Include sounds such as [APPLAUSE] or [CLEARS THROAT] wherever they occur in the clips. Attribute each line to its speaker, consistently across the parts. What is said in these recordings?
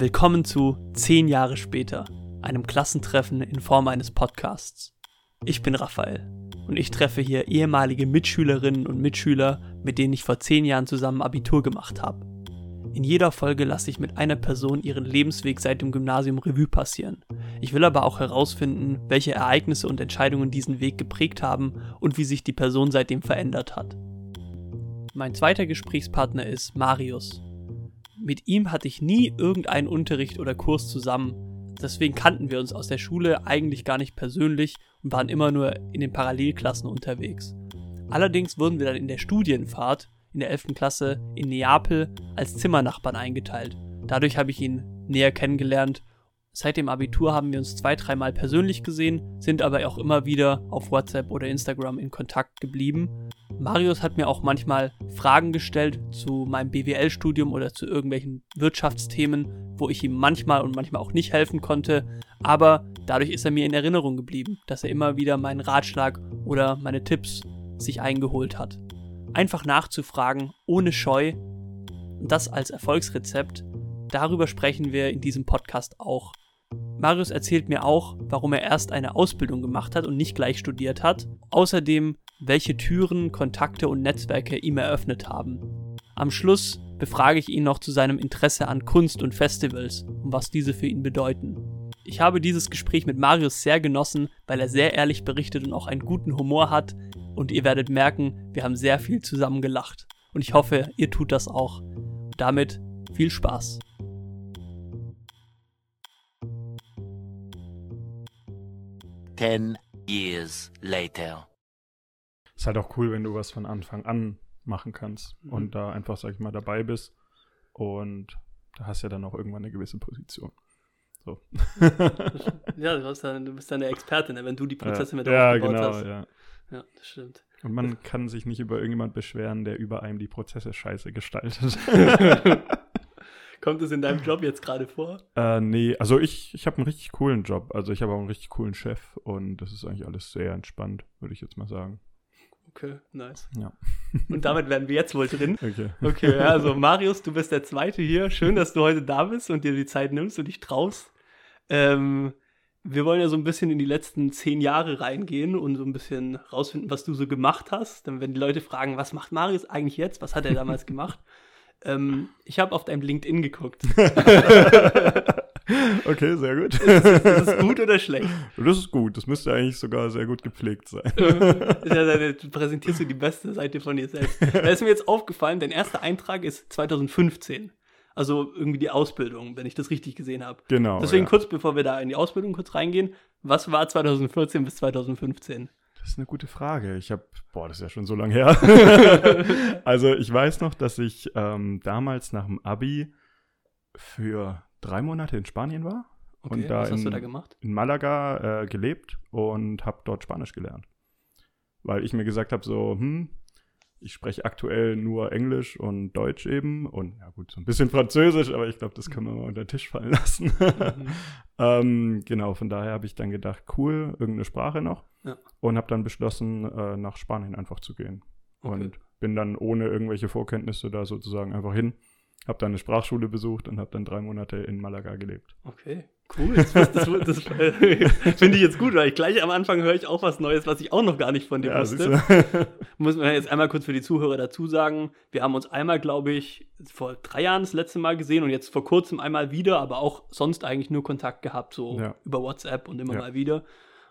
Speaker 1: Willkommen zu 10 Jahre später, einem Klassentreffen in Form eines Podcasts. Ich bin Raphael und ich treffe hier ehemalige Mitschülerinnen und Mitschüler, mit denen ich vor 10 Jahren zusammen Abitur gemacht habe. In jeder Folge lasse ich mit einer Person ihren Lebensweg seit dem Gymnasium Revue passieren. Ich will aber auch herausfinden, welche Ereignisse und Entscheidungen diesen Weg geprägt haben und wie sich die Person seitdem verändert hat. Mein zweiter Gesprächspartner ist Marius. Mit ihm hatte ich nie irgendeinen Unterricht oder Kurs zusammen. Deswegen kannten wir uns aus der Schule eigentlich gar nicht persönlich und waren immer nur in den Parallelklassen unterwegs. Allerdings wurden wir dann in der Studienfahrt in der 11. Klasse in Neapel als Zimmernachbarn eingeteilt. Dadurch habe ich ihn näher kennengelernt. Seit dem Abitur haben wir uns zwei, dreimal persönlich gesehen, sind aber auch immer wieder auf WhatsApp oder Instagram in Kontakt geblieben. Marius hat mir auch manchmal Fragen gestellt zu meinem BWL-Studium oder zu irgendwelchen Wirtschaftsthemen, wo ich ihm manchmal und manchmal auch nicht helfen konnte. Aber dadurch ist er mir in Erinnerung geblieben, dass er immer wieder meinen Ratschlag oder meine Tipps sich eingeholt hat. Einfach nachzufragen, ohne Scheu. Und das als Erfolgsrezept. Darüber sprechen wir in diesem Podcast auch. Marius erzählt mir auch, warum er erst eine Ausbildung gemacht hat und nicht gleich studiert hat. Außerdem, welche Türen, Kontakte und Netzwerke ihm eröffnet haben. Am Schluss befrage ich ihn noch zu seinem Interesse an Kunst und Festivals und was diese für ihn bedeuten. Ich habe dieses Gespräch mit Marius sehr genossen, weil er sehr ehrlich berichtet und auch einen guten Humor hat. Und ihr werdet merken, wir haben sehr viel zusammen gelacht. Und ich hoffe, ihr tut das auch. Und damit viel Spaß.
Speaker 2: Ten years later.
Speaker 3: Ist halt auch cool, wenn du was von Anfang an machen kannst
Speaker 1: Mhm.
Speaker 3: und da einfach, sag ich mal, dabei bist. Und da hast du ja dann auch irgendwann eine gewisse Position. So. [LAUGHS]
Speaker 1: Ja, du, hast dann, du bist dann der Expertin, ne, wenn du die Prozesse mit
Speaker 3: ja,
Speaker 1: aufgebaut
Speaker 3: genau,
Speaker 1: hast.
Speaker 3: ja.
Speaker 1: Ja, das stimmt.
Speaker 3: Und man kann sich nicht über irgendjemand beschweren, der über einem die Prozesse scheiße gestaltet. [LAUGHS]
Speaker 1: Kommt es in deinem Job jetzt gerade vor?
Speaker 3: äh, nee, also ich, ich habe einen richtig coolen Job. Also ich habe auch einen richtig coolen Chef und das ist eigentlich alles sehr entspannt, würde ich jetzt mal sagen.
Speaker 1: Okay, nice.
Speaker 3: Ja. [LAUGHS]
Speaker 1: Und damit wären wir jetzt wohl drin.
Speaker 3: Okay.
Speaker 1: Okay, ja, also [LAUGHS] Marius, du bist der Zweite hier. Schön, dass du heute da bist und dir die Zeit nimmst und dich traust. Ähm, wir wollen ja so ein bisschen in die letzten zehn Jahre reingehen und so ein bisschen rausfinden, was du so gemacht hast. Dann werden die Leute fragen, was macht Marius eigentlich jetzt? Was hat er damals [LAUGHS] gemacht? Ähm, ich habe auf deinem LinkedIn geguckt. [LAUGHS] [LAUGHS]
Speaker 3: okay, sehr gut.
Speaker 1: Ist es gut oder schlecht?
Speaker 3: Das ist gut. Das müsste eigentlich sogar sehr gut gepflegt sein. [LAUGHS]
Speaker 1: Ist ja du präsentierst du die beste Seite von dir selbst. Da ist mir jetzt aufgefallen, dein erster Eintrag ist 2015. Also irgendwie die Ausbildung, wenn ich das richtig gesehen habe.
Speaker 3: Genau.
Speaker 1: Deswegen
Speaker 3: ja.
Speaker 1: kurz, bevor wir da in die Ausbildung kurz reingehen, was war 2014 bis 2015?
Speaker 3: Das ist eine gute Frage. Ich habe, boah, das ist ja schon so lange her. [LAUGHS] also ich weiß noch, dass ich ähm, damals nach dem Abi für drei Monate in Spanien war
Speaker 1: Okay,
Speaker 3: und da
Speaker 1: was hast
Speaker 3: in,
Speaker 1: du da gemacht?
Speaker 3: in Malaga äh, gelebt und habe dort Spanisch gelernt. Weil ich mir gesagt habe, so, hm, ich spreche aktuell nur Englisch und Deutsch eben und ja gut, so ein bisschen Französisch, aber ich glaube, das können wir mal unter den Tisch fallen lassen.
Speaker 1: Mhm. [LAUGHS]
Speaker 3: ähm, genau, von daher habe ich dann gedacht, cool, irgendeine Sprache noch.
Speaker 1: Ja.
Speaker 3: Und habe dann beschlossen, äh, nach Spanien einfach zu gehen.
Speaker 1: Okay.
Speaker 3: Und bin dann ohne irgendwelche Vorkenntnisse da sozusagen einfach hin. Habe dann eine Sprachschule besucht und habe dann drei Monate in Malaga gelebt.
Speaker 1: Okay, cool. Das, das, das, das finde ich jetzt gut, weil ich gleich am Anfang höre ich auch was Neues, was ich auch noch gar nicht von dir wusste.
Speaker 3: siehst du? [LAUGHS]
Speaker 1: Muss man jetzt einmal kurz für die Zuhörer dazu sagen, wir haben uns einmal, glaube ich, vor drei Jahren das letzte Mal gesehen und jetzt vor kurzem einmal wieder, aber auch sonst eigentlich nur Kontakt gehabt, so
Speaker 3: Ja.
Speaker 1: über WhatsApp und immer
Speaker 3: Ja.
Speaker 1: mal wieder.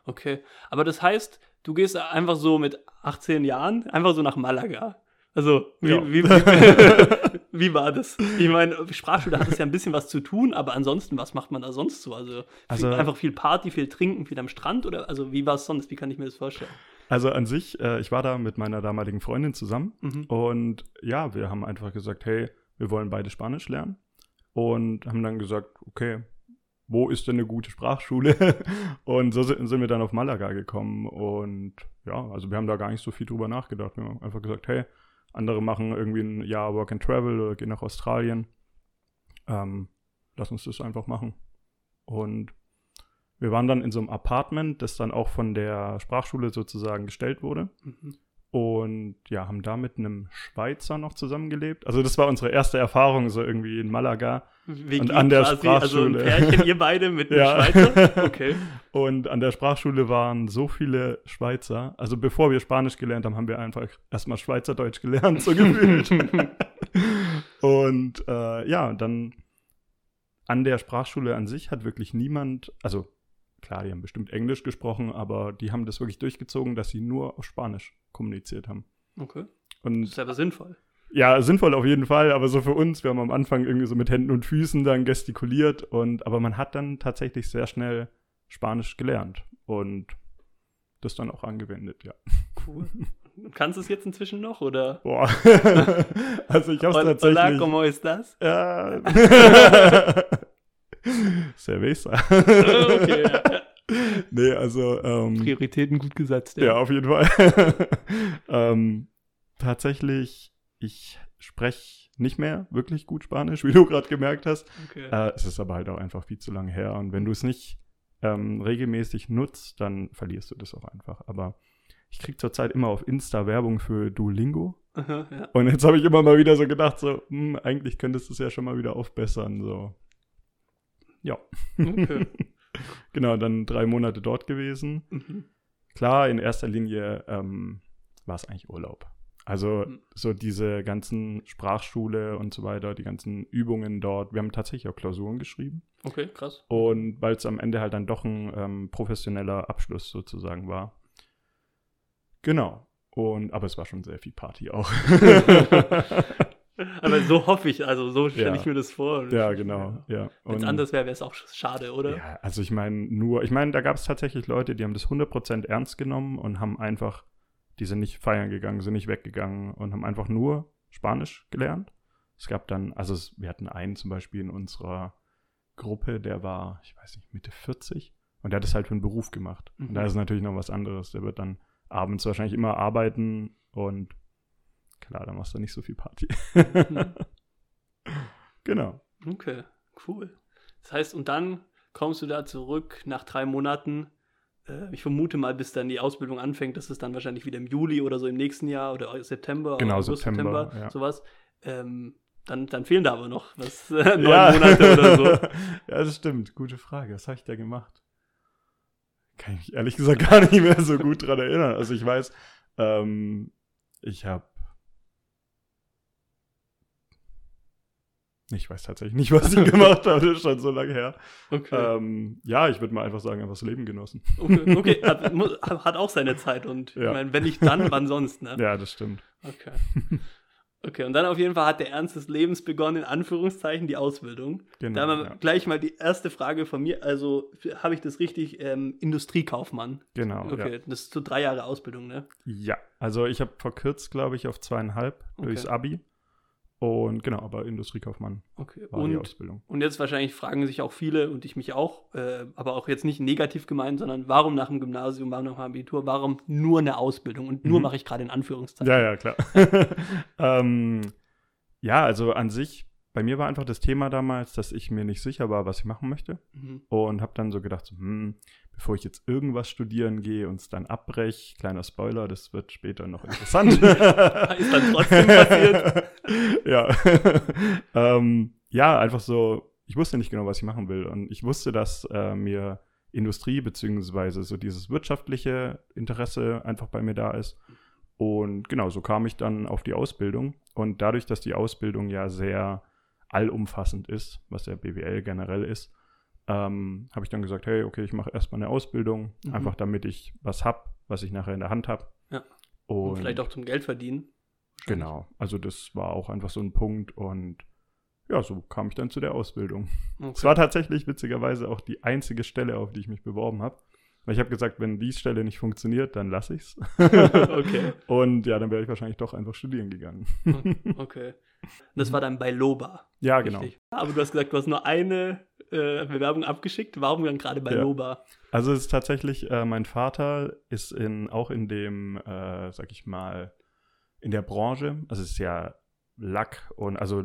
Speaker 1: Okay. Aber das heißt, du gehst einfach so mit 18 Jahren einfach so nach Malaga. Also, wie,
Speaker 3: Ja.
Speaker 1: wie, wie, [LAUGHS] [LAUGHS] wie war das? Ich meine, Sprachschule hat es ja ein bisschen was zu tun, aber ansonsten, was macht man da sonst so? Also,
Speaker 3: Also-
Speaker 1: viel, einfach viel Party, viel trinken, viel am Strand oder also wie war es sonst? Wie kann ich mir das vorstellen?
Speaker 3: Also an sich, äh, ich war da mit meiner damaligen Freundin zusammen
Speaker 1: Mhm.
Speaker 3: und ja, wir haben einfach gesagt, hey, wir wollen beide Spanisch lernen und haben dann gesagt, okay, wo ist denn eine gute Sprachschule? [LAUGHS] und so sind, sind wir dann auf Malaga gekommen und ja, also wir haben da gar nicht so viel drüber nachgedacht. Wir haben einfach gesagt, hey, andere machen irgendwie ein Jahr Work and Travel oder gehen nach Australien. Ähm, lass uns das einfach machen. Und wir waren dann in so einem Apartment, das dann auch von der Sprachschule sozusagen gestellt wurde.
Speaker 1: Mhm.
Speaker 3: Und ja, haben da mit einem Schweizer noch zusammengelebt. Also das war unsere erste Erfahrung so irgendwie in Malaga.
Speaker 1: WG
Speaker 3: Und an der
Speaker 1: quasi, Also ein
Speaker 3: Sprachschule.
Speaker 1: Pärchen, ihr beide mit einem
Speaker 3: Ja.
Speaker 1: Schweizer? [LAUGHS] Okay.
Speaker 3: Und an der Sprachschule waren so viele Schweizer. Also bevor wir Spanisch gelernt haben, haben wir einfach erstmal Schweizerdeutsch gelernt, so gefühlt. [LAUGHS] und äh, ja, dann an der Sprachschule an sich hat wirklich niemand, also klar, die haben bestimmt Englisch gesprochen, aber die haben das wirklich durchgezogen, dass sie nur auf Spanisch kommuniziert haben.
Speaker 1: Okay.
Speaker 3: Und
Speaker 1: Ist aber sinnvoll.
Speaker 3: ja, sinnvoll auf jeden Fall, aber so für uns, wir haben am Anfang irgendwie so mit Händen und Füßen dann gestikuliert und aber man hat dann tatsächlich sehr schnell Spanisch gelernt und das dann auch angewendet, ja.
Speaker 1: Cool. Kannst du es jetzt inzwischen noch, oder?
Speaker 3: Boah. [LAUGHS] also ich hab's
Speaker 1: Hola,
Speaker 3: tatsächlich.
Speaker 1: ¿cómo estás?
Speaker 3: ja. [LAUGHS] [LAUGHS] [LAUGHS] Cerveza.
Speaker 1: okay, ja. [LAUGHS]
Speaker 3: nee, also ähm,
Speaker 1: Prioritäten gut gesetzt.
Speaker 3: Ja, auf jeden Fall. [LAUGHS] ähm, tatsächlich, ich spreche nicht mehr wirklich gut Spanisch, wie du gerade gemerkt hast.
Speaker 1: Okay.
Speaker 3: Äh, es ist aber halt auch einfach viel zu lange her. Und wenn du es nicht ähm, regelmäßig nutzt, dann verlierst du das auch einfach. Aber ich kriege zurzeit immer auf Insta Werbung für Duolingo.
Speaker 1: Aha, ja.
Speaker 3: Und jetzt habe ich immer mal wieder so gedacht, so, hm, eigentlich könntest du es ja schon mal wieder aufbessern. So. Ja.
Speaker 1: Okay. [LAUGHS]
Speaker 3: genau, dann drei Monate dort gewesen.
Speaker 1: Mhm.
Speaker 3: Klar, in erster Linie ähm, war es eigentlich Urlaub. Also
Speaker 1: Mhm.
Speaker 3: so diese ganzen Sprachschule und so weiter, die ganzen Übungen dort. Wir haben tatsächlich auch Klausuren geschrieben.
Speaker 1: Okay, krass.
Speaker 3: Und weil es am Ende halt dann doch ein ähm, professioneller Abschluss sozusagen war. Genau. Und, aber es war schon sehr viel Party auch. [LAUGHS] [LAUGHS]
Speaker 1: Aber so hoffe ich, also so stelle
Speaker 3: Ja.
Speaker 1: ich mir das vor.
Speaker 3: ja, genau. Ja.
Speaker 1: Wenn es
Speaker 3: Und-
Speaker 1: anders wäre, wäre es auch schade, oder?
Speaker 3: Ja, also ich meine, nur, ich meine, da gab es tatsächlich Leute, die haben das 100% ernst genommen und haben einfach, die sind nicht feiern gegangen, sind nicht weggegangen und haben einfach nur Spanisch gelernt. Es gab dann, also es, wir hatten einen zum Beispiel in unserer Gruppe, der war, ich weiß nicht, Mitte 40 und der hat es halt für einen Beruf gemacht.
Speaker 1: Mhm.
Speaker 3: Und da ist natürlich noch was anderes. Der wird dann abends wahrscheinlich immer arbeiten und klar, da machst du nicht so viel Party.
Speaker 1: Mhm. [LAUGHS]
Speaker 3: genau.
Speaker 1: Okay, cool. Das heißt, und dann kommst du da zurück nach drei Monaten. Äh, ich vermute mal, bis dann die Ausbildung anfängt, das ist dann wahrscheinlich wieder im Juli oder so im nächsten Jahr oder September.
Speaker 3: Genau,
Speaker 1: August,
Speaker 3: September, ja.
Speaker 1: sowas. Ähm, dann, dann fehlen da aber noch was, äh, [LAUGHS] neun
Speaker 3: Ja.
Speaker 1: Monate oder so. [LAUGHS]
Speaker 3: ja, das stimmt. Gute Frage. Was habe ich da gemacht? Kann ich mich ehrlich gesagt gar nicht mehr so gut dran erinnern. Also ich weiß, ähm, ich habe ich weiß tatsächlich nicht, was ich [LAUGHS] gemacht habe. Das ist schon so lange her.
Speaker 1: Okay,
Speaker 3: Ähm, ja, ich würde mal einfach sagen, einfach das Leben genossen.
Speaker 1: okay, okay. [LAUGHS] Hat, hat auch seine Zeit und
Speaker 3: Ja.
Speaker 1: ich meine, wenn nicht dann, wann sonst, ne? [LAUGHS]
Speaker 3: Ja, das stimmt.
Speaker 1: Okay. Okay, und dann auf jeden Fall hat der Ernst des Lebens begonnen, in Anführungszeichen, die Ausbildung.
Speaker 3: Genau.
Speaker 1: Da haben wir
Speaker 3: ja.
Speaker 1: gleich mal die erste Frage von mir. Also, habe ich das richtig? Ähm, Industriekaufmann.
Speaker 3: Genau.
Speaker 1: Okay,
Speaker 3: Ja.
Speaker 1: das ist so drei Jahre Ausbildung, ne?
Speaker 3: ja, also ich habe verkürzt, glaube ich, auf zweieinhalb
Speaker 1: Okay.
Speaker 3: durchs Abi. Und genau, aber Industriekaufmann
Speaker 1: Okay.
Speaker 3: war die
Speaker 1: Und,
Speaker 3: Ausbildung.
Speaker 1: und jetzt wahrscheinlich fragen sich auch viele und ich mich auch, äh, aber auch jetzt nicht negativ gemeint, sondern warum nach dem Gymnasium, warum nach dem Abitur, warum nur eine Ausbildung? Und nur
Speaker 3: Mhm.
Speaker 1: mache ich gerade in Anführungszeichen.
Speaker 3: Ja, ja, klar. [LAUGHS] ähm, ja, also an sich, bei mir war einfach das Thema damals, dass ich mir nicht sicher war, was ich machen möchte.
Speaker 1: Mhm.
Speaker 3: Und habe dann so gedacht, so, hm, bevor ich jetzt irgendwas studieren gehe und es dann abbreche, kleiner Spoiler, das wird später noch interessant. [LAUGHS] [LAUGHS]
Speaker 1: Ist dann trotzdem passiert. [LAUGHS]
Speaker 3: ja. ähm, ja, einfach so, ich wusste nicht genau, was ich machen will. Und ich wusste, dass äh, mir Industrie beziehungsweise so dieses wirtschaftliche Interesse einfach bei mir da ist. Und genau, so kam ich dann auf die Ausbildung. Und dadurch, dass die Ausbildung ja sehr allumfassend ist, was ja BWL generell ist, ähm, habe ich dann gesagt, hey, okay, ich mache erstmal eine Ausbildung,
Speaker 1: Mhm.
Speaker 3: einfach damit ich was hab, was ich nachher in der Hand habe.
Speaker 1: Ja.
Speaker 3: Und,
Speaker 1: Und vielleicht auch zum Geld verdienen.
Speaker 3: Genau, also das war auch einfach so ein Punkt und ja, so kam ich dann zu der Ausbildung.
Speaker 1: Okay.
Speaker 3: Es war tatsächlich witzigerweise auch die einzige Stelle, auf die ich mich beworben habe. Weil ich habe gesagt, wenn die Stelle nicht funktioniert, dann lasse ich's. [LAUGHS] [LAUGHS]
Speaker 1: okay.
Speaker 3: Und ja, dann wäre ich wahrscheinlich doch einfach studieren gegangen.
Speaker 1: Okay. Das war dann bei Loba.
Speaker 3: Ja, genau.
Speaker 1: Richtig. Aber du hast gesagt, du hast nur eine äh, Bewerbung abgeschickt. Warum dann gerade bei
Speaker 3: Ja.
Speaker 1: Loba?
Speaker 3: Also es ist tatsächlich, äh, mein Vater ist in, auch in dem, äh, sag ich mal, in der Branche. Also es ist ja Lack und also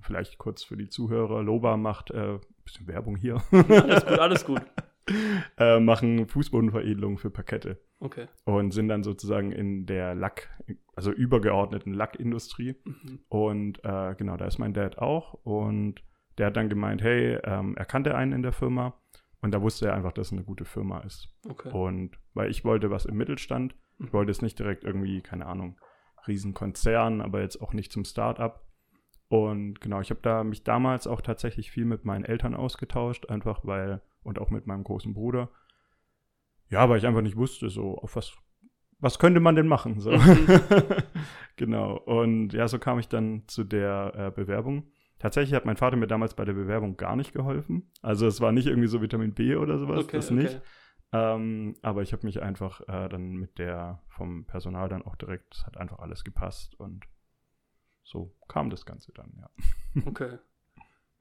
Speaker 3: vielleicht kurz für die Zuhörer, Loba macht äh, bisschen Werbung hier.
Speaker 1: Alles gut, alles gut. [LAUGHS] [LAUGHS]
Speaker 3: äh, machen Fußbodenveredelung für Parkette
Speaker 1: Okay.
Speaker 3: und sind dann sozusagen in der Lack, also übergeordneten Lackindustrie.
Speaker 1: Mhm.
Speaker 3: Und äh, genau, da ist mein Dad auch. Und der hat dann gemeint, hey, ähm, er kannte einen in der Firma. Und da wusste er einfach, dass es eine gute Firma ist.
Speaker 1: Okay.
Speaker 3: Und weil ich wollte was im Mittelstand. Ich wollte es nicht direkt irgendwie, keine Ahnung, Riesenkonzern, aber jetzt auch nicht zum Start-up. Und genau, ich habe da mich damals auch tatsächlich viel mit meinen Eltern ausgetauscht, einfach weil, und auch mit meinem großen Bruder. Ja, weil ich einfach nicht wusste, so, auf was, was könnte man denn machen? So. [LAUGHS] genau. Und ja, so kam ich dann zu der äh, Bewerbung. Tatsächlich hat mein Vater mir damals bei der Bewerbung gar nicht geholfen. Also es war nicht irgendwie so Vitamin B oder sowas,
Speaker 1: Okay,
Speaker 3: das
Speaker 1: okay.
Speaker 3: nicht. Ähm, aber ich habe mich einfach äh, dann mit der vom Personal dann auch direkt, es hat einfach alles gepasst und so kam das Ganze dann, ja. [LAUGHS]
Speaker 1: Okay.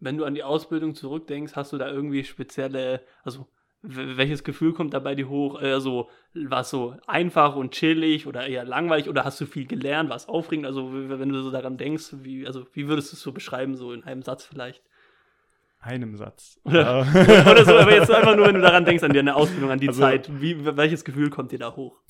Speaker 1: Wenn du an die Ausbildung zurückdenkst, hast du da irgendwie spezielle, also welches Gefühl kommt da bei dir hoch? Äh, so, war es so einfach und chillig oder eher langweilig oder hast du viel gelernt? War es aufregend? Also wenn du so daran denkst, wie, also wie würdest du es so beschreiben, so in einem Satz vielleicht?
Speaker 3: Einem Satz. [LAUGHS]
Speaker 1: Oder- Oder so, aber jetzt einfach nur, wenn du daran denkst, an deine Ausbildung, an die
Speaker 3: Also-
Speaker 1: Zeit, wie, welches Gefühl kommt dir da hoch?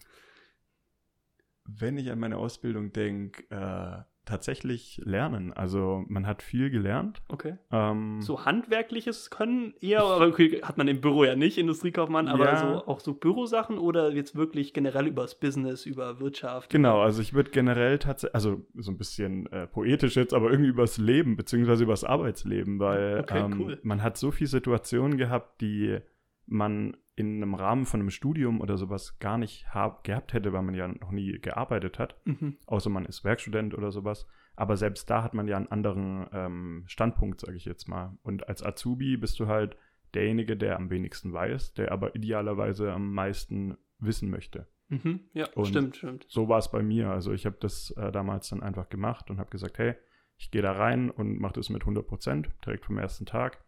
Speaker 3: Wenn ich an meine Ausbildung denke, äh, tatsächlich lernen. Also man hat viel gelernt.
Speaker 1: Okay.
Speaker 3: Ähm,
Speaker 1: So handwerkliches Können eher, aber okay, hat man im Büro ja nicht, Industriekaufmann, aber
Speaker 3: Ja.
Speaker 1: so auch so Bürosachen oder jetzt wirklich generell übers Business, über Wirtschaft?
Speaker 3: Genau, also ich würde generell tatsächlich, also so ein bisschen äh, poetisch jetzt, aber irgendwie übers Leben, beziehungsweise übers Arbeitsleben, weil
Speaker 1: Okay,
Speaker 3: ähm,
Speaker 1: cool.
Speaker 3: man hat so viele Situationen gehabt, die man in einem Rahmen von einem Studium oder sowas gar nicht hab, gehabt hätte, weil man ja noch nie gearbeitet hat,
Speaker 1: Mhm.
Speaker 3: außer man ist Werkstudent oder sowas. Aber selbst da hat man ja einen anderen ähm, Standpunkt, sage ich jetzt mal. Und als Azubi bist du halt derjenige, der am wenigsten weiß, der aber idealerweise am meisten wissen möchte
Speaker 1: Mhm. Ja,
Speaker 3: Und-
Speaker 1: stimmt, stimmt.
Speaker 3: so war es bei mir. Also ich habe das äh, damals dann einfach gemacht und habe gesagt, hey, ich gehe da rein und mache das mit 100 Prozent, direkt vom ersten Tag.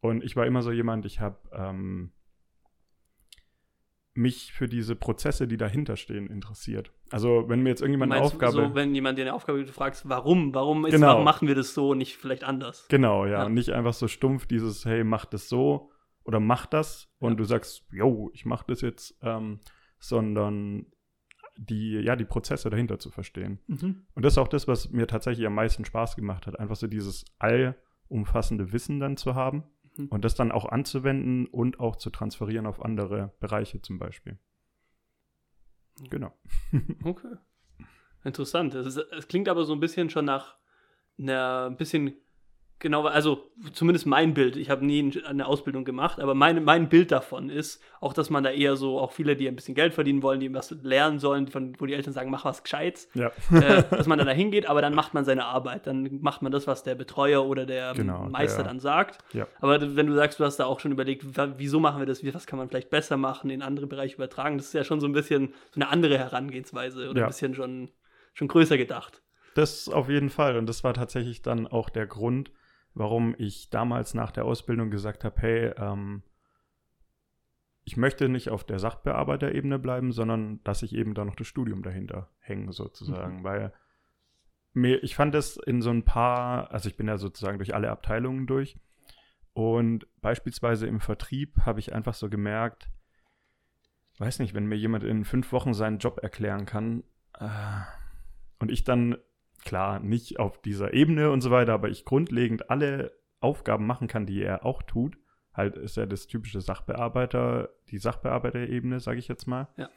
Speaker 3: Und ich war immer so jemand, ich habe ähm, mich für diese Prozesse, die dahinter stehen, interessiert. Also wenn mir jetzt irgendjemand eine Aufgabe...
Speaker 1: so, wenn jemand dir eine Aufgabe gibt, fragst, warum? Warum, ist,
Speaker 3: Genau.
Speaker 1: warum machen wir das so und nicht vielleicht anders?
Speaker 3: Genau, ja.
Speaker 1: Ja.
Speaker 3: Und nicht einfach so stumpf dieses, hey, mach das so oder mach das und
Speaker 1: Ja.
Speaker 3: du sagst, yo, ich mach das jetzt, ähm, sondern die, ja, die Prozesse dahinter zu verstehen.
Speaker 1: Mhm.
Speaker 3: Und das ist auch das, was mir tatsächlich am meisten Spaß gemacht hat. Einfach so dieses allumfassende Wissen dann zu haben
Speaker 1: Mhm.
Speaker 3: und das dann auch anzuwenden und auch zu transferieren auf andere Bereiche zum Beispiel. Genau. [LAUGHS]
Speaker 1: Okay. Interessant. Es klingt aber so ein bisschen schon nach einer ein bisschen genau, also zumindest mein Bild. Ich habe nie eine Ausbildung gemacht, aber mein, mein Bild davon ist auch, dass man da eher so, auch viele, die ein bisschen Geld verdienen wollen, die was lernen sollen, von, wo die Eltern sagen, mach was Gescheites,
Speaker 3: Ja.
Speaker 1: äh, dass man dann da hingeht, aber dann macht man seine Arbeit. Dann macht man das, was der Betreuer oder der
Speaker 3: Genau,
Speaker 1: Meister
Speaker 3: der-
Speaker 1: dann sagt.
Speaker 3: Ja.
Speaker 1: Aber wenn du sagst, du hast da auch schon überlegt, wieso machen wir das, wie- was kann man vielleicht besser machen, in andere Bereiche übertragen, das ist ja schon so ein bisschen so eine andere Herangehensweise oder
Speaker 3: Ja.
Speaker 1: ein bisschen schon, schon größer gedacht.
Speaker 3: Das auf jeden Fall. Und das war tatsächlich dann auch der Grund, warum ich damals nach der Ausbildung gesagt habe, hey, ähm, ich möchte nicht auf der Sachbearbeiterebene bleiben, sondern dass ich eben da noch das Studium dahinter hänge, sozusagen. Weil mir, ich fand es in so ein paar, also ich bin ja sozusagen durch alle Abteilungen durch. Und beispielsweise im Vertrieb habe ich einfach so gemerkt, weiß nicht, wenn mir jemand in fünf Wochen seinen Job erklären kann, äh, und ich dann, klar, nicht auf dieser Ebene und so weiter, aber ich grundlegend alle Aufgaben machen kann, die er auch tut. Halt ist ja das typische Sachbearbeiter, die Sachbearbeiterebene, sage ich jetzt mal.
Speaker 1: Ja.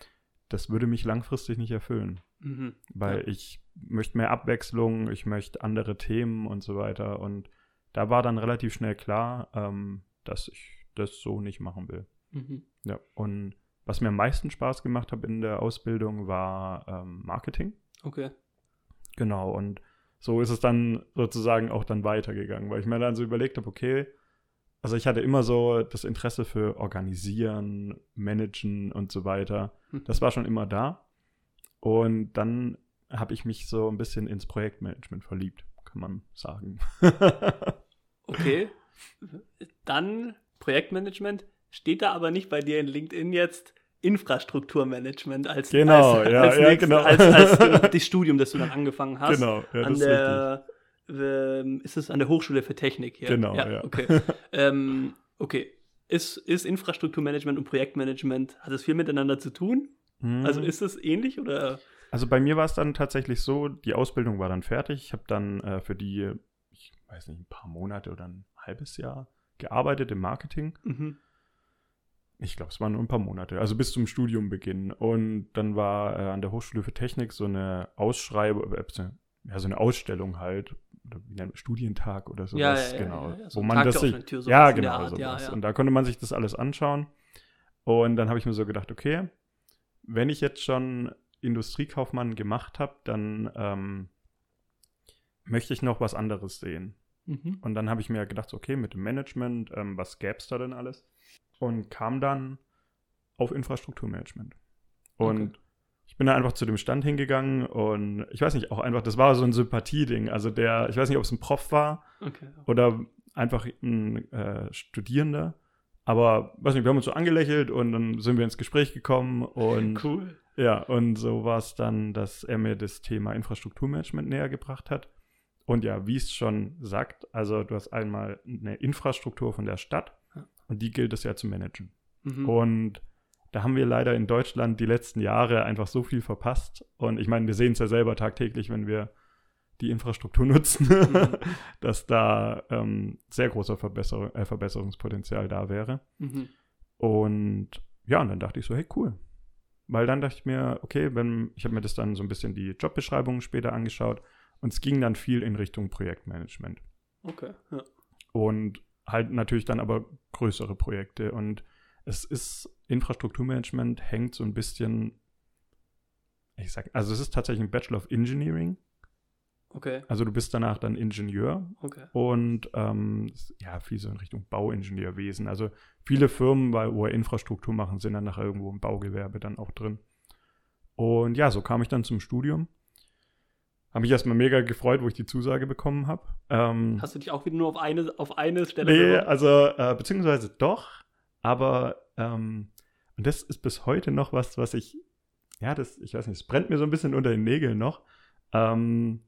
Speaker 3: Das würde mich langfristig nicht erfüllen,
Speaker 1: Mhm.
Speaker 3: weil
Speaker 1: Ja.
Speaker 3: ich möchte mehr Abwechslung, ich möchte andere Themen und so weiter. Und da war dann relativ schnell klar, ähm, dass ich das so nicht machen will.
Speaker 1: Mhm.
Speaker 3: Ja, und was mir am meisten Spaß gemacht hat in der Ausbildung war ähm, Marketing.
Speaker 1: Okay.
Speaker 3: Genau, und so ist es dann sozusagen auch dann weitergegangen, weil ich mir dann so überlegt habe, okay, also ich hatte immer so das Interesse für Organisieren, Managen und so weiter.
Speaker 1: Mhm.
Speaker 3: Das war schon immer da. Und dann habe ich mich so ein bisschen ins Projektmanagement verliebt, kann man sagen. [LAUGHS]
Speaker 1: Okay. Dann Projektmanagement. Steht da aber nicht bei dir in LinkedIn jetzt Infrastrukturmanagement als,
Speaker 3: Genau,
Speaker 1: als,
Speaker 3: ja,
Speaker 1: als,
Speaker 3: ja,
Speaker 1: nächstes,
Speaker 3: genau.
Speaker 1: als, als [LAUGHS] das Studium, das du dann angefangen hast.
Speaker 3: genau, ja,
Speaker 1: an
Speaker 3: das ist
Speaker 1: der, ähm, ist es an der Hochschule für Technik hier?
Speaker 3: Genau, ja.
Speaker 1: Okay. ähm, okay. ist, ist Infrastrukturmanagement und Projektmanagement, hat es viel miteinander zu tun?
Speaker 3: Mhm.
Speaker 1: Also ist es ähnlich oder?
Speaker 3: Also bei mir war es dann tatsächlich so, die Ausbildung war dann fertig. Ich habe dann äh, für die, ich weiß nicht, ein paar Monate oder ein halbes Jahr gearbeitet im Marketing.
Speaker 1: Mhm.
Speaker 3: Ich glaube, es waren nur ein paar Monate, also bis zum Studiumbeginn. Und dann war äh, an der Hochschule für Technik so eine Ausschreibung, äh, ja, so eine Ausstellung halt, oder wie nennt man, Studientag oder sowas,
Speaker 1: Ja, ja,
Speaker 3: genau.
Speaker 1: ja, so
Speaker 3: wo man
Speaker 1: Tag
Speaker 3: das sich,
Speaker 1: Tür,
Speaker 3: ja, genau,
Speaker 1: Art,
Speaker 3: sowas. Und da konnte man sich das alles anschauen. Und dann habe ich mir so gedacht, okay, wenn ich jetzt schon Industriekaufmann gemacht habe, dann ähm, möchte ich noch was anderes sehen.
Speaker 1: Mhm.
Speaker 3: Und dann habe ich mir gedacht, okay, mit dem Management, ähm, was gäbe es da denn alles? Und kam dann auf Infrastrukturmanagement. Und
Speaker 1: Okay.
Speaker 3: ich bin da einfach zu dem Stand hingegangen und ich weiß nicht, auch einfach, das war so ein Sympathieding. Also der, ich weiß nicht, ob es ein Prof war
Speaker 1: Okay.
Speaker 3: oder einfach ein äh, Studierender. Aber weiß nicht, wir haben uns so angelächelt und dann sind wir ins Gespräch gekommen und
Speaker 1: Cool.
Speaker 3: ja, und so war es dann, dass er mir das Thema Infrastrukturmanagement näher gebracht hat. Und ja, wie es schon sagt, also du hast einmal eine Infrastruktur von der Stadt. Und die gilt es ja zu managen.
Speaker 1: Mhm.
Speaker 3: Und da haben wir leider in Deutschland die letzten Jahre einfach so viel verpasst. Und ich meine, wir sehen es ja selber tagtäglich, wenn wir die Infrastruktur [LAUGHS] nutzen,
Speaker 1: Mhm.
Speaker 3: dass da ähm, sehr großer Verbesser äh, Verbesserungspotenzial da wäre.
Speaker 1: Mhm.
Speaker 3: Und ja, und dann dachte ich so, hey, cool. Weil dann dachte ich mir, okay, wenn, ich habe mir das dann so ein bisschen die Jobbeschreibungen später angeschaut und es ging dann viel in Richtung Projektmanagement.
Speaker 1: Okay. Ja.
Speaker 3: Und halt natürlich dann aber größere Projekte. Und es ist, Infrastrukturmanagement hängt so ein bisschen, ich sag, also es ist tatsächlich ein Bachelor of Engineering.
Speaker 1: Okay.
Speaker 3: Also du bist danach dann Ingenieur
Speaker 1: Okay.
Speaker 3: und ähm, ja, viel so in Richtung Bauingenieurwesen. Also viele Firmen, weil, wo Infrastruktur machen, sind dann nachher irgendwo im Baugewerbe dann auch drin. Und ja, so kam ich dann zum Studium. Habe mich erstmal mega gefreut, wo ich die Zusage bekommen habe. Ähm,
Speaker 1: Hast du dich auch wieder nur auf eine, auf eine Stelle
Speaker 3: nee,
Speaker 1: beworben?
Speaker 3: also äh, beziehungsweise doch, aber ähm, und das ist bis heute noch was, was ich, ja, das, ich weiß nicht, es brennt mir so ein bisschen unter den Nägeln noch. Ähm,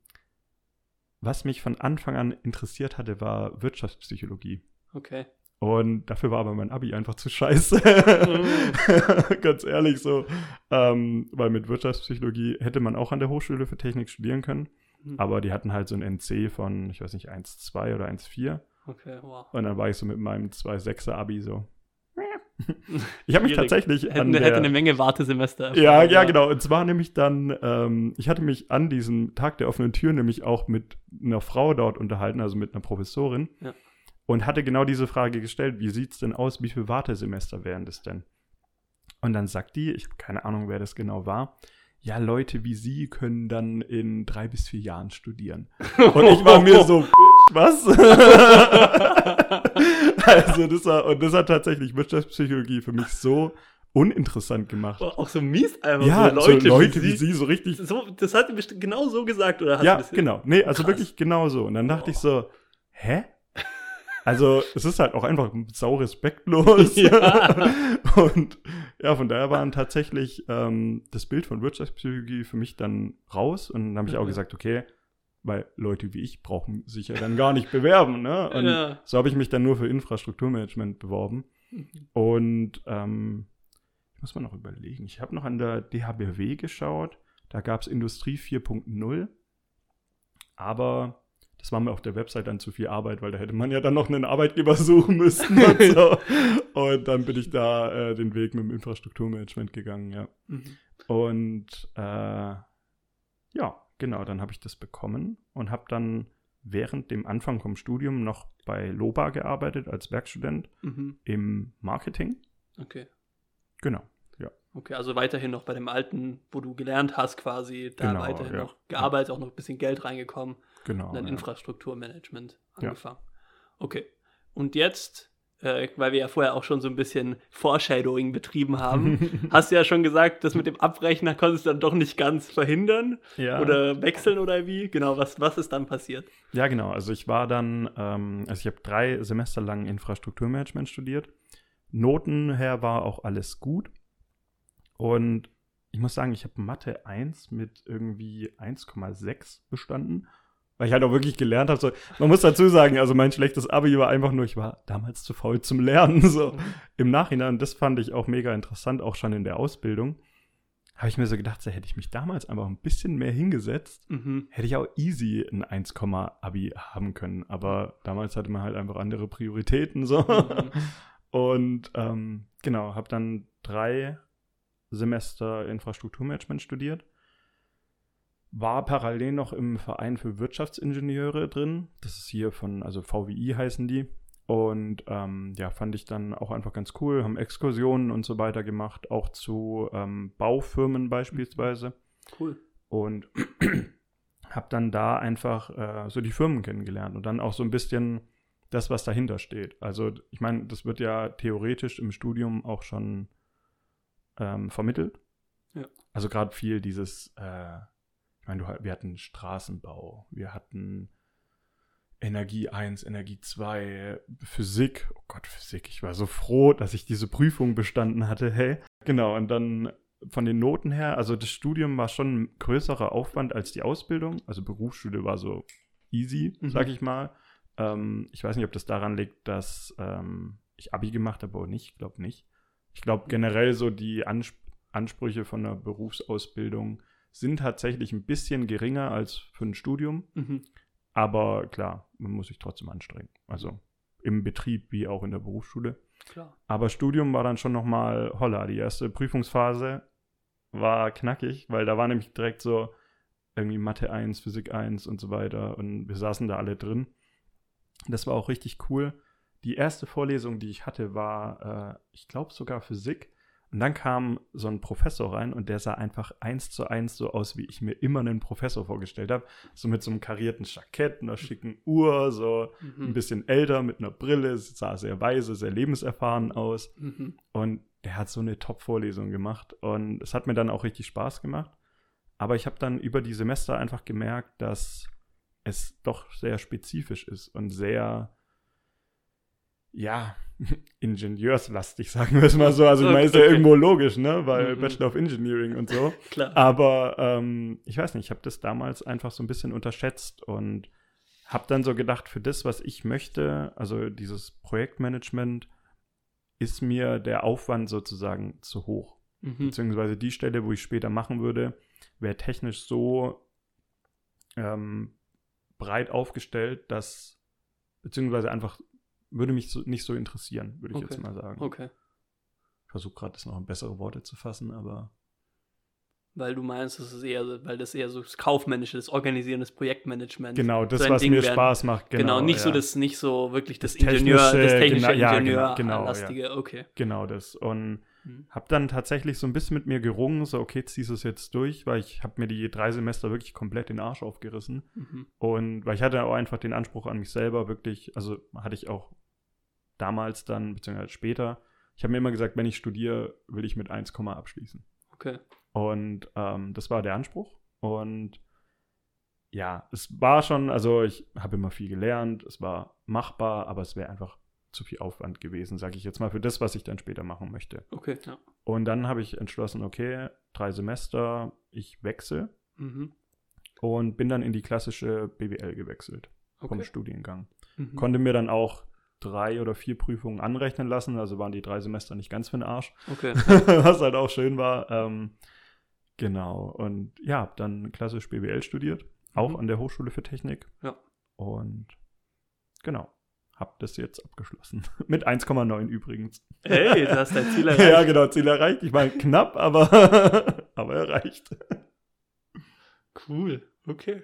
Speaker 3: was mich von Anfang an interessiert hatte, war Wirtschaftspsychologie.
Speaker 1: Okay.
Speaker 3: Und dafür war aber mein Abi einfach zu scheiße. [LAUGHS] Ganz ehrlich so. Ähm, weil mit Wirtschaftspsychologie hätte man auch an der Hochschule für Technik studieren können.
Speaker 1: Mhm.
Speaker 3: Aber die hatten halt so ein NC von, ich weiß nicht, 1,2 oder 1,4.
Speaker 1: Okay, wow.
Speaker 3: Und dann war ich so mit meinem 2,6er Abi so. [LAUGHS] Ich habe mich tatsächlich
Speaker 1: Hätte,
Speaker 3: an
Speaker 1: hätte
Speaker 3: der,
Speaker 1: eine Menge Wartesemester.
Speaker 3: ja, ja, genau. Und zwar nämlich dann, ähm, ich hatte mich an diesem Tag der offenen Tür nämlich auch mit einer Frau dort unterhalten, also mit einer Professorin.
Speaker 1: Ja.
Speaker 3: Und hatte genau diese Frage gestellt, wie sieht es denn aus, wie viele Wartesemester wären das denn? Und dann sagt die, ich habe keine Ahnung, wer das genau war, ja, Leute wie Sie können dann in drei bis vier Jahren studieren. Und ich war mir so, [LAUGHS] was? [LAUGHS] also das war, und das hat tatsächlich Wirtschaftspsychologie für mich so uninteressant gemacht.
Speaker 1: Auch so mies einfach.
Speaker 3: Ja,
Speaker 1: so Leute,
Speaker 3: so Leute wie, sie, so richtig.
Speaker 1: So, das hat sie bestimmt genau so gesagt, oder hast
Speaker 3: Ja, genau. Nee, also
Speaker 1: Krass.
Speaker 3: wirklich genau so. Und dann dachte ich so, hä? Also, es ist halt auch einfach sau respektlos.
Speaker 1: Ja. [LAUGHS]
Speaker 3: Und ja, von daher waren tatsächlich ähm, das Bild von Wirtschaftspsychologie für mich dann raus. Und dann habe ich auch
Speaker 1: Mhm.
Speaker 3: gesagt, okay, weil Leute wie ich brauchen sich ja dann gar nicht bewerben. Ne? Und
Speaker 1: Ja.
Speaker 3: so habe ich mich dann nur für Infrastrukturmanagement beworben.
Speaker 1: Mhm.
Speaker 3: Und ähm, ich muss mal noch überlegen. Ich habe noch an der DHBW geschaut. Da gab es Industrie 4.0. Aber das war mir auf der Website dann zu viel Arbeit, weil da hätte man ja dann noch einen Arbeitgeber [LAUGHS] suchen müssen. Und, [LAUGHS] so. und dann bin ich da äh, den Weg mit dem Infrastrukturmanagement gegangen, ja.
Speaker 1: Mhm.
Speaker 3: Und äh, ja, genau, dann habe ich das bekommen und habe dann während dem Anfang vom Studium noch bei Loba gearbeitet als Werkstudent
Speaker 1: Mhm.
Speaker 3: im Marketing.
Speaker 1: Okay.
Speaker 3: Genau.
Speaker 1: Okay, also weiterhin noch bei dem alten, wo du gelernt hast, quasi, da
Speaker 3: Genau,
Speaker 1: weiterhin
Speaker 3: ja.
Speaker 1: noch gearbeitet, auch noch ein bisschen Geld reingekommen
Speaker 3: Genau.
Speaker 1: und dann
Speaker 3: ja.
Speaker 1: Infrastrukturmanagement
Speaker 3: Ja.
Speaker 1: angefangen. Okay. Und jetzt, äh, weil wir ja vorher auch schon so ein bisschen Foreshadowing betrieben haben, [LAUGHS] hast du ja schon gesagt, das mit dem Abbrechen konntest du dann doch nicht ganz verhindern
Speaker 3: ja.
Speaker 1: oder wechseln oder wie? Genau, was, was ist dann passiert?
Speaker 3: Ja, genau. Also ich war dann, ähm, also ich habe drei Semester lang Infrastrukturmanagement studiert. Noten her war auch alles gut. Und ich muss sagen, ich habe Mathe 1 mit irgendwie 1,6 bestanden. weil ich halt auch wirklich gelernt habe. So, man muss dazu sagen, also mein schlechtes Abi war einfach nur, ich war damals zu faul zum Lernen. [LAUGHS] So im Nachhinein, das fand ich auch mega interessant, auch schon in der Ausbildung. Habe ich mir so gedacht, so hätte ich mich damals einfach ein bisschen mehr hingesetzt,
Speaker 1: Mhm.
Speaker 3: hätte ich auch easy ein 1, Abi haben können. Aber damals hatte man halt einfach andere Prioritäten so.
Speaker 1: Mhm. [LAUGHS]
Speaker 3: Und ähm, genau, habe dann drei Semester Infrastrukturmanagement studiert. War parallel noch im Verein für Wirtschaftsingenieure drin. Das ist hier von, also VWI heißen die. Und ähm, ja, fand ich dann auch einfach ganz cool. Haben Exkursionen und so weiter gemacht, auch zu ähm, Baufirmen beispielsweise.
Speaker 1: Cool.
Speaker 3: Und [CLEARS THROAT] habe dann da einfach äh, so die Firmen kennengelernt und dann auch so ein bisschen das, was dahinter steht. Also ich meine, das wird ja theoretisch im Studium auch schon ähm, vermittelt.
Speaker 1: Ja.
Speaker 3: Also gerade viel dieses, äh, ich meine, du, wir hatten Straßenbau, wir hatten Energie 1, Energie 2, Physik. Oh Gott, Physik. Ich war so froh, dass ich diese Prüfung bestanden hatte. Hey. Genau, und dann von den Noten her, also das Studium war schon ein größerer Aufwand als die Ausbildung. Also Berufsschule war so easy,
Speaker 1: Mhm.
Speaker 3: sag ich mal. Ähm, ich weiß nicht, ob das daran liegt, dass ähm, ich Abi gemacht habe oder nicht. Ich glaube nicht. Ich glaube generell so die Ansp Ansprüche von der Berufsausbildung sind tatsächlich ein bisschen geringer als für ein Studium.
Speaker 1: Mhm.
Speaker 3: Aber klar, man muss sich trotzdem anstrengen. Also im Betrieb wie auch in der Berufsschule.
Speaker 1: Klar.
Speaker 3: Aber Studium war dann schon nochmal holla. Die erste Prüfungsphase war knackig, weil da war nämlich direkt so irgendwie Mathe 1, Physik 1 und so weiter. Und wir saßen da alle drin. Das war auch richtig cool. Die erste Vorlesung, die ich hatte, war, äh, ich glaube sogar Physik. Und dann kam so ein Professor rein und der sah einfach eins zu eins so aus, wie ich mir immer einen Professor vorgestellt habe. So mit so einem karierten Jackett, einer schicken Uhr, so ein
Speaker 1: Mhm.
Speaker 3: bisschen älter mit einer Brille, sah sehr weise, sehr lebenserfahren aus.
Speaker 1: Mhm.
Speaker 3: Und der hat so eine Top-Vorlesung gemacht. Und es hat mir dann auch richtig Spaß gemacht. Aber ich habe dann über die Semester einfach gemerkt, dass es doch sehr spezifisch ist und sehr, ja, [LAUGHS] ingenieurslastig, sagen wir es mal so. Also ich meine, ist ja
Speaker 1: Okay.
Speaker 3: irgendwo logisch, ne? Weil
Speaker 1: Mhm.
Speaker 3: Bachelor of Engineering und so. [LAUGHS]
Speaker 1: Klar.
Speaker 3: Aber ähm, ich weiß nicht, ich habe das damals einfach so ein bisschen unterschätzt und habe dann so gedacht, für das, was ich möchte, also dieses Projektmanagement, ist mir der Aufwand sozusagen zu hoch.
Speaker 1: Mhm.
Speaker 3: Beziehungsweise die Stelle, wo ich später machen würde, wäre technisch so ähm, breit aufgestellt, dass, beziehungsweise einfach würde mich so, nicht so interessieren, würde ich
Speaker 1: Okay.
Speaker 3: jetzt mal sagen.
Speaker 1: Okay.
Speaker 3: Ich versuche gerade, das noch in bessere Worte zu fassen, aber
Speaker 1: Weil du meinst, das ist eher, weil das eher so das kaufmännische, das Organisieren, das Projektmanagement.
Speaker 3: genau, das,
Speaker 1: so
Speaker 3: was
Speaker 1: Ding
Speaker 3: mir
Speaker 1: wäre.
Speaker 3: Spaß macht.
Speaker 1: Genau,
Speaker 3: Genau,
Speaker 1: nicht so
Speaker 3: ja.
Speaker 1: das, nicht so wirklich das,
Speaker 3: Das
Speaker 1: Ingenieur, das
Speaker 3: technische, genau, ja,
Speaker 1: Ingenieur,
Speaker 3: genau, genau,
Speaker 1: lastige, okay.
Speaker 3: Genau das. Und
Speaker 1: Mhm.
Speaker 3: habe dann tatsächlich so ein bisschen mit mir gerungen, so okay, ziehst du es jetzt durch, weil ich habe mir die drei Semester wirklich komplett den Arsch aufgerissen.
Speaker 1: Mhm.
Speaker 3: Und weil ich hatte auch einfach den Anspruch an mich selber, wirklich, also hatte ich auch damals dann, beziehungsweise später, ich habe mir immer gesagt, wenn ich studiere, will ich mit 1, abschließen.
Speaker 1: Okay.
Speaker 3: Und ähm, das war der Anspruch. Und ja, es war schon, also ich habe immer viel gelernt, es war machbar, aber es wäre einfach zu viel Aufwand gewesen, sage ich jetzt mal, für das, was ich dann später machen möchte.
Speaker 1: Okay, ja.
Speaker 3: Und dann habe ich entschlossen, okay, drei Semester, ich wechsle
Speaker 1: Mhm.
Speaker 3: und bin dann in die klassische BWL gewechselt vom
Speaker 1: Okay.
Speaker 3: Studiengang.
Speaker 1: Mhm.
Speaker 3: Konnte mir dann auch drei oder vier Prüfungen anrechnen lassen, also waren die drei Semester nicht ganz für den Arsch,
Speaker 1: Okay. [LAUGHS]
Speaker 3: was halt auch schön war. Ähm, genau, und ja, hab dann klassisch BWL studiert, auch
Speaker 1: Mhm.
Speaker 3: an der Hochschule für Technik.
Speaker 1: Ja.
Speaker 3: Und genau, hab das jetzt abgeschlossen. [LAUGHS] Mit 1,9 übrigens.
Speaker 1: Hey, du hast dein Ziel [LAUGHS] erreicht.
Speaker 3: Ja, genau, Ziel erreicht. Ich meine, knapp, aber, aber erreicht.
Speaker 1: Cool, okay.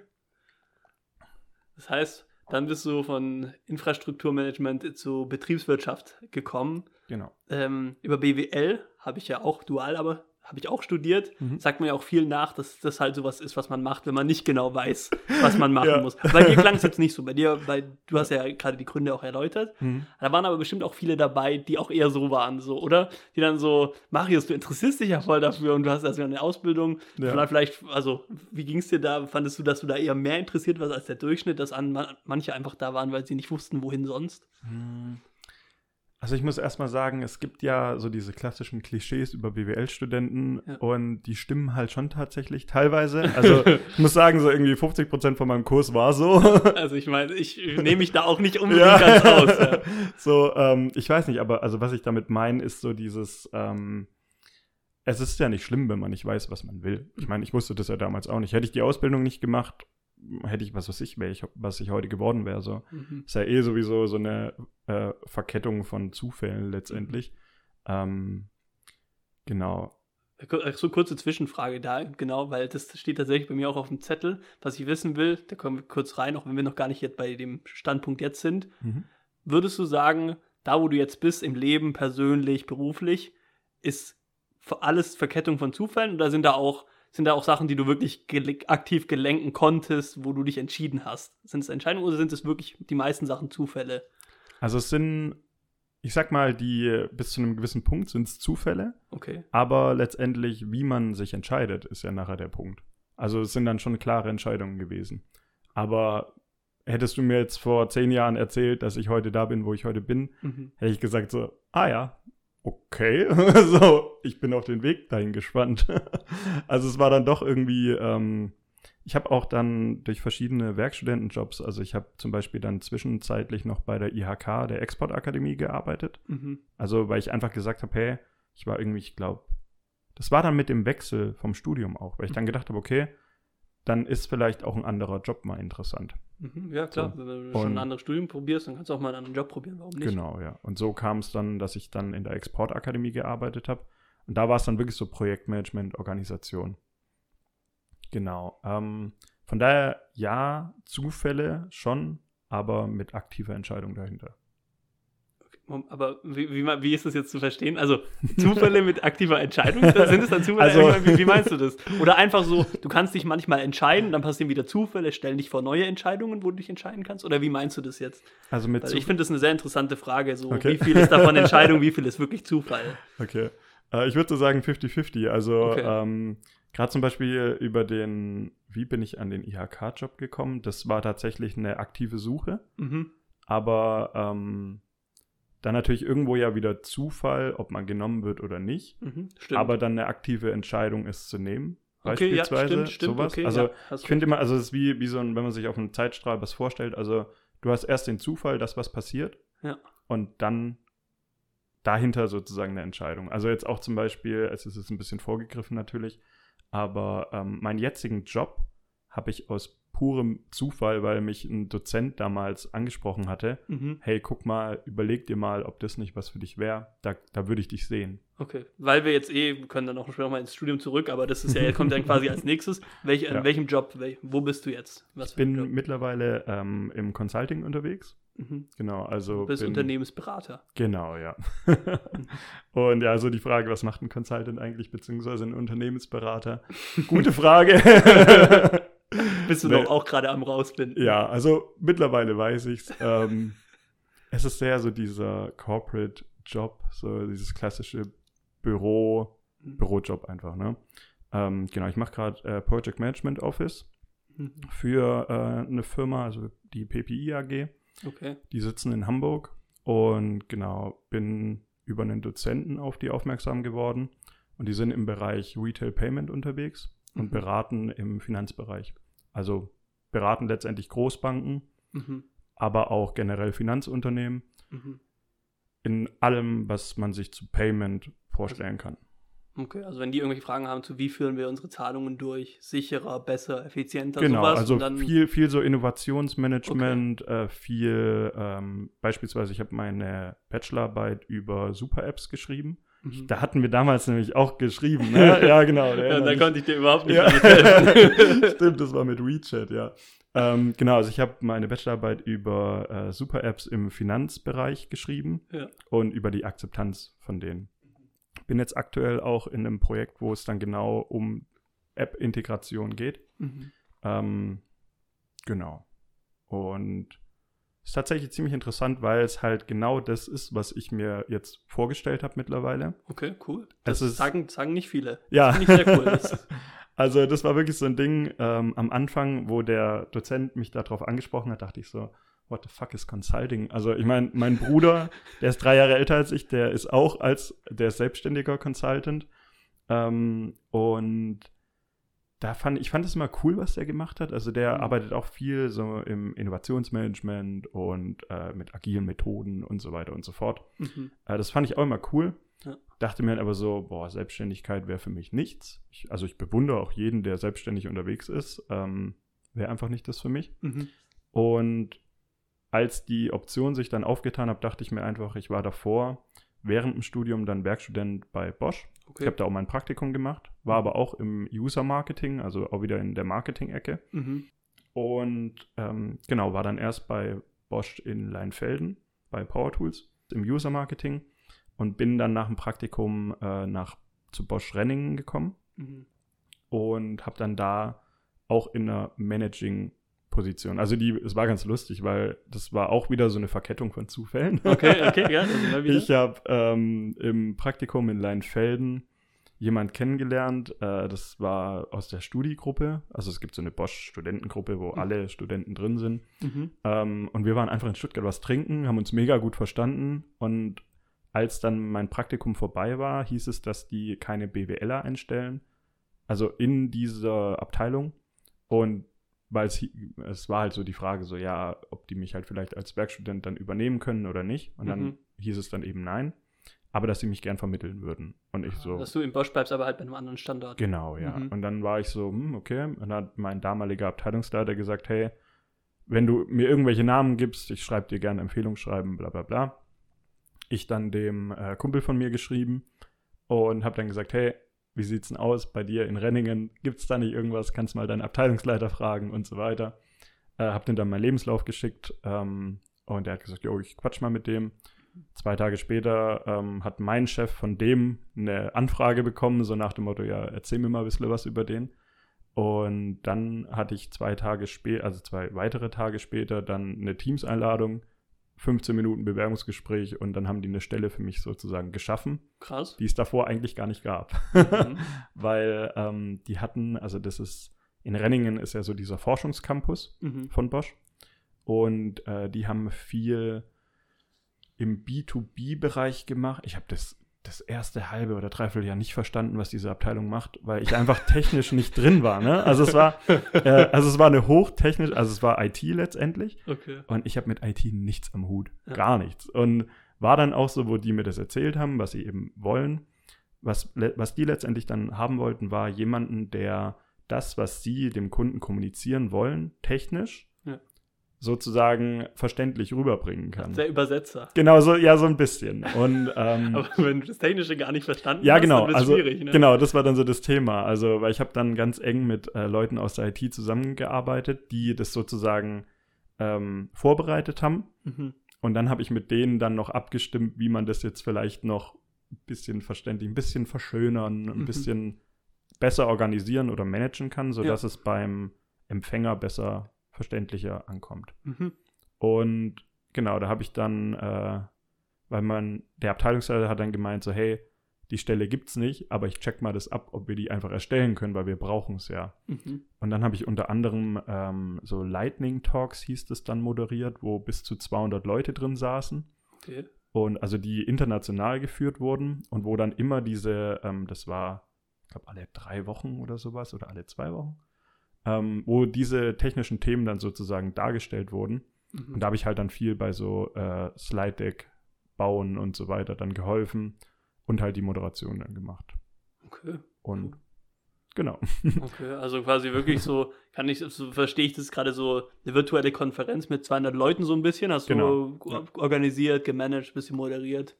Speaker 1: Das heißt, dann bist du von Infrastrukturmanagement zu Betriebswirtschaft gekommen.
Speaker 3: Genau.
Speaker 1: Ähm, über BWL habe ich ja auch dual, aber habe ich auch studiert.
Speaker 3: Mhm.
Speaker 1: Sagt mir ja auch viel nach, dass das halt sowas ist, was man macht, wenn man nicht genau weiß, was man [LAUGHS] machen
Speaker 3: Ja.
Speaker 1: muss. Bei dir klang es jetzt nicht so. Bei dir, bei, du hast ja gerade die Gründe auch erläutert.
Speaker 3: Mhm.
Speaker 1: Da waren aber bestimmt auch viele dabei, die auch eher so waren, so, oder? Die dann so, Marius, du interessierst dich ja voll dafür und du hast also eine Ausbildung.
Speaker 3: Ja.
Speaker 1: Vielleicht, also, wie ging es dir da? Fandest du, dass du da eher mehr interessiert warst als der Durchschnitt, dass an, manche einfach da waren, weil sie nicht wussten, wohin sonst?
Speaker 3: Hm. Also ich muss erstmal sagen, es gibt ja so diese klassischen Klischees über BWL-Studenten
Speaker 1: Ja.
Speaker 3: und die stimmen halt schon tatsächlich teilweise. Also [LAUGHS] ich muss sagen, so irgendwie 50 Prozent von meinem Kurs war so.
Speaker 1: Also ich meine, ich [LAUGHS] nehme mich da auch nicht unbedingt
Speaker 3: Ja.
Speaker 1: ganz aus. Ja. [LAUGHS]
Speaker 3: So, ähm, ich weiß nicht, aber also was ich damit meine, ist so dieses, ähm, es ist ja nicht schlimm, wenn man nicht weiß, was man will. Ich meine, ich wusste das ja damals auch nicht. Hätte ich die Ausbildung nicht gemacht, hätte ich was weiß ich, wäre ich, was ich heute geworden wäre. So.
Speaker 1: Mhm.
Speaker 3: Ist ja eh sowieso so eine äh, Verkettung von Zufällen letztendlich. Ähm, genau.
Speaker 1: Ach So kurze Zwischenfrage da, genau, weil das steht tatsächlich bei mir auch auf dem Zettel, was ich wissen will. Da kommen wir kurz rein, auch wenn wir noch gar nicht jetzt bei dem Standpunkt jetzt sind.
Speaker 3: Mhm.
Speaker 1: Würdest du sagen, da wo du jetzt bist, im Leben, persönlich, beruflich, ist alles Verkettung von Zufällen oder sind da auch, sind da auch Sachen, die du wirklich gele aktiv gelenken konntest, wo du dich entschieden hast? Sind es Entscheidungen oder sind es wirklich die meisten Sachen Zufälle?
Speaker 3: Also es sind, ich sag mal, die bis zu einem gewissen Punkt sind es Zufälle,
Speaker 1: Okay.
Speaker 3: aber letztendlich, wie man sich entscheidet, ist ja nachher der Punkt. Also es sind dann schon klare Entscheidungen gewesen. Aber hättest du mir jetzt vor zehn Jahren erzählt, dass ich heute da bin, wo ich heute bin,
Speaker 1: Mhm.
Speaker 3: hätte ich gesagt so, ah ja, okay, [LAUGHS] so, ich bin auf den Weg dahin gespannt. [LAUGHS] also es war dann doch irgendwie, ähm, ich habe auch dann durch verschiedene Werkstudentenjobs, also ich habe zum Beispiel dann zwischenzeitlich noch bei der IHK, der Exportakademie, gearbeitet.
Speaker 1: Mhm.
Speaker 3: Also weil ich einfach gesagt habe, hey, ich war irgendwie, ich glaube, das war dann mit dem Wechsel vom Studium auch, weil ich dann gedacht habe, okay, dann ist vielleicht auch ein anderer Job mal interessant.
Speaker 1: Mhm. Ja, klar.
Speaker 3: So.
Speaker 1: Wenn du schon ein anderes Studium probierst, dann kannst du auch mal einen anderen Job probieren. Warum nicht?
Speaker 3: Genau, ja. Und so kam es dann, dass ich dann in der Exportakademie gearbeitet habe. Und da war es dann wirklich so Projektmanagement, Organisation. Genau. Ähm, von daher, ja, Zufälle schon, aber mit aktiver Entscheidung dahinter.
Speaker 1: Aber wie, wie, wie ist das jetzt zu verstehen? Also Zufälle mit aktiver Entscheidung? Sind es dann Zufälle?
Speaker 3: Also-
Speaker 1: wie, wie meinst du das? Oder einfach so, du kannst dich manchmal entscheiden, dann passieren wieder Zufälle, stellen dich vor neue Entscheidungen, wo du dich entscheiden kannst? Oder wie meinst du das jetzt?
Speaker 3: Also mit
Speaker 1: Weil ich finde das eine sehr interessante Frage. So,
Speaker 3: Okay.
Speaker 1: wie viel ist davon [LAUGHS] Entscheidung, wie viel ist wirklich Zufall?
Speaker 3: Okay. Äh, ich würde so sagen 50-50. Also
Speaker 1: Okay.
Speaker 3: ähm, gerade zum Beispiel über den, wie bin ich an den IHK-Job gekommen? Das war tatsächlich eine aktive Suche.
Speaker 1: Mhm.
Speaker 3: aber ähm, dann natürlich irgendwo ja wieder Zufall, ob man genommen wird oder nicht.
Speaker 1: Mhm. Stimmt.
Speaker 3: Aber dann eine aktive Entscheidung ist zu nehmen.
Speaker 1: okay, ja,
Speaker 3: Beispielsweise
Speaker 1: stimmt, stimmt.
Speaker 3: sowas.
Speaker 1: Okay,
Speaker 3: also
Speaker 1: ja,
Speaker 3: ich finde immer, also es ist wie, wie so ein, wenn man sich auf einem Zeitstrahl was vorstellt, also du hast erst den Zufall, dass was passiert
Speaker 1: Ja.
Speaker 3: und dann dahinter sozusagen eine Entscheidung. Also jetzt auch zum Beispiel, es ist ein bisschen vorgegriffen natürlich, aber ähm, meinen jetzigen Job habe ich aus purem Zufall, weil mich ein Dozent damals angesprochen hatte,
Speaker 1: Mhm.
Speaker 3: hey, guck mal, überleg dir mal, ob das nicht was für dich wäre. Da, da würde ich dich sehen.
Speaker 1: Okay, weil wir jetzt eh, können dann auch später mal ins Studium zurück, aber das ist ja, kommt dann quasi als nächstes. Welch,
Speaker 3: Ja.
Speaker 1: In welchem Job, wo bist du jetzt? Was
Speaker 3: Ich bin mittlerweile ähm, im Consulting unterwegs.
Speaker 1: Mhm.
Speaker 3: Genau, also
Speaker 1: Du bist
Speaker 3: bin,
Speaker 1: Unternehmensberater.
Speaker 3: Genau, ja. [LAUGHS] Und ja, so die Frage, was macht ein Consultant eigentlich, beziehungsweise ein Unternehmensberater? Gute Frage. [LAUGHS]
Speaker 1: Bist du
Speaker 3: Nee.
Speaker 1: doch auch gerade am rausfinden.
Speaker 3: ja, also mittlerweile weiß ich's. Ähm, [LAUGHS] es ist sehr so dieser Corporate Job, so dieses klassische Büro,
Speaker 1: Mhm.
Speaker 3: Bürojob einfach, ne? Ähm, genau, ich mache gerade äh, Project Management Office
Speaker 1: Mhm.
Speaker 3: für äh, eine Firma, also die PPI AG.
Speaker 1: Okay.
Speaker 3: Die sitzen in Hamburg und genau, bin über einen Dozenten auf die aufmerksam geworden und die sind im Bereich Retail Payment unterwegs und
Speaker 1: Mhm.
Speaker 3: beraten im Finanzbereich. Also beraten letztendlich Großbanken,
Speaker 1: Mhm.
Speaker 3: aber auch generell Finanzunternehmen
Speaker 1: Mhm.
Speaker 3: in allem, was man sich zu Payment vorstellen kann.
Speaker 1: Okay, also wenn die irgendwelche Fragen haben zu wie führen wir unsere Zahlungen durch, sicherer, besser, effizienter,
Speaker 3: Genau,
Speaker 1: sowas.
Speaker 3: also
Speaker 1: und dann,
Speaker 3: viel, viel so Innovationsmanagement, äh, viel, ähm, beispielsweise ich habe meine Bachelorarbeit über Super-Apps geschrieben.
Speaker 1: Mhm.
Speaker 3: Da hatten wir damals nämlich auch geschrieben, [LAUGHS] ne? Ja, genau.
Speaker 1: ja, da konnte ich dir überhaupt nicht
Speaker 3: ja. [LAUGHS] Stimmt, das war mit WeChat, ja. Ähm, genau, also ich habe meine Bachelorarbeit über äh, Super-Apps im Finanzbereich geschrieben
Speaker 1: Ja.
Speaker 3: und über die Akzeptanz von denen. Bin jetzt aktuell auch in einem Projekt, wo es dann genau um App-Integration geht.
Speaker 1: Mhm.
Speaker 3: Ähm, genau. Und ist tatsächlich ziemlich interessant, weil es halt genau das ist, was ich mir jetzt vorgestellt habe mittlerweile.
Speaker 1: Okay, cool. Das
Speaker 3: ist-
Speaker 1: sagen, sagen nicht viele.
Speaker 3: Ja.
Speaker 1: Ich sehr cool. [LAUGHS]
Speaker 3: Also das war wirklich so ein Ding, ähm, am Anfang, wo der Dozent mich darauf angesprochen hat, dachte ich so, what the fuck is Consulting? Also ich meine, mein Bruder, [LAUGHS] der ist drei Jahre älter als ich, der ist auch als, der ist selbstständiger Consultant. Ähm, und da fand ich fand es immer cool, was der gemacht hat. Also der
Speaker 1: Mhm.
Speaker 3: arbeitet auch viel so im Innovationsmanagement und äh, mit agilen Methoden und so weiter und so fort.
Speaker 1: Mhm.
Speaker 3: Äh, das fand ich auch immer cool.
Speaker 1: Ja.
Speaker 3: Dachte mir aber so, boah, Selbstständigkeit wäre für mich nichts. Ich, also ich bewundere auch jeden, der selbstständig unterwegs ist. Ähm, wäre einfach nicht das für mich.
Speaker 1: Mhm.
Speaker 3: Und als die Option sich dann aufgetan hat, dachte ich mir einfach, ich war davor während dem Studium dann Werkstudent bei Bosch.
Speaker 1: Okay.
Speaker 3: Ich habe da auch mein Praktikum gemacht, war aber auch im User Marketing, also auch wieder in der Marketing-Ecke.
Speaker 1: Mhm.
Speaker 3: Und ähm, genau, war dann erst bei Bosch in Leinfelden bei Power Tools im User Marketing und bin dann nach dem Praktikum äh, nach zu Bosch Renningen gekommen
Speaker 1: Mhm.
Speaker 3: und habe dann da auch in einer Managing Position. Also die, es war ganz lustig, weil das war auch wieder so eine Verkettung von Zufällen.
Speaker 1: Okay, okay, [LAUGHS] ja, also.
Speaker 3: Ich habe ähm, im Praktikum in Leinfelden jemand kennengelernt. Äh, das war aus der Studiegruppe. Also es gibt so eine Bosch-Studentengruppe, wo
Speaker 1: Mhm.
Speaker 3: alle Studenten drin sind.
Speaker 1: mhm.
Speaker 3: Ähm, und wir waren einfach in Stuttgart was trinken, haben uns mega gut verstanden. Und als dann mein Praktikum vorbei war, hieß es, dass die keine BWLer einstellen. Also in dieser Abteilung. Und weil es, es war halt so die Frage, so ja, ob die mich halt vielleicht als Werkstudent dann übernehmen können oder nicht. Und dann
Speaker 1: Mhm.
Speaker 3: hieß es dann eben nein. Aber dass sie mich gern vermitteln würden. Und ich so.
Speaker 1: Dass du im Bosch bleibst, aber halt bei einem anderen Standort.
Speaker 3: Genau, ja.
Speaker 1: Mhm.
Speaker 3: Und dann war ich so, hm, okay. Und dann hat mein damaliger Abteilungsleiter gesagt, hey, wenn du mir irgendwelche Namen gibst, ich schreibe dir gerne Empfehlungsschreiben, bla bla bla. Ich dann dem äh, Kumpel von mir geschrieben und habe dann gesagt, hey, wie sieht's denn aus bei dir in Renningen? Gibt's da nicht irgendwas? Kannst mal deinen Abteilungsleiter fragen und so weiter. Äh, hab den dann meinen Lebenslauf geschickt ähm, und der hat gesagt, jo, ich quatsch mal mit dem. Zwei Tage später ähm, hat mein Chef von dem eine Anfrage bekommen, so nach dem Motto, ja, erzähl mir mal ein bisschen was über den. Und dann hatte ich zwei Tage später, also zwei weitere Tage später, dann eine Teams-Einladung, 15 Minuten Bewerbungsgespräch und dann haben die eine Stelle für mich sozusagen geschaffen,
Speaker 1: Krass.
Speaker 3: die es davor eigentlich gar nicht gab.
Speaker 1: Mhm. [LAUGHS]
Speaker 3: Weil ähm, die hatten, also das ist, in Renningen ist ja so dieser Forschungscampus
Speaker 1: Mhm.
Speaker 3: von Bosch. Und äh, die haben viel im B2B-Bereich gemacht. Ich habe das, das erste halbe oder dreiviertel Jahr nicht verstanden, was diese Abteilung macht, weil ich einfach technisch nicht drin war. Ne? Also es war, äh, also es war eine hochtechnisch, also es war IT letztendlich.
Speaker 1: Okay.
Speaker 3: Und ich habe mit IT nichts am Hut.
Speaker 1: Ja.
Speaker 3: Gar nichts. Und war dann auch so, wo die mir das erzählt haben, was sie eben wollen. Was, was die letztendlich dann haben wollten, war jemanden, der das, was sie dem Kunden kommunizieren wollen, technisch. Sozusagen verständlich rüberbringen kann.
Speaker 1: Der Übersetzer.
Speaker 3: Genau, so, ja, so ein bisschen. Und ähm, [LAUGHS]
Speaker 1: Aber wenn du das Technische gar nicht verstanden
Speaker 3: ja,
Speaker 1: hast,
Speaker 3: genau.
Speaker 1: dann
Speaker 3: Also,
Speaker 1: schwierig. Ne?
Speaker 3: Genau, das war dann so das Thema. Also, weil ich habe dann ganz eng mit äh, Leuten aus der IT zusammengearbeitet, die das sozusagen ähm, vorbereitet haben.
Speaker 1: Mhm.
Speaker 3: Und dann habe ich mit denen dann noch abgestimmt, wie man das jetzt vielleicht noch ein bisschen verständlich, ein bisschen verschönern, ein
Speaker 1: Mhm.
Speaker 3: bisschen besser organisieren oder managen kann, sodass
Speaker 1: Ja.
Speaker 3: es beim Empfänger besser verständlicher ankommt.
Speaker 1: Mhm.
Speaker 3: Und genau, da habe ich dann, äh, weil man, der Abteilungsleiter hat dann gemeint, so, hey, die Stelle gibt's nicht, aber ich check mal das ab, ob wir die einfach erstellen können, weil wir brauchen es ja.
Speaker 1: Mhm.
Speaker 3: Und dann habe ich unter anderem ähm, so Lightning Talks hieß es dann moderiert, wo bis zu 200 Leute drin saßen
Speaker 1: Okay.
Speaker 3: und also die international geführt wurden und wo dann immer diese, ähm, das war, ich glaube, alle drei Wochen oder sowas oder alle zwei Wochen, ähm, wo diese technischen Themen dann sozusagen dargestellt wurden.
Speaker 1: Mhm.
Speaker 3: Und da habe ich halt dann viel bei so äh, Slide Deck bauen und so weiter dann geholfen und halt die Moderation dann gemacht.
Speaker 1: okay.
Speaker 3: Und genau. [LAUGHS]
Speaker 1: Okay, also quasi wirklich so, kann ich, so verstehe ich das gerade so, eine virtuelle Konferenz mit 200 Leuten so ein bisschen, hast
Speaker 3: Genau,
Speaker 1: du
Speaker 3: ja.
Speaker 1: organisiert, gemanagt, bisschen moderiert.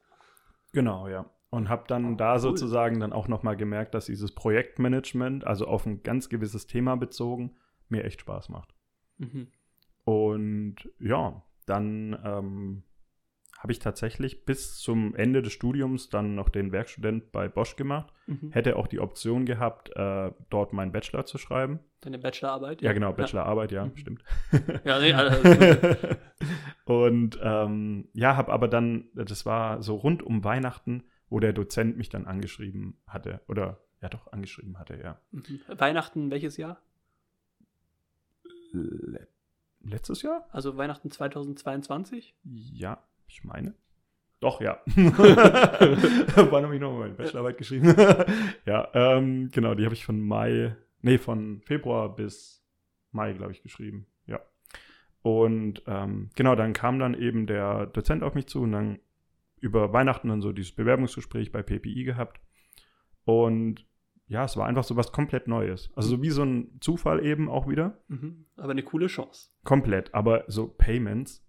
Speaker 3: Genau, ja. Und habe dann da
Speaker 1: Cool.
Speaker 3: sozusagen dann auch nochmal gemerkt, dass dieses Projektmanagement, also auf ein ganz gewisses Thema bezogen, mir echt Spaß macht.
Speaker 1: Mhm.
Speaker 3: Und ja, dann ähm, habe ich tatsächlich bis zum Ende des Studiums dann noch den Werkstudent bei Bosch gemacht.
Speaker 1: Mhm.
Speaker 3: Hätte auch die Option gehabt, äh, dort meinen Bachelor zu schreiben.
Speaker 1: Deine Bachelorarbeit?
Speaker 3: Ja, genau, Bachelorarbeit, ja,
Speaker 1: Mhm.
Speaker 3: stimmt.
Speaker 1: Ja, nee, also, [LAUGHS]
Speaker 3: und ähm, ja, habe aber dann, das war so rund um Weihnachten, wo der Dozent mich dann angeschrieben hatte. Oder ja doch, angeschrieben hatte, ja.
Speaker 1: mhm. Weihnachten, welches Jahr?
Speaker 3: Le letztes Jahr?
Speaker 1: Also Weihnachten 2022?
Speaker 3: Ja, ich meine. Doch, ja. [LAUGHS] [LAUGHS] Wann habe ich noch meine Bachelorarbeit geschrieben? [LAUGHS] ja, ähm, genau, die habe ich von Mai, nee, von Februar bis Mai, glaube ich, geschrieben. Ja. Und ähm, genau, dann kam dann eben der Dozent auf mich zu und dann über Weihnachten dann so dieses Bewerbungsgespräch bei PPI gehabt. Und ja, es war einfach so was komplett Neues. Also so wie so ein Zufall eben auch wieder.
Speaker 1: Mhm. Aber eine coole Chance.
Speaker 3: Komplett. Aber so Payments,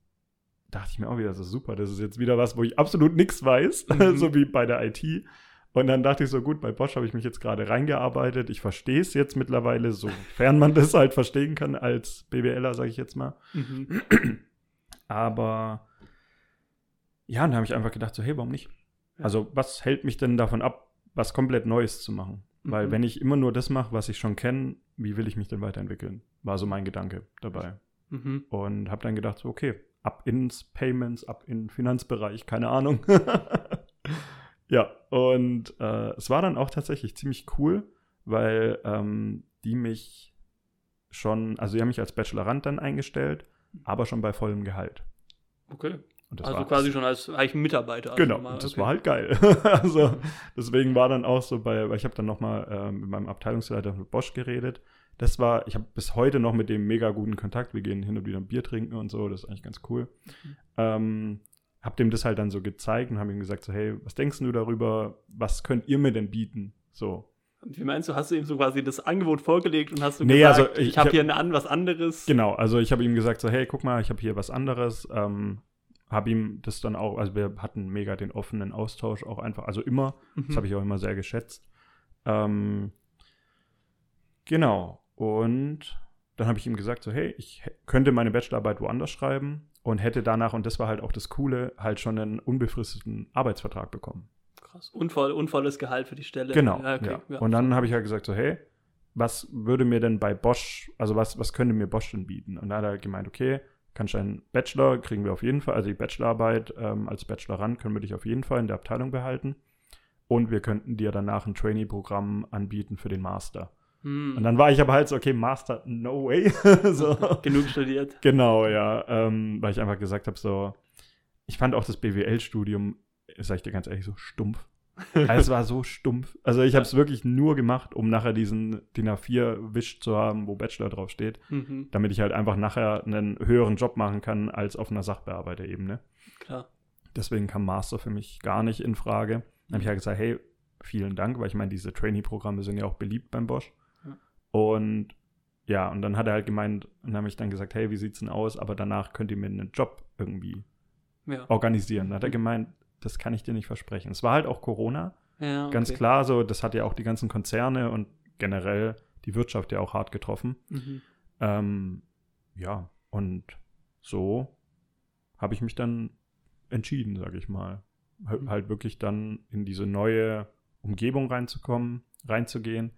Speaker 3: dachte ich mir auch wieder, das ist super. Das ist jetzt wieder was, wo ich absolut nichts weiß, [LAUGHS]
Speaker 1: Mhm.
Speaker 3: so wie bei der IT. Und dann dachte ich so, gut, bei Bosch habe ich mich jetzt gerade reingearbeitet. Ich verstehe es jetzt mittlerweile, sofern man [LAUGHS] das halt verstehen kann als BWLer, sage ich jetzt mal.
Speaker 1: Mhm.
Speaker 3: Aber ja, und da habe ich einfach gedacht, so, hey, warum nicht?
Speaker 1: Ja.
Speaker 3: Also, was hält mich denn davon ab, was komplett Neues zu machen? Weil,
Speaker 1: Mhm.
Speaker 3: wenn ich immer nur das mache, was ich schon kenne, wie will ich mich denn weiterentwickeln? War so mein Gedanke dabei.
Speaker 1: Mhm.
Speaker 3: Und habe dann gedacht, so, okay, ab ins Payments, ab in den Finanzbereich, keine Ahnung. [LAUGHS] ja, und äh, es war dann auch tatsächlich ziemlich cool, weil ähm, die mich schon, also die haben mich als Bachelorand dann eingestellt, aber schon bei vollem Gehalt.
Speaker 1: Okay. Also
Speaker 3: war
Speaker 1: quasi schon als eigentlich Mitarbeiter. Also
Speaker 3: Genau,
Speaker 1: mal-
Speaker 3: und das
Speaker 1: okay.
Speaker 3: war halt geil. [LAUGHS] also deswegen war dann auch so bei, weil ich habe dann nochmal äh, mit meinem Abteilungsleiter mit Bosch geredet. Das war, ich habe bis heute noch mit dem mega guten Kontakt. Wir gehen hin und wieder ein Bier trinken und so, das ist eigentlich ganz cool.
Speaker 1: Mhm.
Speaker 3: Ähm, hab dem das halt dann so gezeigt und habe ihm gesagt so, hey, was denkst du darüber? Was könnt ihr mir denn bieten? So.
Speaker 1: Und Wie meinst du, hast du ihm so quasi das Angebot vorgelegt und hast du
Speaker 3: Nee,
Speaker 1: gesagt,
Speaker 3: also
Speaker 1: ich,
Speaker 3: ich-
Speaker 1: habe
Speaker 3: ich-
Speaker 1: hier an was anderes?
Speaker 3: Genau, also ich habe ihm gesagt so, hey, guck mal, ich habe hier was anderes. Ähm, habe ihm das dann auch, also wir hatten mega den offenen Austausch auch einfach, also immer.
Speaker 1: Mhm.
Speaker 3: Das habe ich auch immer sehr geschätzt. Ähm, genau. Und dann habe ich ihm gesagt, so, hey, ich könnte meine Bachelorarbeit woanders schreiben und hätte danach, und das war halt auch das Coole, halt schon einen unbefristeten Arbeitsvertrag bekommen.
Speaker 1: Krass. Unvoll, unvolles Gehalt für die Stelle.
Speaker 3: Genau.
Speaker 1: Ja, okay.
Speaker 3: ja.
Speaker 1: Ja.
Speaker 3: Und dann habe ich halt gesagt, so, hey, was würde mir denn bei Bosch, also was, was könnte mir Bosch denn bieten? Und da hat er gemeint, okay, kannst du einen Bachelor, kriegen wir auf jeden Fall, also die Bachelorarbeit ähm, als Bachelorand können wir dich auf jeden Fall in der Abteilung behalten. Und wir könnten dir danach ein Trainee-Programm anbieten für den Master.
Speaker 1: Hm.
Speaker 3: Und dann war ich aber halt so, okay, Master, no way. [LAUGHS] so. [LAUGHS]
Speaker 1: Genug studiert.
Speaker 3: Genau, ja. Ähm, weil ich einfach gesagt habe, so, ich fand auch das BWL-Studium, sag ich dir ganz ehrlich, so stumpf. Also es war so stumpf. Also ich habe es wirklich nur gemacht, um nachher diesen DIN A4-Wisch zu haben, wo Bachelor draufsteht,
Speaker 1: Mhm.
Speaker 3: damit ich halt einfach nachher einen höheren Job machen kann als auf einer Sachbearbeiterebene.
Speaker 1: Klar.
Speaker 3: Deswegen kam Master für mich gar nicht in Frage. Dann habe ich halt gesagt, hey, vielen Dank, weil ich meine, diese Trainee-Programme sind ja auch beliebt beim Bosch.
Speaker 1: Ja.
Speaker 3: Und ja, und dann hat er halt gemeint, und dann habe ich dann gesagt, hey, wie sieht's denn aus? Aber danach könnt ihr mir einen Job irgendwie
Speaker 1: Ja.
Speaker 3: organisieren. Dann hat er
Speaker 1: Mhm.
Speaker 3: gemeint, das kann ich dir nicht versprechen. Es war halt auch Corona,
Speaker 1: ja okay.
Speaker 3: ganz klar so, das hat ja auch die ganzen Konzerne und generell die Wirtschaft ja auch hart getroffen.
Speaker 1: Mhm.
Speaker 3: Ähm, ja, und so habe ich mich dann entschieden, sage ich mal. Halt,
Speaker 1: Mhm.
Speaker 3: halt wirklich dann in diese neue Umgebung reinzukommen, reinzugehen.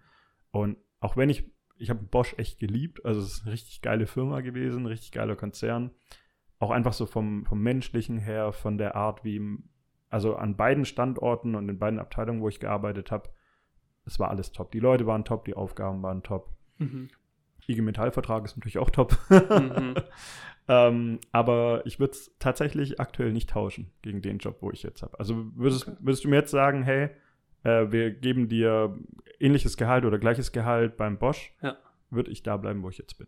Speaker 3: Und auch wenn ich, ich habe Bosch echt geliebt, also es ist eine richtig geile Firma gewesen, richtig geiler Konzern. Auch einfach so vom, vom menschlichen her, von der Art, wie, also an beiden Standorten und in beiden Abteilungen, wo ich gearbeitet habe, es war alles top. Die Leute waren top, die Aufgaben waren top.
Speaker 1: Mhm.
Speaker 3: IG Metallvertrag ist natürlich auch top.
Speaker 1: Mhm. [LAUGHS]
Speaker 3: ähm, aber ich würde es tatsächlich aktuell nicht tauschen gegen den Job, wo ich jetzt habe. Also würdest,
Speaker 1: Okay.
Speaker 3: würdest du mir jetzt sagen, hey, äh, wir geben dir ähnliches Gehalt oder gleiches Gehalt beim Bosch,
Speaker 1: Ja.
Speaker 3: würde ich da bleiben, wo ich jetzt bin.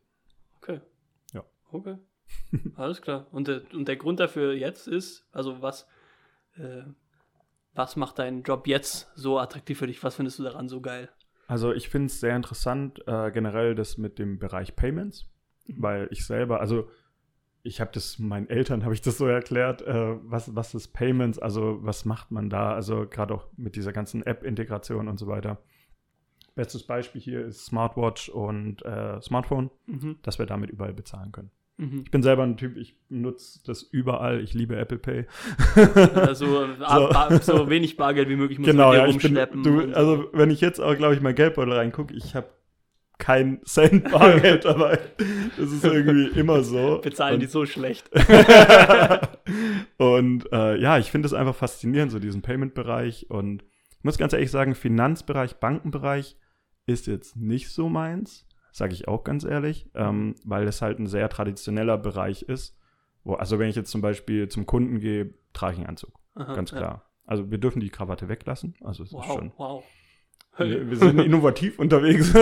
Speaker 1: Okay.
Speaker 3: Ja.
Speaker 1: Okay. [LAUGHS] Alles klar. Und der, und der Grund dafür jetzt ist, also was, äh, was macht deinen Job jetzt so attraktiv für dich? Was findest du daran so geil?
Speaker 3: Also ich finde es sehr interessant, äh, generell das mit dem Bereich Payments,
Speaker 1: Mhm.
Speaker 3: weil ich selber, also ich habe das meinen Eltern, habe ich das so erklärt, äh, was, was ist Payments, also was macht man da, also gerade auch mit dieser ganzen App-Integration und so weiter. Bestes Beispiel hier ist Smartwatch und äh, Smartphone,
Speaker 1: Mhm.
Speaker 3: dass wir damit überall bezahlen können.
Speaker 1: Mhm.
Speaker 3: Ich bin selber ein Typ, ich nutze das überall, ich liebe Apple Pay.
Speaker 1: Also [LAUGHS] so. So wenig Bargeld wie möglich muss
Speaker 3: genau,
Speaker 1: man
Speaker 3: ja, ich bin,
Speaker 1: rumschleppen.
Speaker 3: du, also wenn ich jetzt auch, glaube ich, mein Geldbeutel reingucke, ich habe kein Cent Bargeld [LAUGHS] dabei. Das ist irgendwie immer so.
Speaker 1: bezahlen
Speaker 3: und,
Speaker 1: die so schlecht. [LAUGHS]
Speaker 3: und äh, ja, ich finde es einfach faszinierend, so diesen Payment-Bereich. Und ich muss ganz ehrlich sagen, Finanzbereich, Bankenbereich ist jetzt nicht so meins. Sage ich auch ganz ehrlich, ähm, weil es halt ein sehr traditioneller Bereich ist. Wo, also wenn ich jetzt zum Beispiel zum Kunden gehe, trage ich einen Anzug,
Speaker 1: Aha,
Speaker 3: ganz
Speaker 1: ja.
Speaker 3: klar. Also wir dürfen die Krawatte weglassen. Also es ist
Speaker 1: Wow,
Speaker 3: schon.
Speaker 1: wow.
Speaker 3: Wir, wir sind [LAUGHS] innovativ unterwegs.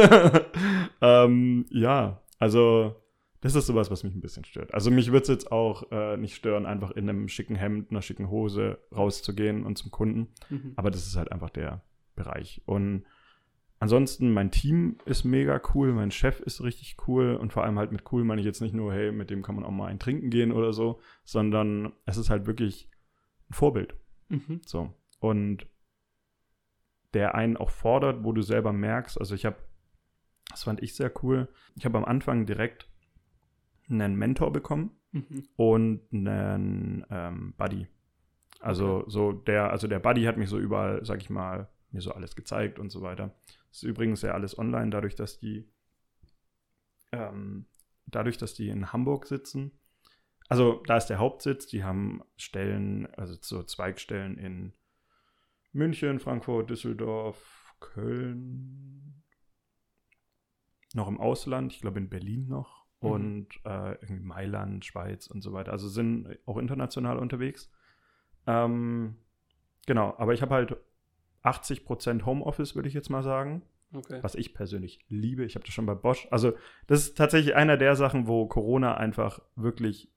Speaker 3: [LAUGHS] ähm, ja, also das ist sowas, was mich ein bisschen stört. Also mich würde es jetzt auch äh, nicht stören, einfach in einem schicken Hemd, einer schicken Hose rauszugehen und zum Kunden.
Speaker 1: Mhm.
Speaker 3: Aber das ist halt einfach der Bereich. Und ansonsten, mein Team ist mega cool, mein Chef ist richtig cool und vor allem halt mit cool meine ich jetzt nicht nur, hey, mit dem kann man auch mal ein Trinken gehen oder so, sondern es ist halt wirklich ein Vorbild.
Speaker 1: Mhm.
Speaker 3: So. Und der einen auch fordert, wo du selber merkst, also ich habe, das fand ich sehr cool, ich habe am Anfang direkt einen Mentor bekommen
Speaker 1: Mhm.
Speaker 3: und einen ähm, Buddy. Also so der, also der Buddy hat mich so überall, sag ich mal, mir so alles gezeigt und so weiter. Das ist übrigens ja alles online, dadurch, dass die ähm, dadurch, dass die in Hamburg sitzen. Also da ist der Hauptsitz, die haben Stellen, also so Zweigstellen in München, Frankfurt, Düsseldorf, Köln, noch im Ausland, ich glaube in Berlin noch
Speaker 1: Mhm.
Speaker 3: und äh, irgendwie Mailand, Schweiz und so weiter. Also sind auch international unterwegs. Ähm, genau, aber ich habe halt 80% Homeoffice, würde ich jetzt mal sagen,
Speaker 1: Okay.
Speaker 3: was ich persönlich liebe. Ich habe das schon bei Bosch. Also das ist tatsächlich einer der Sachen, wo Corona einfach wirklich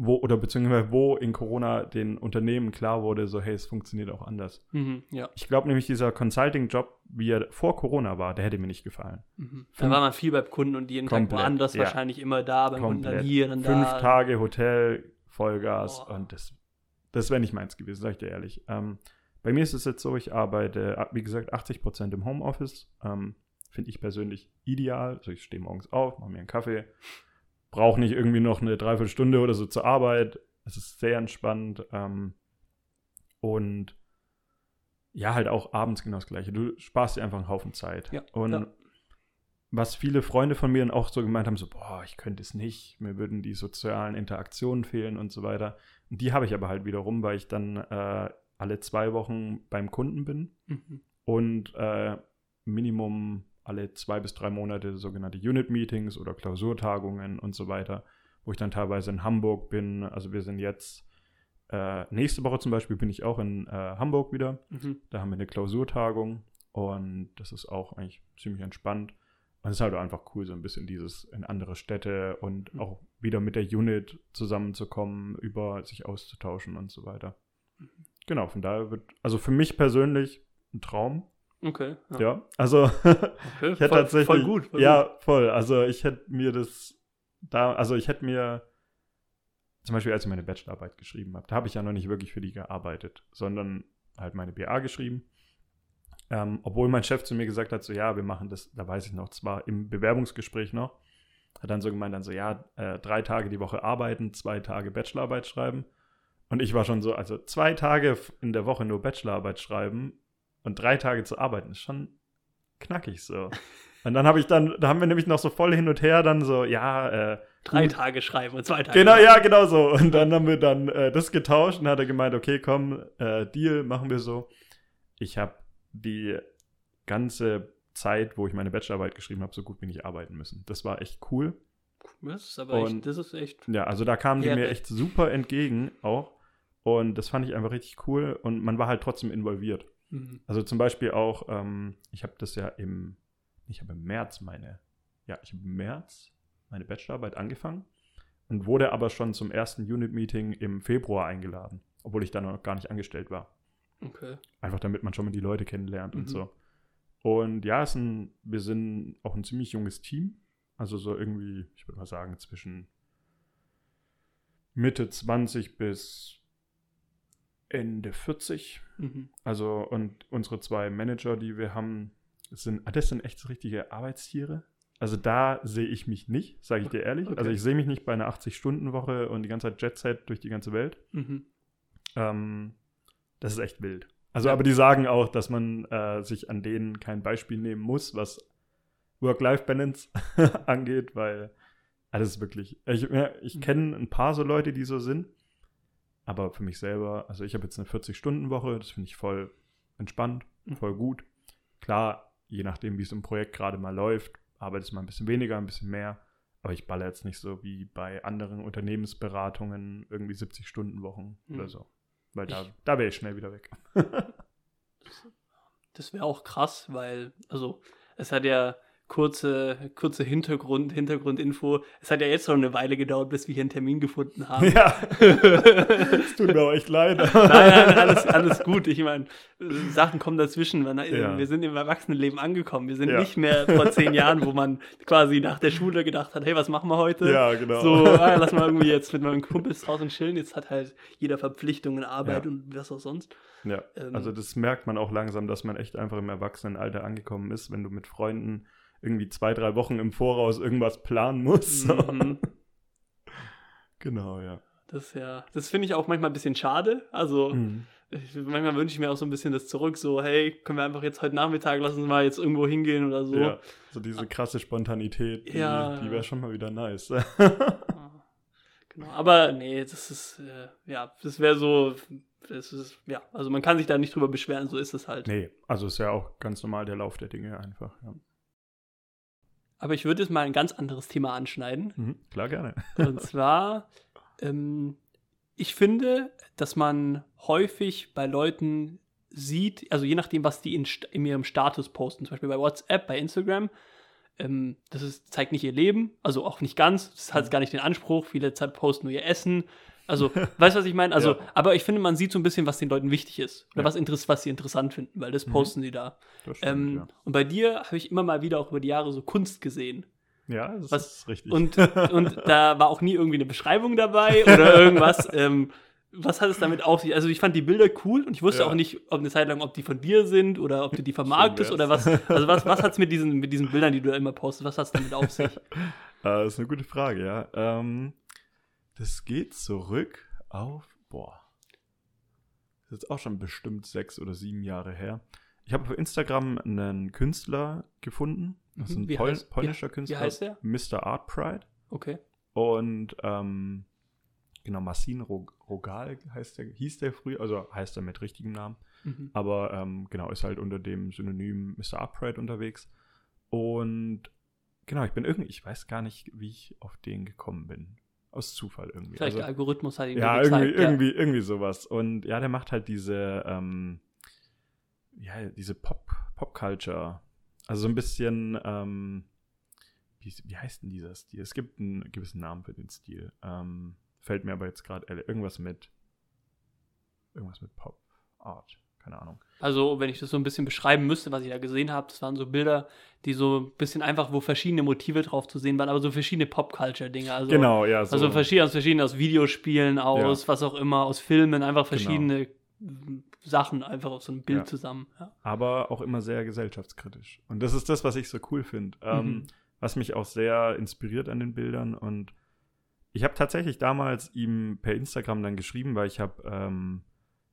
Speaker 3: wo oder beziehungsweise wo in Corona den Unternehmen klar wurde, so hey, es funktioniert auch anders.
Speaker 1: Mhm. Ja.
Speaker 3: Ich glaube nämlich, dieser Consulting-Job, wie er vor Corona war, der hätte mir nicht gefallen.
Speaker 1: Mhm. Da
Speaker 3: Fünf-
Speaker 1: war man viel beim Kunden und jeden Tag
Speaker 3: Komplett,
Speaker 1: woanders
Speaker 3: ja.
Speaker 1: wahrscheinlich immer da, beim Kunden dann hier
Speaker 3: Fünf
Speaker 1: da.
Speaker 3: Tage Hotel, Vollgas
Speaker 1: Boah.
Speaker 3: und das, das wäre nicht meins gewesen, sag ich dir ehrlich. Ähm, bei mir ist es jetzt so, ich arbeite, wie gesagt, 80% im Homeoffice. Ähm, Finde ich persönlich ideal. Also ich stehe morgens auf, mache mir einen Kaffee, brauche nicht irgendwie noch eine Dreiviertelstunde oder so zur Arbeit. Es ist sehr entspannt. Ähm, und ja, halt auch abends genau das Gleiche. Du sparst dir einfach einen Haufen Zeit.
Speaker 1: Ja,
Speaker 3: Und
Speaker 1: ja.
Speaker 3: was viele Freunde von mir dann auch so gemeint haben, so, boah, ich könnte es nicht, mir würden die sozialen Interaktionen fehlen und so weiter. Und die habe ich aber halt wiederum, weil ich dann äh, alle zwei Wochen beim Kunden bin
Speaker 1: Mhm.
Speaker 3: und äh, Minimum alle zwei bis drei Monate sogenannte Unit-Meetings oder Klausurtagungen und so weiter, wo ich dann teilweise in Hamburg bin. Also wir sind jetzt, äh, nächste Woche zum Beispiel bin ich auch in äh, Hamburg wieder.
Speaker 1: Mhm.
Speaker 3: Da haben wir eine Klausurtagung und das ist auch eigentlich ziemlich entspannt. Und es ist halt einfach cool, so ein bisschen dieses in andere Städte und
Speaker 1: Mhm.
Speaker 3: auch wieder mit der Unit zusammenzukommen, über sich auszutauschen und so weiter. Genau, von daher wird, also für mich persönlich ein Traum.
Speaker 1: Okay.
Speaker 3: Ja, also [LAUGHS]
Speaker 1: Okay.
Speaker 3: ich hätte
Speaker 1: voll,
Speaker 3: tatsächlich.
Speaker 1: voll gut. Voll
Speaker 3: ja, voll. Also ich hätte mir das da, also ich hätte mir zum Beispiel, als ich meine Bachelorarbeit geschrieben habe, da habe ich ja noch nicht wirklich für die gearbeitet, sondern halt meine BA geschrieben. Ähm, obwohl mein Chef zu mir gesagt hat, so ja, wir machen das, da weiß ich noch, zwar im Bewerbungsgespräch noch, hat dann so gemeint, dann so ja, äh, drei Tage die Woche arbeiten, zwei Tage Bachelorarbeit schreiben. Und ich war schon so, also zwei Tage in der Woche nur Bachelorarbeit schreiben und drei Tage zu arbeiten, ist schon knackig so. [LAUGHS] Und dann habe ich dann, da haben wir nämlich noch so voll hin und her dann so, ja, äh,
Speaker 1: Drei
Speaker 3: gut.
Speaker 1: Tage schreiben und zwei Tage.
Speaker 3: Genau,
Speaker 1: schreiben.
Speaker 3: ja, genau so. Und dann haben wir dann äh, das getauscht und hat er gemeint, okay, komm, äh, Deal, machen wir so. Ich habe die ganze Zeit, wo ich meine Bachelorarbeit geschrieben habe, so gut wie nicht arbeiten müssen. Das war echt cool.
Speaker 1: Das ist aber
Speaker 3: Und-
Speaker 1: echt, das ist echt.
Speaker 3: Ja, also da kamen die mir echt super entgegen auch. Und das fand ich einfach richtig cool. Und man war halt trotzdem involviert.
Speaker 1: Mhm.
Speaker 3: Also zum Beispiel auch, ähm, ich habe das ja im, ich habe im März meine, ja, ich habe im März meine Bachelorarbeit angefangen und wurde aber schon zum ersten Unit-Meeting im Februar eingeladen, obwohl ich da noch gar nicht angestellt war.
Speaker 1: Okay.
Speaker 3: Einfach damit man schon mal die Leute kennenlernt
Speaker 1: Mhm.
Speaker 3: und so. Und ja, es ist ein, wir sind auch ein ziemlich junges Team. Also so irgendwie, ich würde mal sagen, zwischen Mitte 20 bis Ende 40.
Speaker 1: Mhm.
Speaker 3: Also, und unsere zwei Manager, die wir haben, sind, ah, das sind echt so richtige Arbeitstiere. Also da sehe ich mich nicht, sage ich dir ehrlich.
Speaker 1: Okay.
Speaker 3: Also ich sehe mich nicht bei einer 80-Stunden-Woche und die ganze Zeit Jet-Set durch die ganze Welt.
Speaker 1: Mhm.
Speaker 3: Ähm, das ist echt wild. Also,
Speaker 1: Ja.
Speaker 3: aber die sagen auch, dass man äh, sich an denen kein Beispiel nehmen muss, was Work-Life-Balance [LAUGHS] angeht, weil alles ist wirklich. Ich, ich
Speaker 1: Mhm.
Speaker 3: kenne ein paar so Leute, die so sind, aber für mich selber, also ich habe jetzt eine 40-Stunden-Woche, das finde ich voll entspannt,
Speaker 1: Mhm.
Speaker 3: voll gut. Klar, je nachdem, wie es im Projekt gerade mal läuft, arbeitest mal ein bisschen weniger, ein bisschen mehr. Aber ich baller jetzt nicht so wie bei anderen Unternehmensberatungen irgendwie 70-Stunden-Wochen
Speaker 1: Hm.
Speaker 3: oder so. Weil da,
Speaker 1: Ich-
Speaker 3: da wäre ich schnell wieder weg.
Speaker 1: Das wäre auch krass, weil, also, es hat ja kurze, kurze Hintergrund, Hintergrundinfo. Es hat ja jetzt schon eine Weile gedauert, bis wir hier einen Termin gefunden haben.
Speaker 3: ja, [LAUGHS] es tut mir auch echt leid.
Speaker 1: Nein, nein, alles, alles gut. Ich meine, Sachen kommen dazwischen.
Speaker 3: Ja.
Speaker 1: Wir sind im Erwachsenenleben angekommen. Wir sind
Speaker 3: Ja.
Speaker 1: nicht mehr vor zehn Jahren, wo man quasi nach der Schule gedacht hat, hey, was machen wir heute?
Speaker 3: Ja, genau.
Speaker 1: So, ah, lass mal irgendwie jetzt mit meinen Kumpels draußen chillen. Jetzt hat halt jeder Verpflichtungen, Arbeit
Speaker 3: Ja.
Speaker 1: und was auch sonst.
Speaker 3: Ja,
Speaker 1: Ähm,
Speaker 3: also das merkt man auch langsam, dass man echt einfach im Erwachsenenalter angekommen ist, wenn du mit Freunden irgendwie zwei, drei Wochen im Voraus irgendwas planen musst. So. [LAUGHS]
Speaker 1: Mhm.
Speaker 3: Genau, ja.
Speaker 1: Das ja, das finde ich auch manchmal ein bisschen schade. Also,
Speaker 3: Mhm.
Speaker 1: ich, manchmal wünsche ich mir auch so ein bisschen das zurück, so, hey, können wir einfach jetzt heute Nachmittag, lass uns mal jetzt irgendwo hingehen oder so.
Speaker 3: Ja, so diese krasse Spontanität, die,
Speaker 1: Ja.
Speaker 3: die wäre schon mal wieder nice. [LAUGHS]
Speaker 1: Genau, aber nee, das ist, äh, ja, das wäre so, das ist, ja, also man kann sich da nicht drüber beschweren, so ist es halt.
Speaker 3: nee, also ist ja auch ganz normal der Lauf der Dinge einfach. Ja.
Speaker 1: Aber ich würde jetzt mal ein ganz anderes Thema anschneiden.
Speaker 3: Mhm, klar, gerne. [LAUGHS]
Speaker 1: Und zwar, ähm, ich finde, dass man häufig bei Leuten sieht, also je nachdem, was die in, in ihrem Status posten, zum Beispiel bei WhatsApp, bei Instagram, ähm, das ist, zeigt nicht ihr Leben, also auch nicht ganz, das hat gar nicht den Anspruch, viele Zeit posten nur ihr Essen. Also, weißt du, was ich meine? Also,
Speaker 3: Ja.
Speaker 1: aber ich finde, man sieht so ein bisschen, was den Leuten wichtig ist. Oder
Speaker 3: Ja.
Speaker 1: was, interess was sie interessant finden, weil das
Speaker 3: Mhm.
Speaker 1: posten sie da.
Speaker 3: Das stimmt,
Speaker 1: Ähm,
Speaker 3: ja.
Speaker 1: Und bei dir habe ich immer mal wieder auch über die Jahre so Kunst gesehen.
Speaker 3: ja, das
Speaker 1: was-
Speaker 3: ist richtig.
Speaker 1: Und, [LAUGHS] und da war auch nie irgendwie eine Beschreibung dabei oder [LAUGHS] irgendwas. ähm, was hat es damit auf sich? Also ich fand die Bilder cool und ich wusste
Speaker 3: Ja.
Speaker 1: auch nicht, ob eine Zeit lang, ob die von dir sind oder ob du die vermarktest oder was. Also was, was hat es mit diesen, mit diesen Bildern, die du da immer postest, was hat es damit auf sich? [LAUGHS]
Speaker 3: Äh, das ist eine gute Frage, ja. Ähm, das geht zurück auf, boah, das ist jetzt auch schon bestimmt sechs oder sieben Jahre her. Ich habe auf Instagram einen Künstler gefunden. Das ist ein
Speaker 1: wie
Speaker 3: Pol
Speaker 1: heißt-
Speaker 3: polnischer
Speaker 1: wie- wie
Speaker 3: Künstler.
Speaker 1: heißt der?
Speaker 3: Mr. Art Pride.
Speaker 1: Okay.
Speaker 3: Und ähm, genau, Marcin Rog Rogal heißt der, hieß der früher, also heißt er mit richtigem Namen.
Speaker 1: Mhm.
Speaker 3: Aber ähm, genau, ist halt unter dem Synonym Mr. Upright unterwegs. Und genau, ich bin irgendwie, ich weiß gar nicht, wie ich auf den gekommen bin. Aus Zufall irgendwie.
Speaker 1: Vielleicht
Speaker 3: Also,
Speaker 1: der Algorithmus hat ihn
Speaker 3: ja,
Speaker 1: dir
Speaker 3: irgendwie,
Speaker 1: gezeigt. ja.
Speaker 3: irgendwie, irgendwie sowas. Und ja, der macht halt diese, ähm, ja, diese Pop, Pop-Culture. Also so ein bisschen, ähm, wie, wie heißt denn dieser Stil? Es gibt einen gewissen Namen für den Stil. Ähm, fällt mir aber jetzt gerade irgendwas mit, irgendwas mit Pop Art. Keine Ahnung.
Speaker 1: Also, wenn ich das so ein bisschen beschreiben müsste, was ich da gesehen habe, das waren so Bilder, die so ein bisschen einfach, wo verschiedene Motive drauf zu sehen waren, aber so verschiedene Pop-Culture-Dinge. Also,
Speaker 3: genau, ja. So,
Speaker 1: Also verschiedene, aus verschiedenen, aus Videospielen, aus was auch immer, aus Filmen, einfach verschiedene mm, Sachen einfach auf so einem Bild
Speaker 3: Ja.
Speaker 1: zusammen. Ja.
Speaker 3: aber auch immer sehr gesellschaftskritisch. Und das ist das, was ich so cool finde. Ähm,
Speaker 1: Mhm.
Speaker 3: was mich auch sehr inspiriert an den Bildern. Und ich habe tatsächlich damals ihm per Instagram dann geschrieben, weil ich habe, ähm,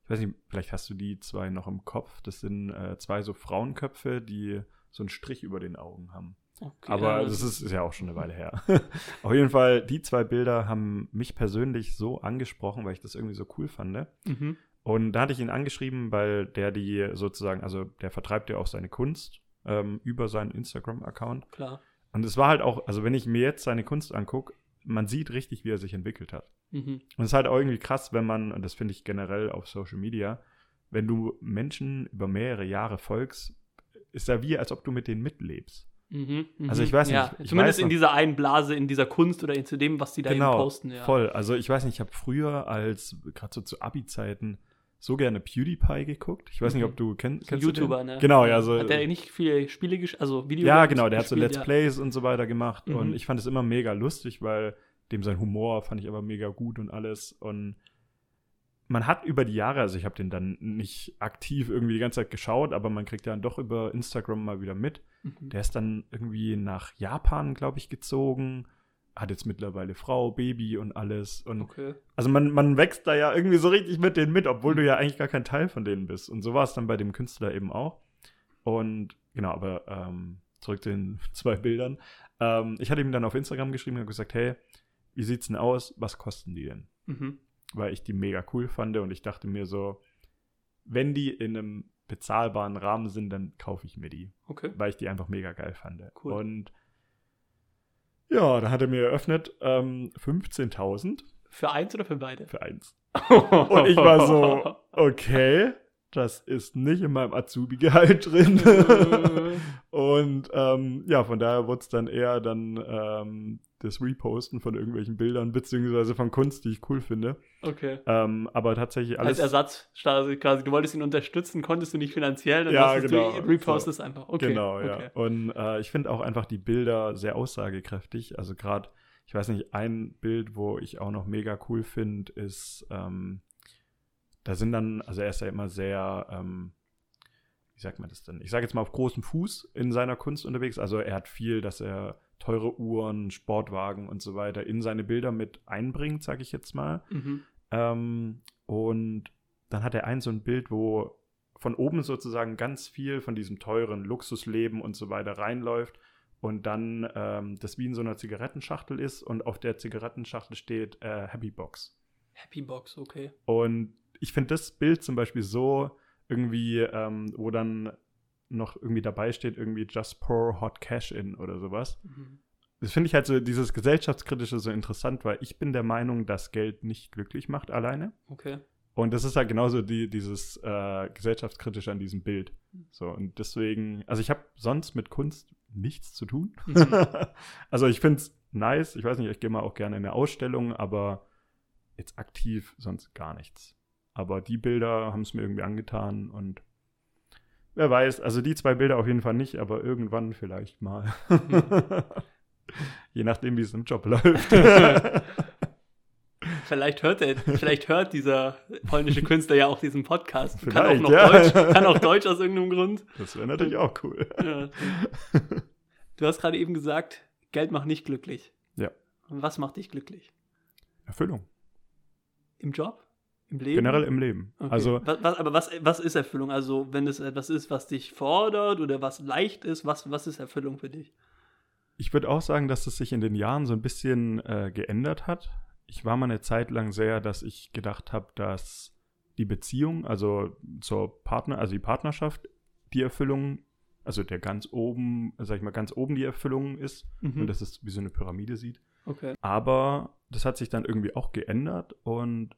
Speaker 3: ich weiß nicht, vielleicht hast du die zwei noch im Kopf. Das sind äh, zwei so Frauenköpfe, die so einen Strich über den Augen haben.
Speaker 1: Okay,
Speaker 3: Aber das ist, ist ja auch schon eine Weile her. [LAUGHS] Auf jeden Fall, die zwei Bilder haben mich persönlich so angesprochen, weil ich das irgendwie so cool fand.
Speaker 1: Mhm.
Speaker 3: Und da hatte ich ihn angeschrieben, weil der die sozusagen, also der vertreibt ja auch seine Kunst ähm, über seinen Instagram-Account.
Speaker 1: Klar.
Speaker 3: Und es war halt auch, also wenn ich mir jetzt seine Kunst angucke, man sieht richtig, wie er sich entwickelt hat.
Speaker 1: Mhm.
Speaker 3: Und es ist halt auch irgendwie krass, wenn man, und das finde ich generell auf Social Media, wenn du Menschen über mehrere Jahre folgst, ist ja wie, als ob du mit denen mitlebst.
Speaker 1: Mhm. Mhm.
Speaker 3: Also ich weiß nicht,
Speaker 1: Ja,
Speaker 3: ich
Speaker 1: zumindest
Speaker 3: weiß
Speaker 1: in dieser einen Blase, in dieser Kunst oder in zu dem, was die da eben
Speaker 3: genau,
Speaker 1: posten. Ja.
Speaker 3: voll. Also ich weiß nicht, ich habe früher als, gerade so zu Abi-Zeiten, so gerne PewDiePie geguckt. Ich weiß nicht,
Speaker 1: Mhm.
Speaker 3: ob du kenn, kennst. du den?
Speaker 1: YouTuber, ne?
Speaker 3: Genau, ja, so.
Speaker 1: Hat der nicht viele Spiele, also Videos
Speaker 3: Ja, genau, der hat so
Speaker 1: gespielt,
Speaker 3: Let's
Speaker 1: ja.
Speaker 3: Plays und so weiter gemacht
Speaker 1: Mhm.
Speaker 3: und ich fand es immer mega lustig, weil dem sein Humor fand ich aber mega gut und alles und man hat über die Jahre, also ich habe den dann nicht aktiv irgendwie die ganze Zeit geschaut, aber man kriegt ja dann doch über Instagram mal wieder mit.
Speaker 1: Mhm.
Speaker 3: Der ist dann irgendwie nach Japan, glaube ich, gezogen, hat jetzt mittlerweile Frau, Baby und alles und
Speaker 1: Okay.
Speaker 3: also man, man wächst da ja irgendwie so richtig mit denen mit, obwohl du ja eigentlich gar kein Teil von denen bist. Und so war es dann bei dem Künstler eben auch. Und genau, aber ähm, zurück zu den [LAUGHS] zwei Bildern. Ähm, ich hatte ihm dann auf Instagram geschrieben und gesagt, hey, wie sieht's denn aus? Was kosten die denn?
Speaker 1: Mhm.
Speaker 3: Weil ich die mega cool fand und ich dachte mir so, wenn die in einem bezahlbaren Rahmen sind, dann kaufe ich mir die
Speaker 1: Okay.
Speaker 3: weil ich die einfach mega geil fand.
Speaker 1: Cool.
Speaker 3: Und Ja, da hat er mir eröffnet ähm, 15.000
Speaker 1: Für eins oder für beide?
Speaker 3: für eins. [LAUGHS] Und ich war so, okay, das ist nicht in meinem Azubi-Gehalt drin. [LAUGHS] Und ähm, ja, von daher wurde es dann eher dann ähm, das Reposten von irgendwelchen Bildern, beziehungsweise von Kunst, die ich cool finde.
Speaker 1: okay.
Speaker 3: Ähm, aber tatsächlich alles.
Speaker 1: Als Ersatz quasi, quasi, du wolltest ihn unterstützen, konntest du nicht finanziell, dann
Speaker 3: Ja, genau.
Speaker 1: du repostest einfach. Okay.
Speaker 3: Genau, ja.
Speaker 1: okay.
Speaker 3: Und äh, ich finde auch einfach die Bilder sehr aussagekräftig. Also gerade, ich weiß nicht, ein Bild, wo ich auch noch mega cool finde, ist, ähm, da sind dann, also er ist ja immer sehr, ähm, wie sagt man das denn? Ich sage jetzt mal auf großem Fuß in seiner Kunst unterwegs. Also er hat viel, dass er teure Uhren, Sportwagen und so weiter in seine Bilder mit einbringt, sage ich jetzt mal.
Speaker 1: Mhm.
Speaker 3: Ähm, und dann hat er ein so ein Bild, wo von oben sozusagen ganz viel von diesem teuren Luxusleben und so weiter reinläuft und dann ähm, das wie in so einer Zigarettenschachtel ist und auf der Zigarettenschachtel steht äh, Happy Box.
Speaker 1: Happy Box, okay.
Speaker 3: Und ich finde das Bild zum Beispiel so irgendwie, ähm, wo dann noch irgendwie dabei steht, irgendwie Just pour hot cash in oder sowas.
Speaker 1: Mhm.
Speaker 3: Das finde ich halt so, dieses gesellschaftskritische so interessant, weil ich bin der Meinung, dass Geld nicht glücklich macht alleine.
Speaker 1: Okay.
Speaker 3: Und das ist halt genauso die, dieses äh, gesellschaftskritische an diesem Bild. So, und deswegen, also ich habe sonst mit Kunst nichts zu tun.
Speaker 1: Mhm. [LAUGHS]
Speaker 3: also ich finde es nice. Ich weiß nicht, ich gehe mal auch gerne in eine Ausstellung, aber jetzt aktiv sonst gar nichts. Aber die Bilder haben es mir irgendwie angetan und wer weiß, also die zwei Bilder auf jeden Fall nicht, aber irgendwann vielleicht mal. [LAUGHS] Je nachdem, wie es im Job läuft. [LAUGHS]
Speaker 1: Vielleicht hört er, vielleicht hört dieser polnische Künstler ja auch diesen Podcast. Kann auch noch
Speaker 3: ja.
Speaker 1: Deutsch, kann auch Deutsch aus irgendeinem Grund.
Speaker 3: das wäre natürlich auch cool.
Speaker 1: Ja. Du hast gerade eben gesagt, Geld macht nicht glücklich.
Speaker 3: Ja.
Speaker 1: Und was macht dich glücklich?
Speaker 3: Erfüllung.
Speaker 1: Im Job? Im Leben?
Speaker 3: Generell im Leben.
Speaker 1: Okay.
Speaker 3: Also
Speaker 1: was, was, aber was, was ist Erfüllung? Also, wenn es etwas ist, was dich fordert oder was leicht ist, was, was ist Erfüllung für dich?
Speaker 3: Ich würde auch sagen, dass es sich in den Jahren so ein bisschen äh, geändert hat. Ich war mal eine Zeit lang sehr, dass ich gedacht habe, dass die Beziehung, also zur Partner, also die Partnerschaft, die Erfüllung, also der ganz oben, sag ich mal, ganz oben die Erfüllung ist
Speaker 1: Mhm.
Speaker 3: und dass es wie so eine Pyramide sieht.
Speaker 1: Okay.
Speaker 3: Aber das hat sich dann irgendwie auch geändert und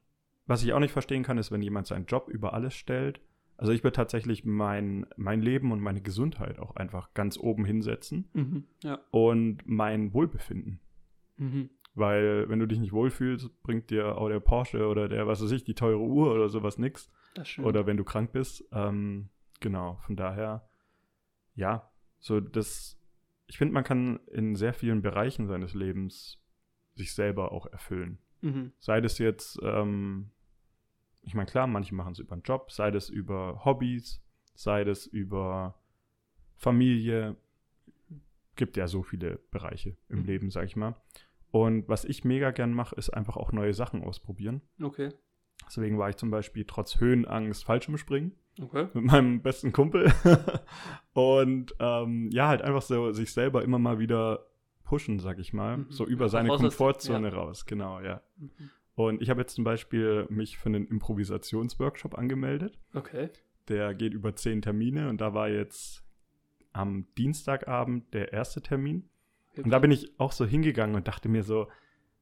Speaker 3: was ich auch nicht verstehen kann, ist, wenn jemand seinen Job über alles stellt. Also ich würde tatsächlich mein, mein Leben und meine Gesundheit auch einfach ganz oben hinsetzen
Speaker 1: Mhm. Ja.
Speaker 3: und mein Wohlbefinden.
Speaker 1: Mhm.
Speaker 3: Weil wenn du dich nicht wohlfühlst, bringt dir auch der Porsche oder der, was weiß ich, die teure Uhr oder sowas nix.
Speaker 1: Stimmt.
Speaker 3: Oder wenn du krank bist. Ähm, genau, von daher, ja, so das, ich finde, man kann in sehr vielen Bereichen seines Lebens sich selber auch erfüllen.
Speaker 1: Mhm.
Speaker 3: Sei das jetzt, ähm, ich meine, klar, manche machen es über einen Job, sei das über Hobbys, sei das über Familie. Gibt ja so viele Bereiche im
Speaker 1: Mhm.
Speaker 3: Leben, sag ich mal. Und was ich mega gern mache, ist einfach auch neue Sachen ausprobieren.
Speaker 1: Okay.
Speaker 3: Deswegen war ich zum Beispiel trotz Höhenangst Fallschirmspringen
Speaker 1: Okay.
Speaker 3: mit meinem besten Kumpel. [LAUGHS] Und ähm, ja, halt einfach so sich selber immer mal wieder pushen, sag ich mal.
Speaker 1: Mhm.
Speaker 3: So über seine Komfortzone raus, genau, ja.
Speaker 1: Mhm.
Speaker 3: Und ich habe jetzt zum Beispiel mich für einen Improvisationsworkshop angemeldet.
Speaker 1: Okay.
Speaker 3: Der geht über zehn Termine und da war jetzt am Dienstagabend der erste Termin. Und da bin ich auch so hingegangen und dachte mir so,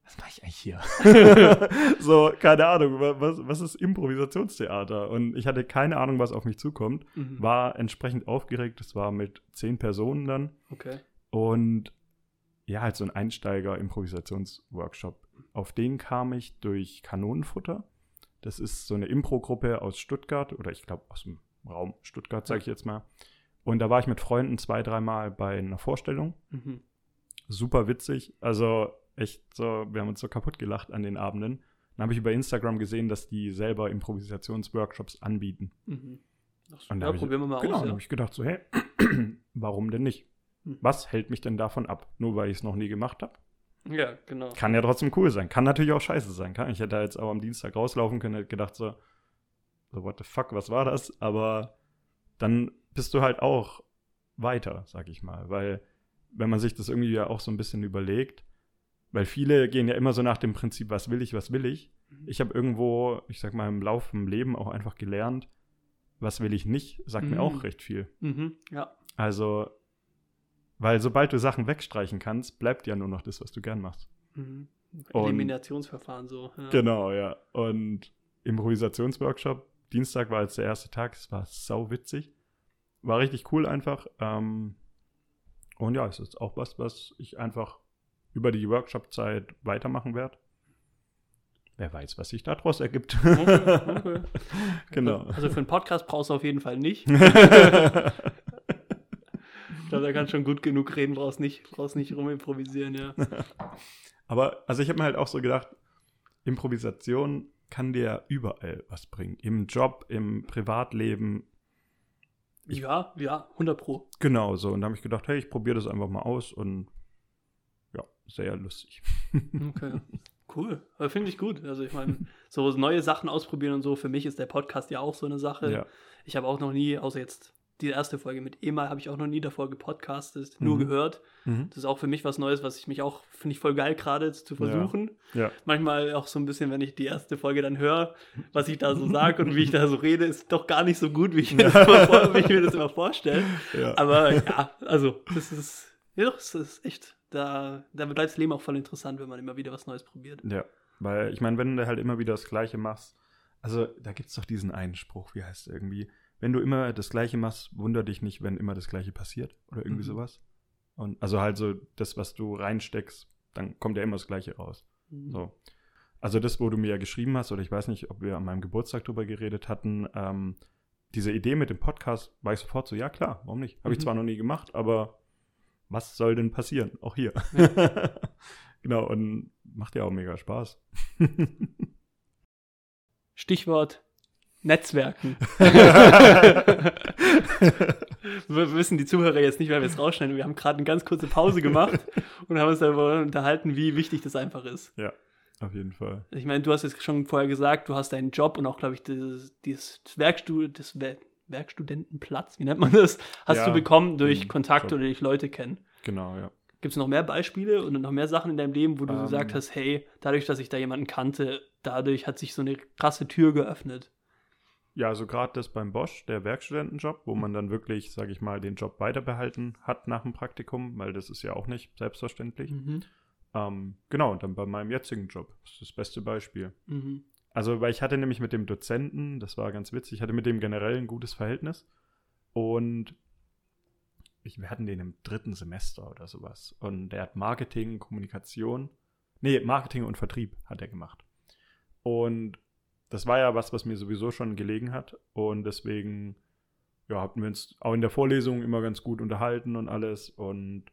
Speaker 3: was mache ich eigentlich hier? [LAUGHS] so, keine Ahnung, wa- was, was ist Improvisationstheater? Und ich hatte keine Ahnung, was auf mich zukommt.
Speaker 1: Mhm.
Speaker 3: War entsprechend aufgeregt. Das war mit zehn Personen dann.
Speaker 1: Okay.
Speaker 3: Und ja, halt so ein Einsteiger-Improvisationsworkshop. Auf den kam ich durch Kanonenfutter. Das ist so eine Impro-Gruppe aus Stuttgart oder ich glaube aus dem Raum Stuttgart, sage ich jetzt mal. Und da war ich mit Freunden zwei, dreimal bei einer Vorstellung.
Speaker 1: Mhm.
Speaker 3: Super witzig. Also echt so, wir haben uns so kaputt gelacht an den Abenden. Dann habe ich über Instagram gesehen, dass die selber Improvisationsworkshops anbieten.
Speaker 1: Mhm. Ach so,
Speaker 3: Und da
Speaker 1: ja,
Speaker 3: hab ich-
Speaker 1: probieren wir mal
Speaker 3: genau,
Speaker 1: aus.
Speaker 3: dann
Speaker 1: Ja.
Speaker 3: habe ich gedacht so, hey, [CLEARS THROAT] warum denn nicht?
Speaker 1: Hm.
Speaker 3: Was hält mich denn davon ab? Nur weil ich es noch nie gemacht habe?
Speaker 1: ja, genau.
Speaker 3: Kann ja trotzdem cool sein. Kann natürlich auch scheiße sein. Kann. Ich hätte da jetzt auch am Dienstag rauslaufen können, hätte gedacht so, so, what the fuck, was war das? Aber dann bist du halt auch weiter, sag ich mal. Weil, wenn man sich das irgendwie ja auch so ein bisschen überlegt, weil viele gehen ja immer so nach dem Prinzip, was will ich, was will ich.
Speaker 1: Mhm.
Speaker 3: Ich habe irgendwo, ich sag mal, im Laufe im Leben auch einfach gelernt, was will ich nicht, sagt mir
Speaker 1: Mhm.
Speaker 3: auch recht viel.
Speaker 1: Mhm. Ja.
Speaker 3: Also, Weil sobald du Sachen wegstreichen kannst, bleibt ja nur noch das, was du gern machst.
Speaker 1: Mhm. Eliminationsverfahren so. Ja.
Speaker 3: Genau, ja. Und Improvisationsworkshop, Dienstag war jetzt der erste Tag, es war sau witzig. War richtig cool einfach. Ähm, und ja, es ist auch was, was ich einfach über die Workshop-Zeit weitermachen werde. Wer weiß, was sich daraus ergibt.
Speaker 1: Okay, okay. [LAUGHS]
Speaker 3: genau.
Speaker 1: Also für einen Podcast brauchst du auf jeden Fall nicht. [LAUGHS] Ich glaube, da kannst schon gut genug reden, brauchst nicht, brauchst nicht rumimprovisieren, ja. [LAUGHS]
Speaker 3: Aber also ich habe mir halt auch so gedacht, Improvisation kann dir überall was bringen. Im Job, im Privatleben, Ich-
Speaker 1: Ja, ja, 100 Pro.
Speaker 3: genau so. Und da habe ich gedacht, hey, ich probiere das einfach mal aus und ja, sehr lustig. [LAUGHS]
Speaker 1: Okay. Cool. Aber Finde ich gut. Also ich meine, so neue Sachen ausprobieren und so, für mich ist der Podcast ja auch so eine Sache.
Speaker 3: Ja.
Speaker 1: Ich habe auch noch nie, außer jetzt die erste Folge mit Emal, habe ich auch noch nie davor gepodcastet, nur
Speaker 3: Mhm.
Speaker 1: gehört.
Speaker 3: Mhm.
Speaker 1: Das ist auch für mich was Neues, was ich mich auch, finde ich voll geil gerade zu versuchen.
Speaker 3: Ja.
Speaker 1: Manchmal auch so ein bisschen, wenn ich die erste Folge dann höre, was ich da so sage und wie ich da so rede, ist doch gar nicht so gut, wie ich, mir, [LAUGHS] das immer vor, wie ich mir das immer vorstelle.
Speaker 3: ja.
Speaker 1: Aber ja, also das ist, ja es ist echt, da, da bleibt das Leben auch voll interessant, wenn man immer wieder was Neues probiert.
Speaker 3: Ja, weil ich meine, wenn du halt immer wieder das Gleiche machst, also da gibt es doch diesen einen Spruch, wie heißt irgendwie? Wenn du immer das Gleiche machst, wunder dich nicht, wenn immer das Gleiche passiert oder irgendwie
Speaker 1: Mhm.
Speaker 3: sowas. Und also halt so das, was du reinsteckst, dann kommt ja immer das Gleiche raus. So. Also das, wo du mir ja geschrieben hast, oder ich weiß nicht, ob wir an meinem Geburtstag drüber geredet hatten, ähm, diese Idee mit dem Podcast, war ich sofort so, ja klar, warum nicht? Habe ich
Speaker 1: Mhm.
Speaker 3: zwar noch nie gemacht, aber was soll denn passieren? Auch hier. [LAUGHS] genau, und macht ja auch mega Spaß. [LAUGHS]
Speaker 1: Stichwort Netzwerken. [LAUGHS] wir wissen die Zuhörer jetzt nicht, weil wir es rausschneiden. Wir haben gerade eine ganz kurze Pause gemacht [LAUGHS] und haben uns darüber unterhalten, wie wichtig das einfach ist.
Speaker 3: Auf jeden Fall.
Speaker 1: Ich meine, du hast jetzt schon vorher gesagt, du hast deinen Job und auch, glaube ich, dieses, dieses Werkstu das Wer Werkstudentenplatz, wie nennt man das, hast
Speaker 3: Ja,
Speaker 1: du bekommen durch
Speaker 3: den
Speaker 1: Kontakte
Speaker 3: Job.
Speaker 1: oder durch Leute kennen.
Speaker 3: Genau, ja.
Speaker 1: Gibt es noch mehr Beispiele und noch mehr Sachen in deinem Leben, wo du
Speaker 3: Ähm.
Speaker 1: gesagt hast, hey, dadurch, dass ich da jemanden kannte, dadurch hat sich so eine krasse Tür geöffnet.
Speaker 3: Ja, also gerade das beim Bosch, der Werkstudentenjob, wo man dann wirklich, sage ich mal, den Job weiterbehalten hat nach dem Praktikum, weil das ist ja auch nicht selbstverständlich.
Speaker 1: Mhm.
Speaker 3: Ähm, genau, und dann bei meinem jetzigen Job. Das ist das beste Beispiel.
Speaker 1: Mhm.
Speaker 3: Also, weil ich hatte nämlich mit dem Dozenten, das war ganz witzig, ich hatte mit dem generell ein gutes Verhältnis. Und ich, wir hatten den im dritten Semester oder sowas. Und der hat Marketing, Kommunikation, nee, Marketing und Vertrieb hat er gemacht. Und das war ja was, was mir sowieso schon gelegen hat. Und deswegen, ja, hatten wir uns auch in der Vorlesung immer ganz gut unterhalten und alles. Und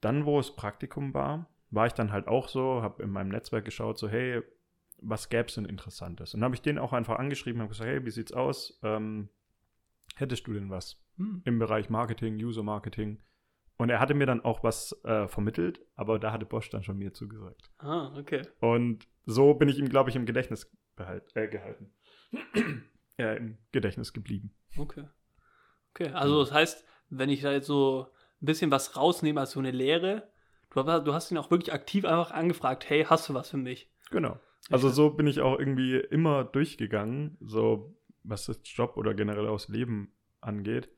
Speaker 3: dann, wo es Praktikum war, war ich dann halt auch so, habe in meinem Netzwerk geschaut, so, hey, was gäbe es denn Interessantes? Und dann habe ich den auch einfach angeschrieben und gesagt, hey, wie sieht's aus? Ähm, hättest du denn was
Speaker 1: Hm.
Speaker 3: im Bereich Marketing, User Marketing? Und er hatte mir dann auch was äh, vermittelt, aber da hatte Bosch dann schon mir zugesagt.
Speaker 1: Ah, okay.
Speaker 3: Und so bin ich ihm, glaube ich, im Gedächtnis behalt, äh, gehalten. [CLEARS THROAT] äh, Im Gedächtnis geblieben.
Speaker 1: Okay. Okay, also das heißt, wenn ich da jetzt so ein bisschen was rausnehme als so eine Lehre, du, hast- du hast ihn auch wirklich aktiv einfach angefragt, hey, hast du was für mich?
Speaker 3: Genau. Also so bin ich auch irgendwie immer durchgegangen, so was das Job oder generell aus Leben angeht.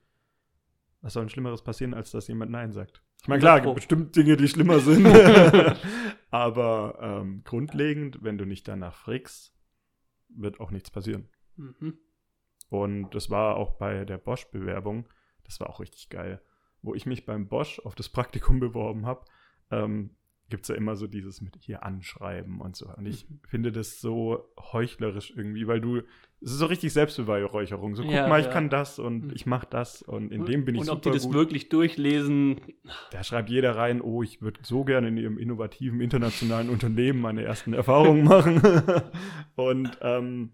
Speaker 3: Was soll ein Schlimmeres passieren, als dass jemand Nein sagt? Ich meine, klar, es gibt bestimmt Dinge, die schlimmer sind. [LAUGHS] Aber ähm, grundlegend, wenn du nicht danach fragst, wird auch nichts passieren.
Speaker 1: Mhm.
Speaker 3: Und das war auch bei der Bosch-Bewerbung, das war auch richtig geil. Wo ich mich beim Bosch auf das Praktikum beworben habe, ähm, gibt es ja immer so dieses mit hier anschreiben und so. Und ich
Speaker 1: Mhm.
Speaker 3: finde das so heuchlerisch irgendwie, weil du, es ist so richtig Selbstbeweihräucherung. So, guck
Speaker 1: Ja,
Speaker 3: mal, ich
Speaker 1: ja.
Speaker 3: kann das und
Speaker 1: Mhm.
Speaker 3: ich mache das und in dem bin ich
Speaker 1: Und
Speaker 3: super
Speaker 1: ob die das
Speaker 3: gut.
Speaker 1: wirklich durchlesen,
Speaker 3: Da schreibt jeder rein, oh, ich würde so gerne in ihrem innovativen internationalen Unternehmen meine ersten Erfahrungen machen. [LAUGHS] und ähm,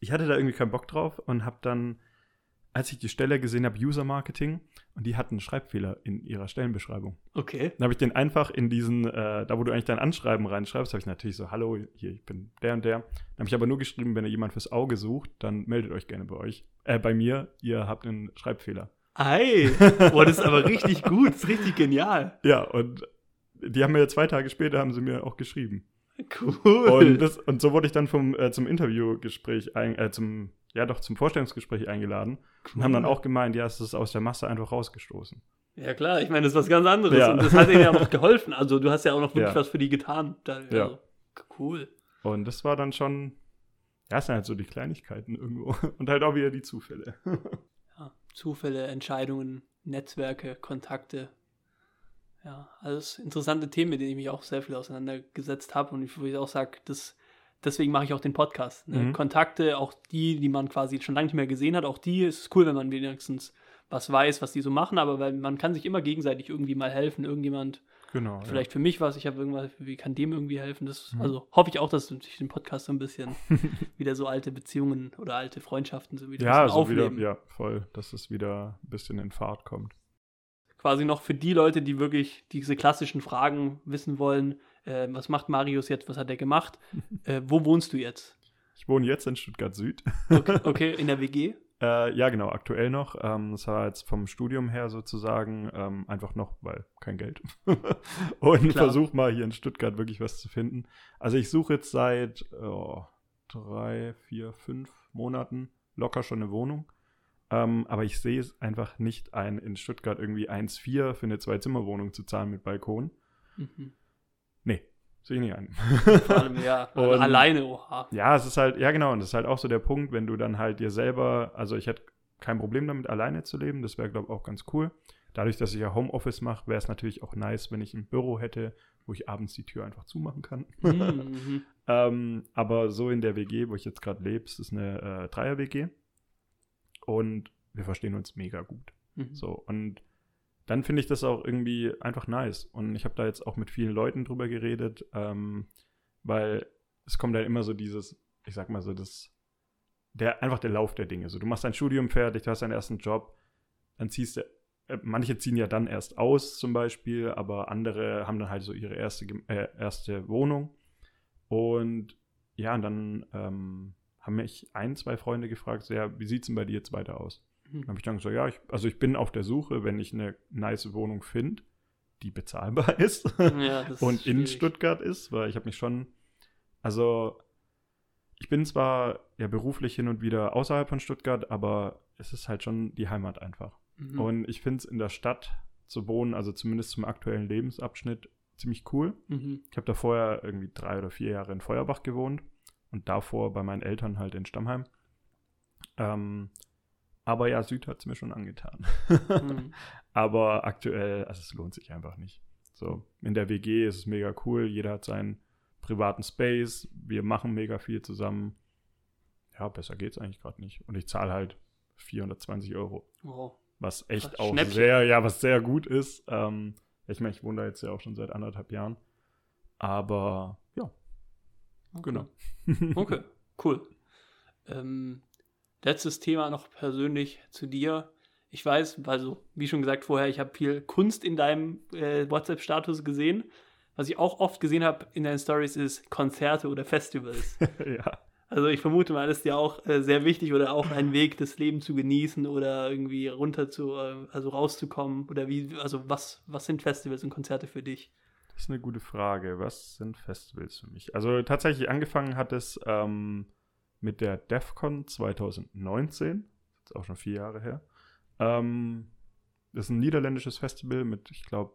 Speaker 3: ich hatte da irgendwie keinen Bock drauf und habe dann, als ich die Stelle gesehen habe, User Marketing, und die hatten einen Schreibfehler in ihrer Stellenbeschreibung.
Speaker 1: okay.
Speaker 3: Dann habe ich den einfach in diesen, äh, da wo du eigentlich dein Anschreiben reinschreibst, habe ich natürlich so, hallo, hier, ich bin der und der. Dann habe ich aber nur geschrieben, wenn ihr jemand fürs Auge sucht, dann meldet euch gerne bei euch. Äh, bei mir, ihr habt einen Schreibfehler.
Speaker 1: Ei, [LAUGHS] boah, das ist aber richtig gut, das ist richtig genial.
Speaker 3: Ja, und die haben mir zwei Tage später haben sie mir auch geschrieben.
Speaker 1: Cool.
Speaker 3: Und, das, und so wurde ich dann vom, äh, zum Interviewgespräch, äh, zum, ja doch, zum Vorstellungsgespräch eingeladen und haben dann auch gemeint, ja, es ist aus der Masse einfach rausgestoßen.
Speaker 1: Ja, klar, ich meine, das ist was ganz anderes.
Speaker 3: Ja.
Speaker 1: Und das hat ihnen ja auch noch [LAUGHS] geholfen. Also, du hast ja auch noch wirklich
Speaker 3: Ja.
Speaker 1: was für die getan. Da,
Speaker 3: Ja.
Speaker 1: also, cool.
Speaker 3: Und das war dann schon, ja, es sind halt so die Kleinigkeiten irgendwo. [LAUGHS] Und halt auch wieder die Zufälle. [LAUGHS]
Speaker 1: Ja, Zufälle, Entscheidungen, Netzwerke, Kontakte. Ja, alles interessante Themen, mit denen ich mich auch sehr viel auseinandergesetzt habe und ich- wo ich auch sage, das, deswegen mache ich auch den Podcast. Ne?
Speaker 3: Mhm.
Speaker 1: Kontakte, auch die, die man quasi schon lange nicht mehr gesehen hat, auch die ist es cool, wenn man wenigstens was weiß, was die so machen, aber weil man kann sich immer gegenseitig irgendwie mal helfen, irgendjemand,
Speaker 3: Genau.
Speaker 1: vielleicht für mich was, ich habe irgendwas, wie kann dem irgendwie helfen, das,
Speaker 3: Mhm.
Speaker 1: also hoffe ich auch, dass durch den Podcast so ein bisschen [LAUGHS] wieder so alte Beziehungen oder alte Freundschaften so wieder
Speaker 3: Ja,
Speaker 1: ein bisschen
Speaker 3: so wieder,
Speaker 1: aufleben.
Speaker 3: ja, voll, dass es wieder ein bisschen in Fahrt kommt.
Speaker 1: quasi noch für die Leute, die wirklich diese klassischen Fragen wissen wollen, äh, was macht Marius jetzt, was hat er gemacht, [LAUGHS] äh, wo wohnst du jetzt?
Speaker 3: Ich wohne jetzt in Stuttgart Süd.
Speaker 1: Okay, [LAUGHS] okay in der WG?
Speaker 3: Äh, ja, genau, aktuell noch. Ähm, das war jetzt vom Studium her sozusagen ähm, einfach noch, weil kein Geld. [LAUGHS] Und versuche mal hier in Stuttgart wirklich was zu finden. Also ich suche jetzt seit oh, drei, vier, fünf Monaten locker schon eine Wohnung. Ähm, aber ich sehe es einfach nicht ein, in Stuttgart irgendwie 1,4 für eine Zwei-Zimmer-Wohnung zu zahlen mit Balkon.
Speaker 1: Mhm.
Speaker 3: Sehe ich nicht ein.
Speaker 1: Vor allem, ja, [LAUGHS]
Speaker 3: Und-
Speaker 1: alleine, oha.
Speaker 3: Ja, es ist halt, ja genau, und das ist halt auch so der Punkt, wenn du dann halt dir selber, also ich hätte kein Problem damit, alleine zu leben, das wäre, glaube ich, auch ganz cool. Dadurch, dass ich ja Homeoffice mache, wäre es natürlich auch nice, wenn ich ein Büro hätte, wo ich abends die Tür einfach zumachen kann.
Speaker 1: Mhm. [LAUGHS]
Speaker 3: ähm, aber so in der WG, wo ich jetzt gerade lebe, es ist eine äh, Dreier-WG und wir verstehen uns mega gut.
Speaker 1: Mhm.
Speaker 3: So, und dann finde ich das auch irgendwie einfach nice. Und ich habe da jetzt auch mit vielen Leuten drüber geredet, ähm, weil es kommt dann immer so dieses, ich sag mal so, das, der, einfach der Lauf der Dinge. So, du machst dein Studium fertig, du hast deinen ersten Job, dann ziehst du, äh, manche ziehen ja dann erst aus zum Beispiel, aber andere haben dann halt so ihre erste, äh, erste Wohnung. Und ja, und dann ähm, haben mich ein, zwei Freunde gefragt, so, ja, wie sieht's denn bei dir jetzt weiter aus?
Speaker 1: Mhm.
Speaker 3: Dann habe ich dann gesagt, ja, ich, also ich bin auf der Suche, wenn ich eine nice Wohnung finde, die bezahlbar [LAUGHS] ist
Speaker 1: Ja, das ist
Speaker 3: und in. Stuttgart ist, weil ich habe mich schon, also ich bin zwar ja beruflich hin und wieder außerhalb von Stuttgart, aber es ist halt schon die Heimat einfach.
Speaker 1: Mhm.
Speaker 3: Und ich finde es in der Stadt zu wohnen, also zumindest zum aktuellen Lebensabschnitt, ziemlich cool.
Speaker 1: Mhm.
Speaker 3: Ich habe da vorher irgendwie drei oder vier Jahre in Feuerbach gewohnt und davor bei meinen Eltern halt in Stammheim. Ähm, aber ja, Süd hat es mir schon angetan.
Speaker 1: Mhm. [LAUGHS]
Speaker 3: aber aktuell, also es lohnt sich einfach nicht. So, in der WG ist es mega cool, jeder hat seinen privaten Space, wir machen mega viel zusammen. Ja, besser geht's eigentlich gerade nicht. Und ich zahle halt 420 Euro,
Speaker 1: Wow.
Speaker 3: was echt
Speaker 1: Krass,
Speaker 3: auch
Speaker 1: Schnäppchen.
Speaker 3: sehr, ja, was sehr gut ist. Ähm, ich meine, ich wohne da jetzt ja auch schon seit anderthalb Jahren. Aber ja,
Speaker 1: Okay.
Speaker 3: genau.
Speaker 1: Okay, [LAUGHS] cool. Ähm, letztes Thema noch persönlich zu dir. Ich weiß, also wie schon gesagt vorher, ich habe viel Kunst in deinem äh, WhatsApp-Status gesehen. Was ich auch oft gesehen habe in deinen Stories ist Konzerte oder Festivals. [LAUGHS]
Speaker 3: ja.
Speaker 1: Also ich vermute mal, das ist dir auch äh, sehr wichtig oder auch ein Weg, das Leben zu genießen oder irgendwie runter zu, äh, also rauszukommen oder wie, also was, was sind Festivals und Konzerte für dich?
Speaker 3: Das ist eine gute Frage. Was sind Festivals für mich? Also tatsächlich angefangen hat es ähm, mit der DEFCON 2019. Das ist auch schon vier Jahre her. Ähm, das ist ein niederländisches Festival mit, ich glaube,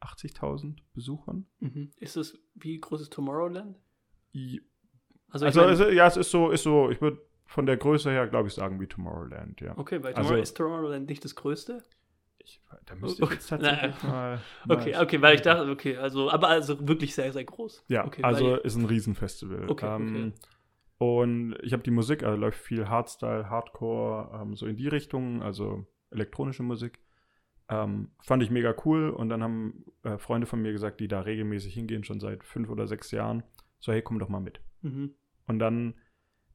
Speaker 3: 80.000 Besuchern.
Speaker 1: Mhm. Ist es, wie groß ist Tomorrowland?
Speaker 3: I-
Speaker 1: Also,
Speaker 3: Also,
Speaker 1: mein-
Speaker 3: also ja, es ist so, ist so, ich würde von der Größe her, glaube ich, sagen wie Tomorrowland, ja.
Speaker 1: Okay, weil
Speaker 3: Also-
Speaker 1: ist Tomorrowland nicht das größte?
Speaker 3: Ich, da müsste ich
Speaker 1: Okay.
Speaker 3: jetzt tatsächlich mal, [LAUGHS]
Speaker 1: Okay,
Speaker 3: mal
Speaker 1: okay, weil ich dachte, okay, also, aber also wirklich sehr, sehr groß.
Speaker 3: Ja,
Speaker 1: okay,
Speaker 3: also ist ein Riesenfestival.
Speaker 1: Okay,
Speaker 3: ähm, Und ich habe die Musik, also läuft viel Hardstyle, Hardcore, ähm, so in die Richtung, also elektronische Musik. Ähm, fand ich mega cool und dann haben äh, Freunde von mir gesagt, die da regelmäßig hingehen, schon seit fünf oder sechs Jahren, so hey, komm doch mal mit.
Speaker 1: mhm.
Speaker 3: Und dann,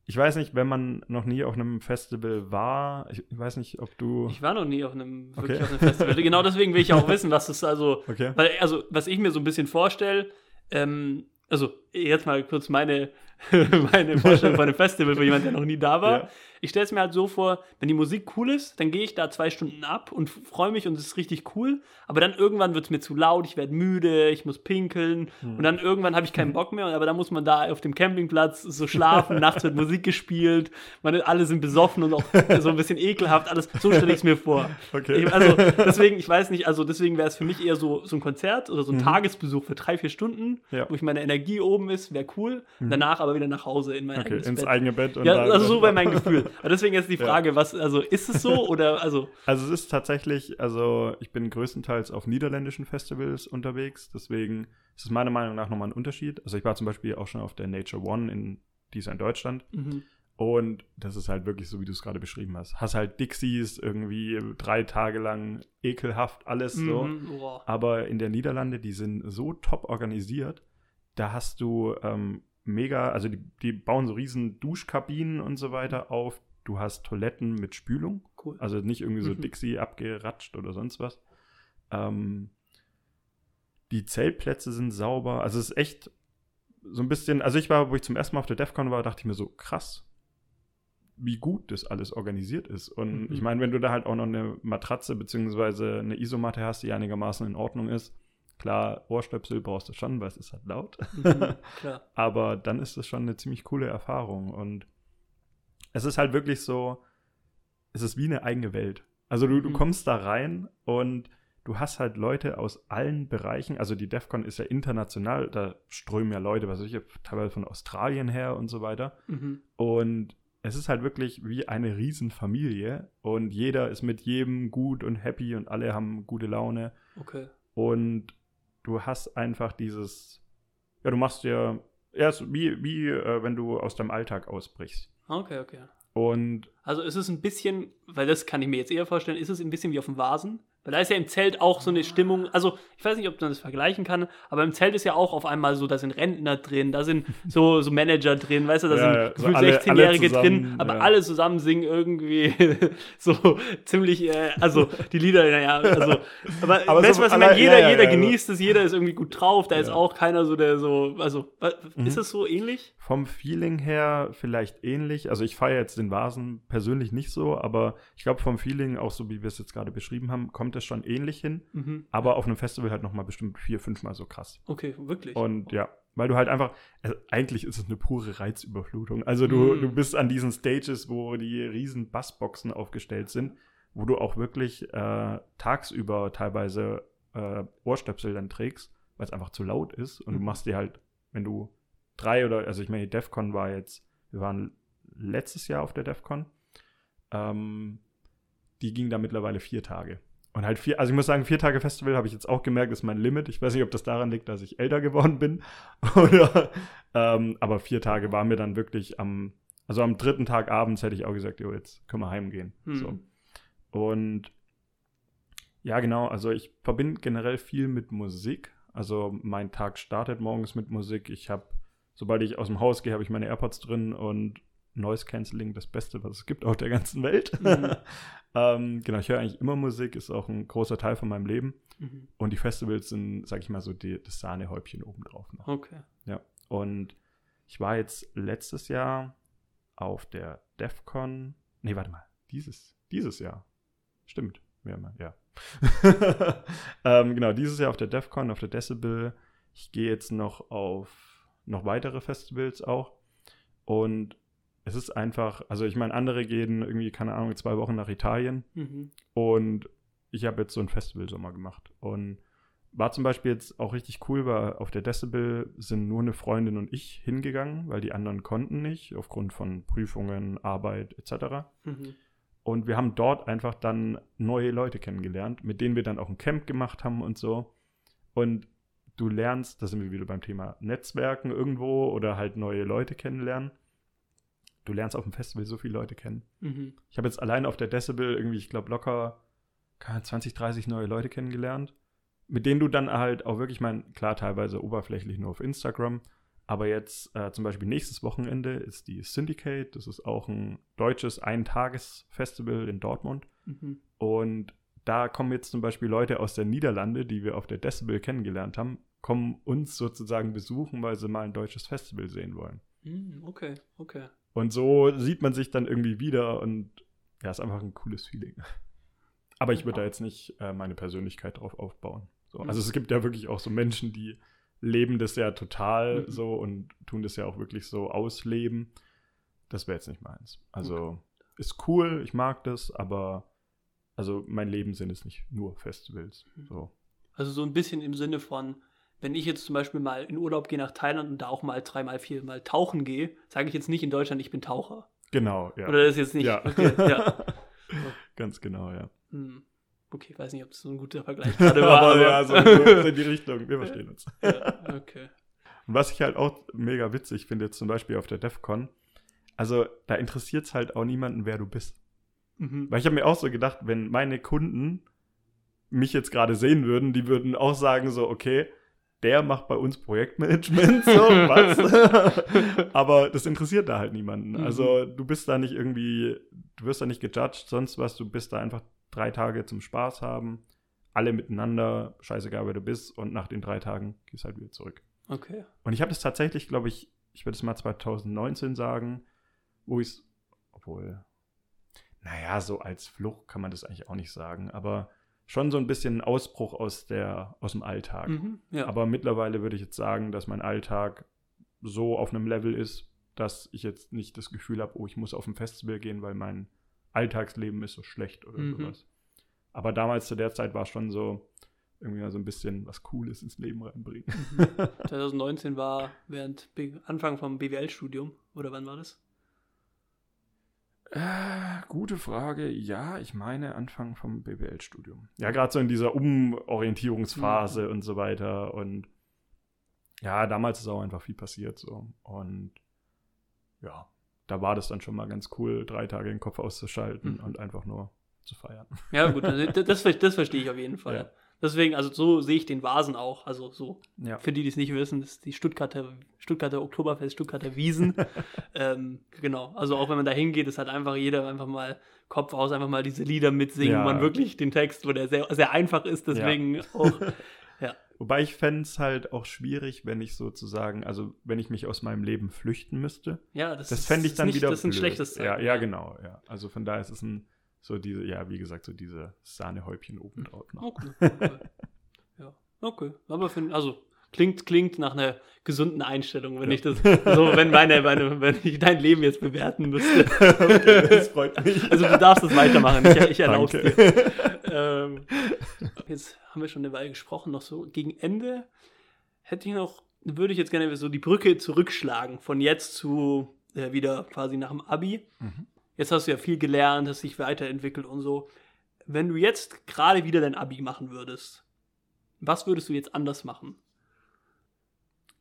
Speaker 3: ich weiß nicht, wenn man noch nie auf einem Festival war, ich, weiß nicht, ob du.
Speaker 1: Ich war noch nie auf einem, wirklich
Speaker 3: Okay.
Speaker 1: auf einem Festival. genau deswegen will ich auch [LAUGHS] wissen, was es also,
Speaker 3: okay.
Speaker 1: weil, also, was ich mir so ein bisschen vorstelle, ähm, also, jetzt mal kurz meine, [LAUGHS] meine Vorstellung von einem Festival für jemanden, der noch nie da war.
Speaker 3: Ja.
Speaker 1: Ich stelle es mir halt so vor, wenn die Musik cool ist, dann gehe ich da zwei Stunden ab und freue mich und es ist richtig cool. Aber dann irgendwann wird es mir zu laut, ich werde müde, ich muss pinkeln
Speaker 3: Hm.
Speaker 1: und dann irgendwann habe ich keinen Bock mehr. Aber dann muss man da auf dem Campingplatz so schlafen, [LAUGHS] nachts wird Musik gespielt, man, alle sind besoffen und auch [LAUGHS] so ein bisschen ekelhaft, alles. So stelle ich es mir vor.
Speaker 3: Okay.
Speaker 1: Also deswegen, ich weiß nicht, also deswegen wäre es für mich eher so, so ein Konzert oder so ein Tagesbesuch für drei, vier Stunden,
Speaker 3: Mhm. Ja. Mhm.
Speaker 1: wo ich meine Energie oben ist, wäre cool. Danach aber wieder nach Hause in mein
Speaker 3: Okay,
Speaker 1: eigenes
Speaker 3: ins
Speaker 1: Bett.
Speaker 3: eigene Bett. Und
Speaker 1: Ja,
Speaker 3: da-
Speaker 1: also so wäre mein [LAUGHS] Gefühl. Aber deswegen jetzt die
Speaker 3: Ja.
Speaker 1: Frage, was, also ist es so oder also, [LAUGHS]
Speaker 3: Also es ist tatsächlich, also ich bin größtenteils auf niederländischen Festivals unterwegs, deswegen ist es meiner Meinung nach nochmal ein Unterschied. Also ich war zum Beispiel auch schon auf der Nature One in dieser in Deutschland
Speaker 1: mhm.
Speaker 3: und das ist halt wirklich so, wie du es gerade beschrieben hast. Hast halt Dixies irgendwie drei Tage lang ekelhaft alles so.
Speaker 1: Mhm.
Speaker 3: Aber in der Niederlande, die sind so top organisiert, da hast du ähm, mega, also die, die bauen so riesen Duschkabinen und so weiter auf. Du hast Toiletten mit Spülung.
Speaker 1: cool.
Speaker 3: Also nicht irgendwie so
Speaker 1: Mhm.
Speaker 3: Dixie abgeratscht oder sonst was. Ähm, die Zeltplätze sind sauber. Also es ist echt so ein bisschen, also ich war, wo ich zum ersten Mal auf der DEFCON war, dachte ich mir so, krass, wie gut das alles organisiert ist. Und
Speaker 1: Mhm.
Speaker 3: ich meine, wenn du da halt auch noch eine Matratze beziehungsweise eine Isomatte hast, die einigermaßen in Ordnung ist, klar, Ohrstöpsel brauchst du schon, weil es ist halt laut.
Speaker 1: Mhm. Klar. [LAUGHS]
Speaker 3: Aber dann ist es schon eine ziemlich coole Erfahrung. Und es ist halt wirklich so, es ist wie eine eigene Welt. Also du, du
Speaker 1: Mhm.
Speaker 3: kommst da rein und du hast halt Leute aus allen Bereichen. Also die DEFCON ist ja international, da strömen ja Leute, was weiß ich, teilweise von Australien her und so weiter.
Speaker 1: Mhm.
Speaker 3: Und es ist halt wirklich wie eine Riesenfamilie und jeder ist mit jedem gut und happy und alle haben gute Laune.
Speaker 1: Okay.
Speaker 3: Und du hast einfach dieses, ja, du machst dir, ja, ist wie, wie äh, wenn du aus deinem Alltag ausbrichst.
Speaker 1: Okay, okay.
Speaker 3: Und
Speaker 1: Also ist es ein bisschen, weil das kann ich mir jetzt eher vorstellen, ist es ein bisschen wie auf dem Vasen? Weil da ist ja im Zelt auch so eine Stimmung, also ich weiß nicht, ob man das vergleichen kann, aber im Zelt ist ja auch auf einmal so, da sind Rentner drin, da sind [LAUGHS] so, so Manager drin, weißt du, da
Speaker 3: Ja,
Speaker 1: sind
Speaker 3: ja, so
Speaker 1: gefühlt
Speaker 3: alle-
Speaker 1: 16-Jährige
Speaker 3: alle
Speaker 1: drin, aber
Speaker 3: ja.
Speaker 1: alle zusammen singen irgendwie [LAUGHS] so ziemlich, äh, also die Lieder, naja, also, aber, [LAUGHS]
Speaker 3: Aber
Speaker 1: weißt
Speaker 3: so
Speaker 1: du, was ich meine? Jeder, jeder genießt es, jeder ist irgendwie gut drauf, da ist auch keiner so, der so, also,
Speaker 3: Mhm.
Speaker 1: ist es so ähnlich?
Speaker 3: vom Feeling her vielleicht ähnlich. Also ich feiere jetzt den Vasen persönlich nicht so, aber ich glaube vom Feeling, auch so wie wir es jetzt gerade beschrieben haben, kommt es schon ähnlich hin.
Speaker 1: Mhm.
Speaker 3: Aber auf einem Festival halt nochmal bestimmt vier, fünfmal so krass.
Speaker 1: Okay, wirklich.
Speaker 3: Und ja, weil du halt einfach, also eigentlich ist es eine pure Reizüberflutung. Also du,
Speaker 1: Mm.
Speaker 3: du bist an diesen Stages, wo die riesen Bassboxen aufgestellt sind, wo du auch wirklich äh, tagsüber teilweise äh, Ohrstöpsel dann trägst, weil es einfach zu laut ist. Und du
Speaker 1: Mhm.
Speaker 3: machst dir halt, wenn du drei oder, also ich meine, die DEFCON war jetzt, wir waren letztes Jahr auf der DEFCON, ähm, die ging da mittlerweile vier Tage. Und halt vier, also ich muss sagen, vier Tage Festival habe ich jetzt auch gemerkt, ist mein Limit. Ich weiß nicht, ob das daran liegt, dass ich älter geworden bin. [LAUGHS] Oder, ähm, aber vier Tage waren mir dann wirklich am, also am dritten Tag abends hätte ich auch gesagt, jo, jetzt können wir heimgehen.
Speaker 1: Hm.
Speaker 3: So. Und ja, genau, also ich verbinde generell viel mit Musik. Also mein Tag startet morgens mit Musik. Ich habe, sobald ich aus dem Haus gehe, habe ich meine AirPods drin und Noise Cancelling das Beste, was es gibt auf der ganzen Welt. [LAUGHS]
Speaker 1: Mhm. [LAUGHS]
Speaker 3: ähm, genau, ich höre eigentlich immer Musik, ist auch ein großer Teil von meinem Leben.
Speaker 1: Mhm.
Speaker 3: Und die Festivals sind, sag ich mal, so die, das Sahnehäubchen obendrauf noch.
Speaker 1: Okay.
Speaker 3: Und ich war jetzt letztes Jahr auf der DEFCON. Nee, warte mal. Dieses, dieses Jahr. Stimmt. Ja, mal, ja. [LAUGHS] ähm, genau, dieses Jahr auf der DEFCON, auf der Decibel. Ich gehe jetzt noch auf noch weitere Festivals auch. Und es ist einfach, also ich meine, andere gehen irgendwie, keine Ahnung, zwei Wochen nach Italien.
Speaker 1: Mhm.
Speaker 3: Und ich habe jetzt so einen Festivalsommer gemacht. Und war zum Beispiel jetzt auch richtig cool, weil auf der Decibel sind nur eine Freundin und ich hingegangen, weil die anderen konnten nicht, aufgrund von Prüfungen, Arbeit etc.
Speaker 1: Mhm.
Speaker 3: Und wir haben dort einfach dann neue Leute kennengelernt, mit denen wir dann auch ein Camp gemacht haben und so. Und du lernst, da sind wir wieder beim Thema Netzwerken irgendwo oder halt neue Leute kennenlernen. Du lernst auf dem Festival so viele Leute kennen.
Speaker 1: Mhm.
Speaker 3: Ich habe jetzt allein auf der Decibel irgendwie, ich glaube, locker keine Ahnung, 20, 30 neue Leute kennengelernt, mit denen du dann halt auch wirklich, mein, klar, teilweise oberflächlich nur auf Instagram, aber jetzt äh, zum Beispiel nächstes Wochenende ist die Syndicate, das ist auch ein deutsches Eintages-Festival in Dortmund
Speaker 1: Mhm.
Speaker 3: und da kommen jetzt zum Beispiel Leute aus der Niederlande, die wir auf der Decibel kennengelernt haben, kommen uns sozusagen besuchen, weil sie mal ein deutsches Festival sehen wollen.
Speaker 1: Hm, okay, okay.
Speaker 3: Und so sieht man sich dann irgendwie wieder und ja, ist einfach ein cooles Feeling. Aber ich würde da jetzt nicht äh, meine Persönlichkeit drauf aufbauen. So,
Speaker 1: Mhm.
Speaker 3: also es gibt ja wirklich auch so Menschen, die leben das ja total
Speaker 1: Mhm.
Speaker 3: so und tun das ja auch wirklich so ausleben. Das wäre jetzt nicht meins. Also ist cool, ich mag das, aber also mein Lebenssinn ist nicht nur Festivals.
Speaker 1: Mhm.
Speaker 3: So.
Speaker 1: Also so ein bisschen im Sinne von, wenn ich jetzt zum Beispiel mal in Urlaub gehe nach Thailand und da auch mal dreimal, viermal tauchen gehe, sage ich jetzt nicht in Deutschland, ich bin Taucher.
Speaker 3: Genau, ja.
Speaker 1: Oder das ist jetzt nicht.
Speaker 3: ja.
Speaker 1: Okay, ja. [LAUGHS]
Speaker 3: Ganz genau, ja.
Speaker 1: Hm. Okay, weiß nicht, ob das so ein guter Vergleich gerade war. [LAUGHS]
Speaker 3: aber
Speaker 1: aber
Speaker 3: ja, so, so [LAUGHS] in die Richtung. Wir verstehen uns.
Speaker 1: ja, okay.
Speaker 3: Und was ich halt auch mega witzig finde, jetzt zum Beispiel auf der DEFCON, also da interessiert es halt auch niemanden, wer du bist.
Speaker 1: Mhm.
Speaker 3: Weil ich habe mir auch so gedacht, wenn meine Kunden mich jetzt gerade sehen würden, die würden auch sagen so, okay, der macht bei uns Projektmanagement, so, was? [LAUGHS] Aber das interessiert da halt niemanden.
Speaker 1: Mhm.
Speaker 3: Also du bist da nicht irgendwie, du wirst da nicht gejudged, sonst was, du bist da einfach drei Tage zum Spaß haben, alle miteinander, scheißegal wer du bist und nach den drei Tagen gehst halt wieder zurück.
Speaker 1: Okay.
Speaker 3: Und ich habe das tatsächlich, glaube ich, ich würde es mal 2019 sagen, wo ich es, obwohl, naja, so als Flucht kann man das eigentlich auch nicht sagen, aber schon so ein bisschen ein Ausbruch aus, der, aus dem Alltag.
Speaker 1: Mhm. Ja.
Speaker 3: Aber mittlerweile würde ich jetzt sagen, dass mein Alltag so auf einem Level ist, dass ich jetzt nicht das Gefühl habe, oh, ich muss auf ein Festival gehen, weil mein Alltagsleben ist so schlecht oder
Speaker 1: Mhm.
Speaker 3: sowas. Aber damals zu der Zeit war es schon so, irgendwie mal so ein bisschen was Cooles ins Leben reinbringen. [LAUGHS]
Speaker 1: 2019 war während Anfang vom BWL-Studium. Oder wann war das?
Speaker 3: Äh, gute Frage. Ja, ich meine Anfang vom BWL-Studium. Ja, gerade so in dieser Umorientierungsphase und so weiter. Und ja, damals ist auch einfach viel passiert so. Und ja, da war das dann schon mal ganz cool, drei Tage den Kopf auszuschalten
Speaker 1: Mhm.
Speaker 3: und einfach nur zu feiern.
Speaker 1: Ja, gut, das, das, das verstehe ich auf jeden Fall.
Speaker 3: Ja.
Speaker 1: Deswegen, also so sehe ich den Vasen auch. Also so,
Speaker 3: Ja.
Speaker 1: für die, die es nicht wissen, das ist die Stuttgarter, Stuttgarter Oktoberfest, Stuttgarter Wiesen. [LAUGHS] ähm, genau, also auch wenn man da hingeht, ist halt einfach jeder einfach mal Kopf aus, einfach mal diese Lieder mitsingen,
Speaker 3: Ja.
Speaker 1: wo man wirklich den Text, wo der sehr, sehr einfach ist, deswegen auch. [LAUGHS]
Speaker 3: Wobei ich fände es halt auch schwierig, wenn ich sozusagen, also wenn ich mich aus meinem Leben flüchten müsste.
Speaker 1: Ja, das,
Speaker 3: Das
Speaker 1: ist-
Speaker 3: fände ich dann
Speaker 1: nicht,
Speaker 3: wieder
Speaker 1: Das ist ein
Speaker 3: blöd.
Speaker 1: schlechtes
Speaker 3: ja,
Speaker 1: Zeichen.
Speaker 3: ja, genau, ja. Also von daher ist es ein, so diese, ja, wie gesagt, so diese Sahnehäubchen obendrauf noch.
Speaker 1: Okay, okay. ja, okay. Aber für, also klingt, klingt nach einer gesunden Einstellung, wenn
Speaker 3: Ja.
Speaker 1: ich das, so wenn meine, meine, wenn ich dein Leben jetzt bewerten müsste. [LAUGHS]
Speaker 3: okay, das freut mich.
Speaker 1: Also du darfst es weitermachen, ich, ich erlaube es dir. Ähm, jetzt haben wir schon eine Weile gesprochen, noch so gegen Ende hätte ich noch, würde ich jetzt gerne so die Brücke zurückschlagen, von jetzt zu äh, wieder quasi nach dem Abi.
Speaker 3: Mhm.
Speaker 1: Jetzt hast du ja viel gelernt, hast dich weiterentwickelt und so. Wenn du jetzt gerade wieder dein Abi machen würdest, was würdest du jetzt anders machen?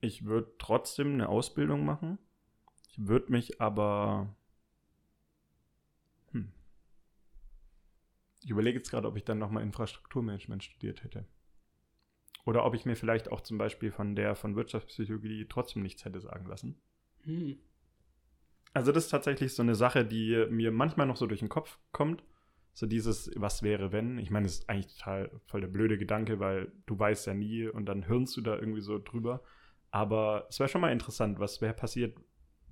Speaker 3: Ich würde trotzdem eine Ausbildung machen. Ich würde mich aber. Hm. Ich überlege jetzt gerade, ob ich dann nochmal Infrastrukturmanagement studiert hätte. Oder ob ich mir vielleicht auch zum Beispiel von der von Wirtschaftspsychologie trotzdem nichts hätte sagen lassen.
Speaker 1: Hm.
Speaker 3: Also das ist tatsächlich so eine Sache, die mir manchmal noch so durch den Kopf kommt. So dieses, was wäre, wenn? Ich meine, das ist eigentlich total voll der blöde Gedanke, weil du weißt ja nie und dann hirnst du da irgendwie so drüber. Aber es wäre schon mal interessant, was wäre passiert,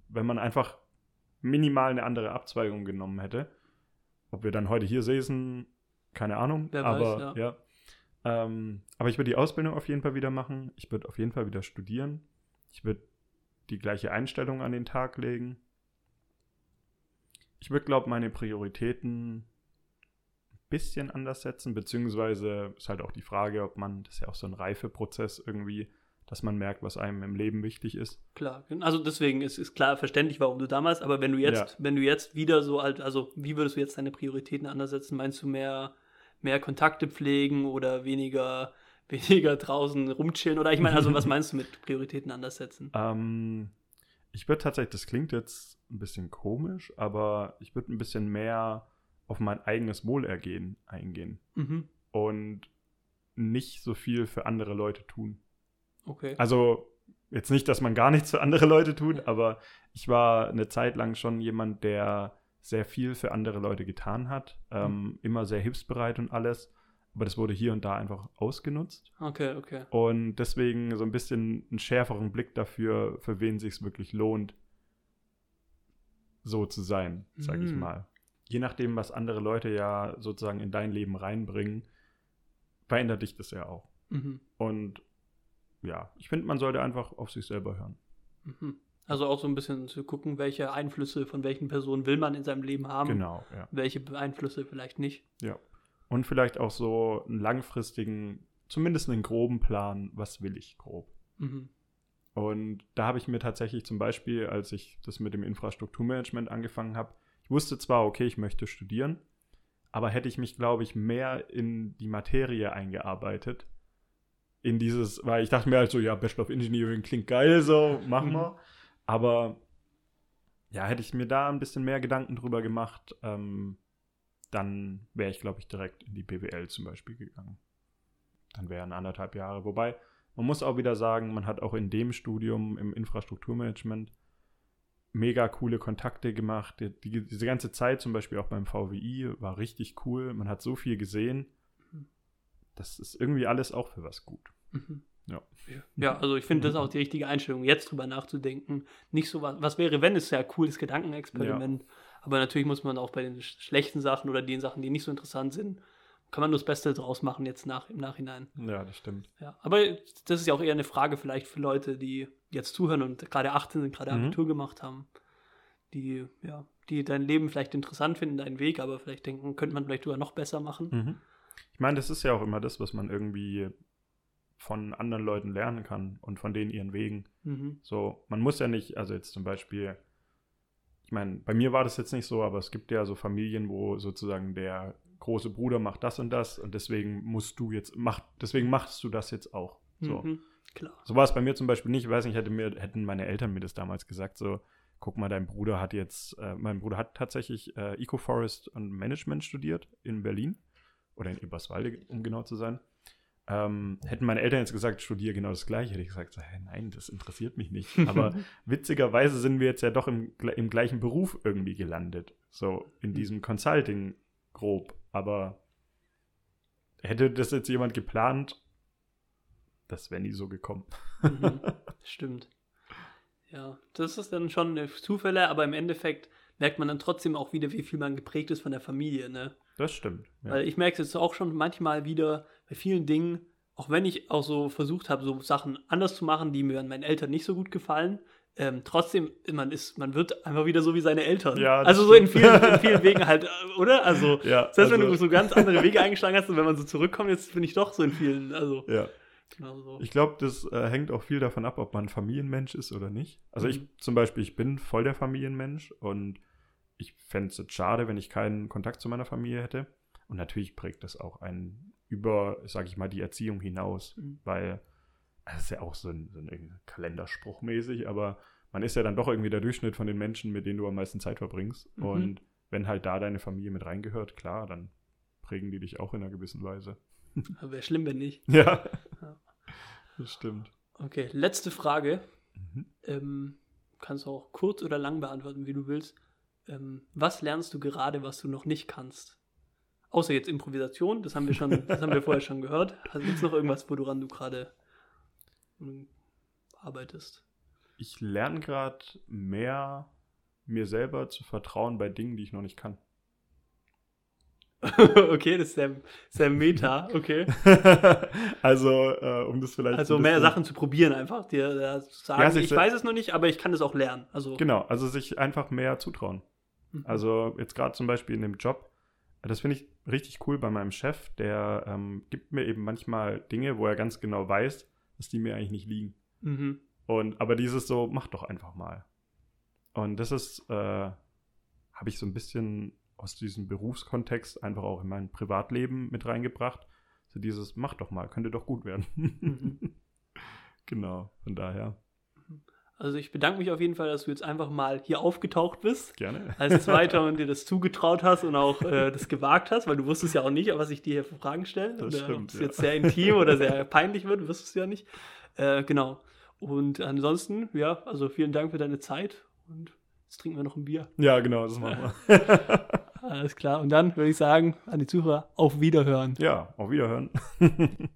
Speaker 3: wenn man einfach minimal eine andere Abzweigung genommen hätte. Ob wir dann heute hier säßen, keine Ahnung.
Speaker 1: Wer
Speaker 3: aber
Speaker 1: weiß,
Speaker 3: ja. Ähm, aber ich würde die Ausbildung auf jeden Fall wieder machen. Ich würde auf jeden Fall wieder studieren. Ich würde die gleiche Einstellung an den Tag legen. Ich würde, glaube meine Prioritäten ein bisschen anders setzen, beziehungsweise ist halt auch die Frage, ob man, das ist ja auch so ein Reifeprozess irgendwie, dass man merkt, was einem im Leben wichtig ist.
Speaker 1: Klar, also deswegen ist, ist klar verständlich, warum du damals, aber wenn du jetzt,
Speaker 3: Ja.
Speaker 1: wenn du jetzt wieder so alt, also wie würdest du jetzt deine Prioritäten anders setzen? Meinst du mehr, mehr Kontakte pflegen oder weniger, [LAUGHS] weniger draußen rumchillen? Oder ich meine, also was [LAUGHS] meinst du mit Prioritäten anders setzen?
Speaker 3: Ähm, ich würde tatsächlich, das klingt jetzt ein bisschen komisch, aber ich würde ein bisschen mehr auf mein eigenes Wohlergehen eingehen
Speaker 1: Mhm.
Speaker 3: und nicht so viel für andere Leute tun.
Speaker 1: Okay.
Speaker 3: Also jetzt nicht, dass man gar nichts für andere Leute tut, aber ich war eine Zeit lang schon jemand, der sehr viel für andere Leute getan hat, ähm, immer sehr hilfsbereit und alles. Aber das wurde hier und da einfach ausgenutzt.
Speaker 1: Okay, okay.
Speaker 3: Und deswegen so ein bisschen einen schärferen Blick dafür, für wen sich wirklich lohnt, so zu sein, sage ich
Speaker 1: Mhm.
Speaker 3: mal. Je nachdem, was andere Leute ja sozusagen in dein Leben reinbringen, verändert dich das ja auch.
Speaker 1: Mhm.
Speaker 3: Und ja, ich finde, man sollte einfach auf sich selber hören.
Speaker 1: Mhm. Also auch so ein bisschen zu gucken, welche Einflüsse von welchen Personen will man in seinem Leben haben.
Speaker 3: Genau, ja.
Speaker 1: Welche Einflüsse vielleicht nicht.
Speaker 3: ja. Und vielleicht auch so einen langfristigen, zumindest einen groben Plan, was will ich grob.
Speaker 1: Mhm.
Speaker 3: Und da habe ich mir tatsächlich zum Beispiel, als ich das mit dem Infrastrukturmanagement angefangen habe, ich wusste zwar, okay, ich möchte studieren, aber hätte ich mich, glaube ich, mehr in die Materie eingearbeitet, in dieses, weil ich dachte mir halt so, ja, Bachelor of Engineering klingt geil, so, machen
Speaker 1: Mhm.
Speaker 3: wir. Aber ja, hätte ich mir da ein bisschen mehr Gedanken drüber gemacht, ähm, dann wäre ich, glaube ich, direkt in die BWL zum Beispiel gegangen. Dann wären anderthalb Jahre. Wobei, man muss auch wieder sagen, man hat auch in dem Studium im Infrastrukturmanagement mega coole Kontakte gemacht. Die, die, diese ganze Zeit, zum Beispiel auch beim VWI, war richtig cool. Man hat so viel gesehen. Das ist irgendwie alles auch für was gut.
Speaker 1: Mhm.
Speaker 3: Ja.
Speaker 1: Ja, also ich finde das auch die richtige Einstellung, jetzt drüber nachzudenken. Nicht so was, was wäre, wenn es ja ein cooles Gedankenexperiment. Aber natürlich muss man auch bei den sch- schlechten Sachen oder den Sachen, die nicht so interessant sind, kann man nur das Beste draus machen jetzt nach, im Nachhinein.
Speaker 3: Ja, das stimmt.
Speaker 1: Ja, aber das ist ja auch eher eine Frage vielleicht für Leute, die jetzt zuhören und gerade 18 sind, gerade
Speaker 3: Mhm.
Speaker 1: Abitur gemacht haben, die, ja, die dein Leben vielleicht interessant finden, deinen Weg, aber vielleicht denken, könnte man vielleicht sogar noch besser machen.
Speaker 3: Mhm. Ich meine, das ist ja auch immer das, was man irgendwie von anderen Leuten lernen kann und von denen ihren Wegen.
Speaker 1: Mhm.
Speaker 3: So, man muss ja nicht, also jetzt zum Beispiel, ich meine, bei mir war das jetzt nicht so, aber es gibt ja so Familien, wo sozusagen der große Bruder macht das und das und deswegen musst du jetzt, mach, deswegen machst du das jetzt auch. So.
Speaker 1: Mhm. Klar.
Speaker 3: So war es bei mir zum Beispiel nicht. Ich weiß nicht, hätte mir, hätten meine Eltern mir das damals gesagt, so, guck mal, dein Bruder hat jetzt, äh, mein Bruder hat tatsächlich äh, Ecoforest und Management studiert in Berlin oder in Eberswalde, um genau zu sein. Ähm, hätten meine Eltern jetzt gesagt, studiere genau das gleiche, hätte ich gesagt, hä, nein, das interessiert mich nicht. [LAUGHS] Aber witzigerweise sind wir jetzt ja doch im, im gleichen Beruf irgendwie gelandet. So in diesem Consulting grob. Aber hätte das jetzt jemand geplant, das wäre nie so gekommen.
Speaker 1: Mhm. [LAUGHS] Stimmt. Ja, das ist dann schon eine Zufälle, aber im Endeffekt merkt man dann trotzdem auch wieder, wie viel man geprägt ist von der Familie, ne?
Speaker 3: Das stimmt. Ja.
Speaker 1: Weil ich merke es jetzt auch schon manchmal wieder bei vielen Dingen, auch wenn ich auch so versucht habe, so Sachen anders zu machen, die mir an meinen Eltern nicht so gut gefallen, ähm, trotzdem, man ist, man wird einfach wieder so wie seine Eltern.
Speaker 3: Ja,
Speaker 1: also so in vielen, in vielen [LAUGHS] Wegen halt, äh, oder? Also,
Speaker 3: Ja,
Speaker 1: selbst wenn
Speaker 3: also-
Speaker 1: du so ganz andere Wege eingeschlagen hast und wenn man so zurückkommt, jetzt bin ich doch so in vielen, also,
Speaker 3: ja.
Speaker 1: genau so.
Speaker 3: Ich glaube, das äh, hängt auch viel davon ab, ob man Familienmensch ist oder nicht. Also ich
Speaker 1: Mhm.
Speaker 3: zum Beispiel, ich bin voll der Familienmensch und ich fände es jetzt schade, wenn ich keinen Kontakt zu meiner Familie hätte. Und natürlich prägt das auch einen über, sage ich mal, die Erziehung hinaus,
Speaker 1: Mhm.
Speaker 3: weil das ist ja auch so ein, so ein Kalenderspruch mäßig, aber man ist ja dann doch irgendwie der Durchschnitt von den Menschen, mit denen du am meisten Zeit verbringst.
Speaker 1: Mhm.
Speaker 3: Und wenn halt da deine Familie mit reingehört, klar, dann prägen die dich auch in einer gewissen Weise. [LAUGHS]
Speaker 1: Wäre schlimm, wenn nicht.
Speaker 3: Ja,
Speaker 1: Ja.
Speaker 3: das stimmt.
Speaker 1: Okay, letzte Frage.
Speaker 3: Mhm.
Speaker 1: Ähm, kannst du auch kurz oder lang beantworten, wie du willst. Ähm, was lernst du gerade, was du noch nicht kannst? Außer jetzt Improvisation, das haben wir schon, das haben wir vorher schon gehört. Also gibt es noch irgendwas, woran du gerade ähm, arbeitest?
Speaker 3: Ich lerne gerade mehr mir selber zu vertrauen bei Dingen, die ich noch nicht kann. [LAUGHS]
Speaker 1: okay, das ist sehr, sehr meta, okay. [LAUGHS]
Speaker 3: also, äh, um das vielleicht.
Speaker 1: Also mehr Sachen zu probieren einfach, dir äh, zu sagen,
Speaker 3: Ja,
Speaker 1: ich weiß es noch nicht, aber ich kann es auch lernen. Also
Speaker 3: Genau, also sich einfach mehr zutrauen.
Speaker 1: Mhm.
Speaker 3: Also, jetzt gerade zum Beispiel in dem Job, das finde ich richtig cool bei meinem Chef, der ähm, gibt mir eben manchmal Dinge, wo er ganz genau weiß, dass die mir eigentlich nicht liegen.
Speaker 1: Mhm.
Speaker 3: Und aber dieses so, mach doch einfach mal. Und das ist, äh, habe ich so ein bisschen aus diesem Berufskontext einfach auch in mein Privatleben mit reingebracht. So dieses, mach doch mal, könnte doch gut werden.
Speaker 1: Mhm. [LAUGHS]
Speaker 3: genau, von daher,
Speaker 1: Also ich bedanke mich auf jeden Fall, dass du jetzt einfach mal hier aufgetaucht bist.
Speaker 3: gerne.
Speaker 1: als Zweiter [LAUGHS] und dir das zugetraut hast und auch äh, das gewagt hast, weil du wusstest ja auch nicht, was ich dir hier für Fragen stelle.
Speaker 3: Das
Speaker 1: oder ob
Speaker 3: stimmt,
Speaker 1: es
Speaker 3: ja.
Speaker 1: jetzt sehr intim oder sehr peinlich wird, wusstest du ja nicht. Äh, genau. Und ansonsten, ja, also vielen Dank für deine Zeit und jetzt trinken wir noch ein Bier.
Speaker 3: Ja, genau, das machen wir. [LAUGHS]
Speaker 1: Alles klar. Und dann würde ich sagen, an die Zuhörer, auf Wiederhören.
Speaker 3: Ja, auf Wiederhören. [LAUGHS]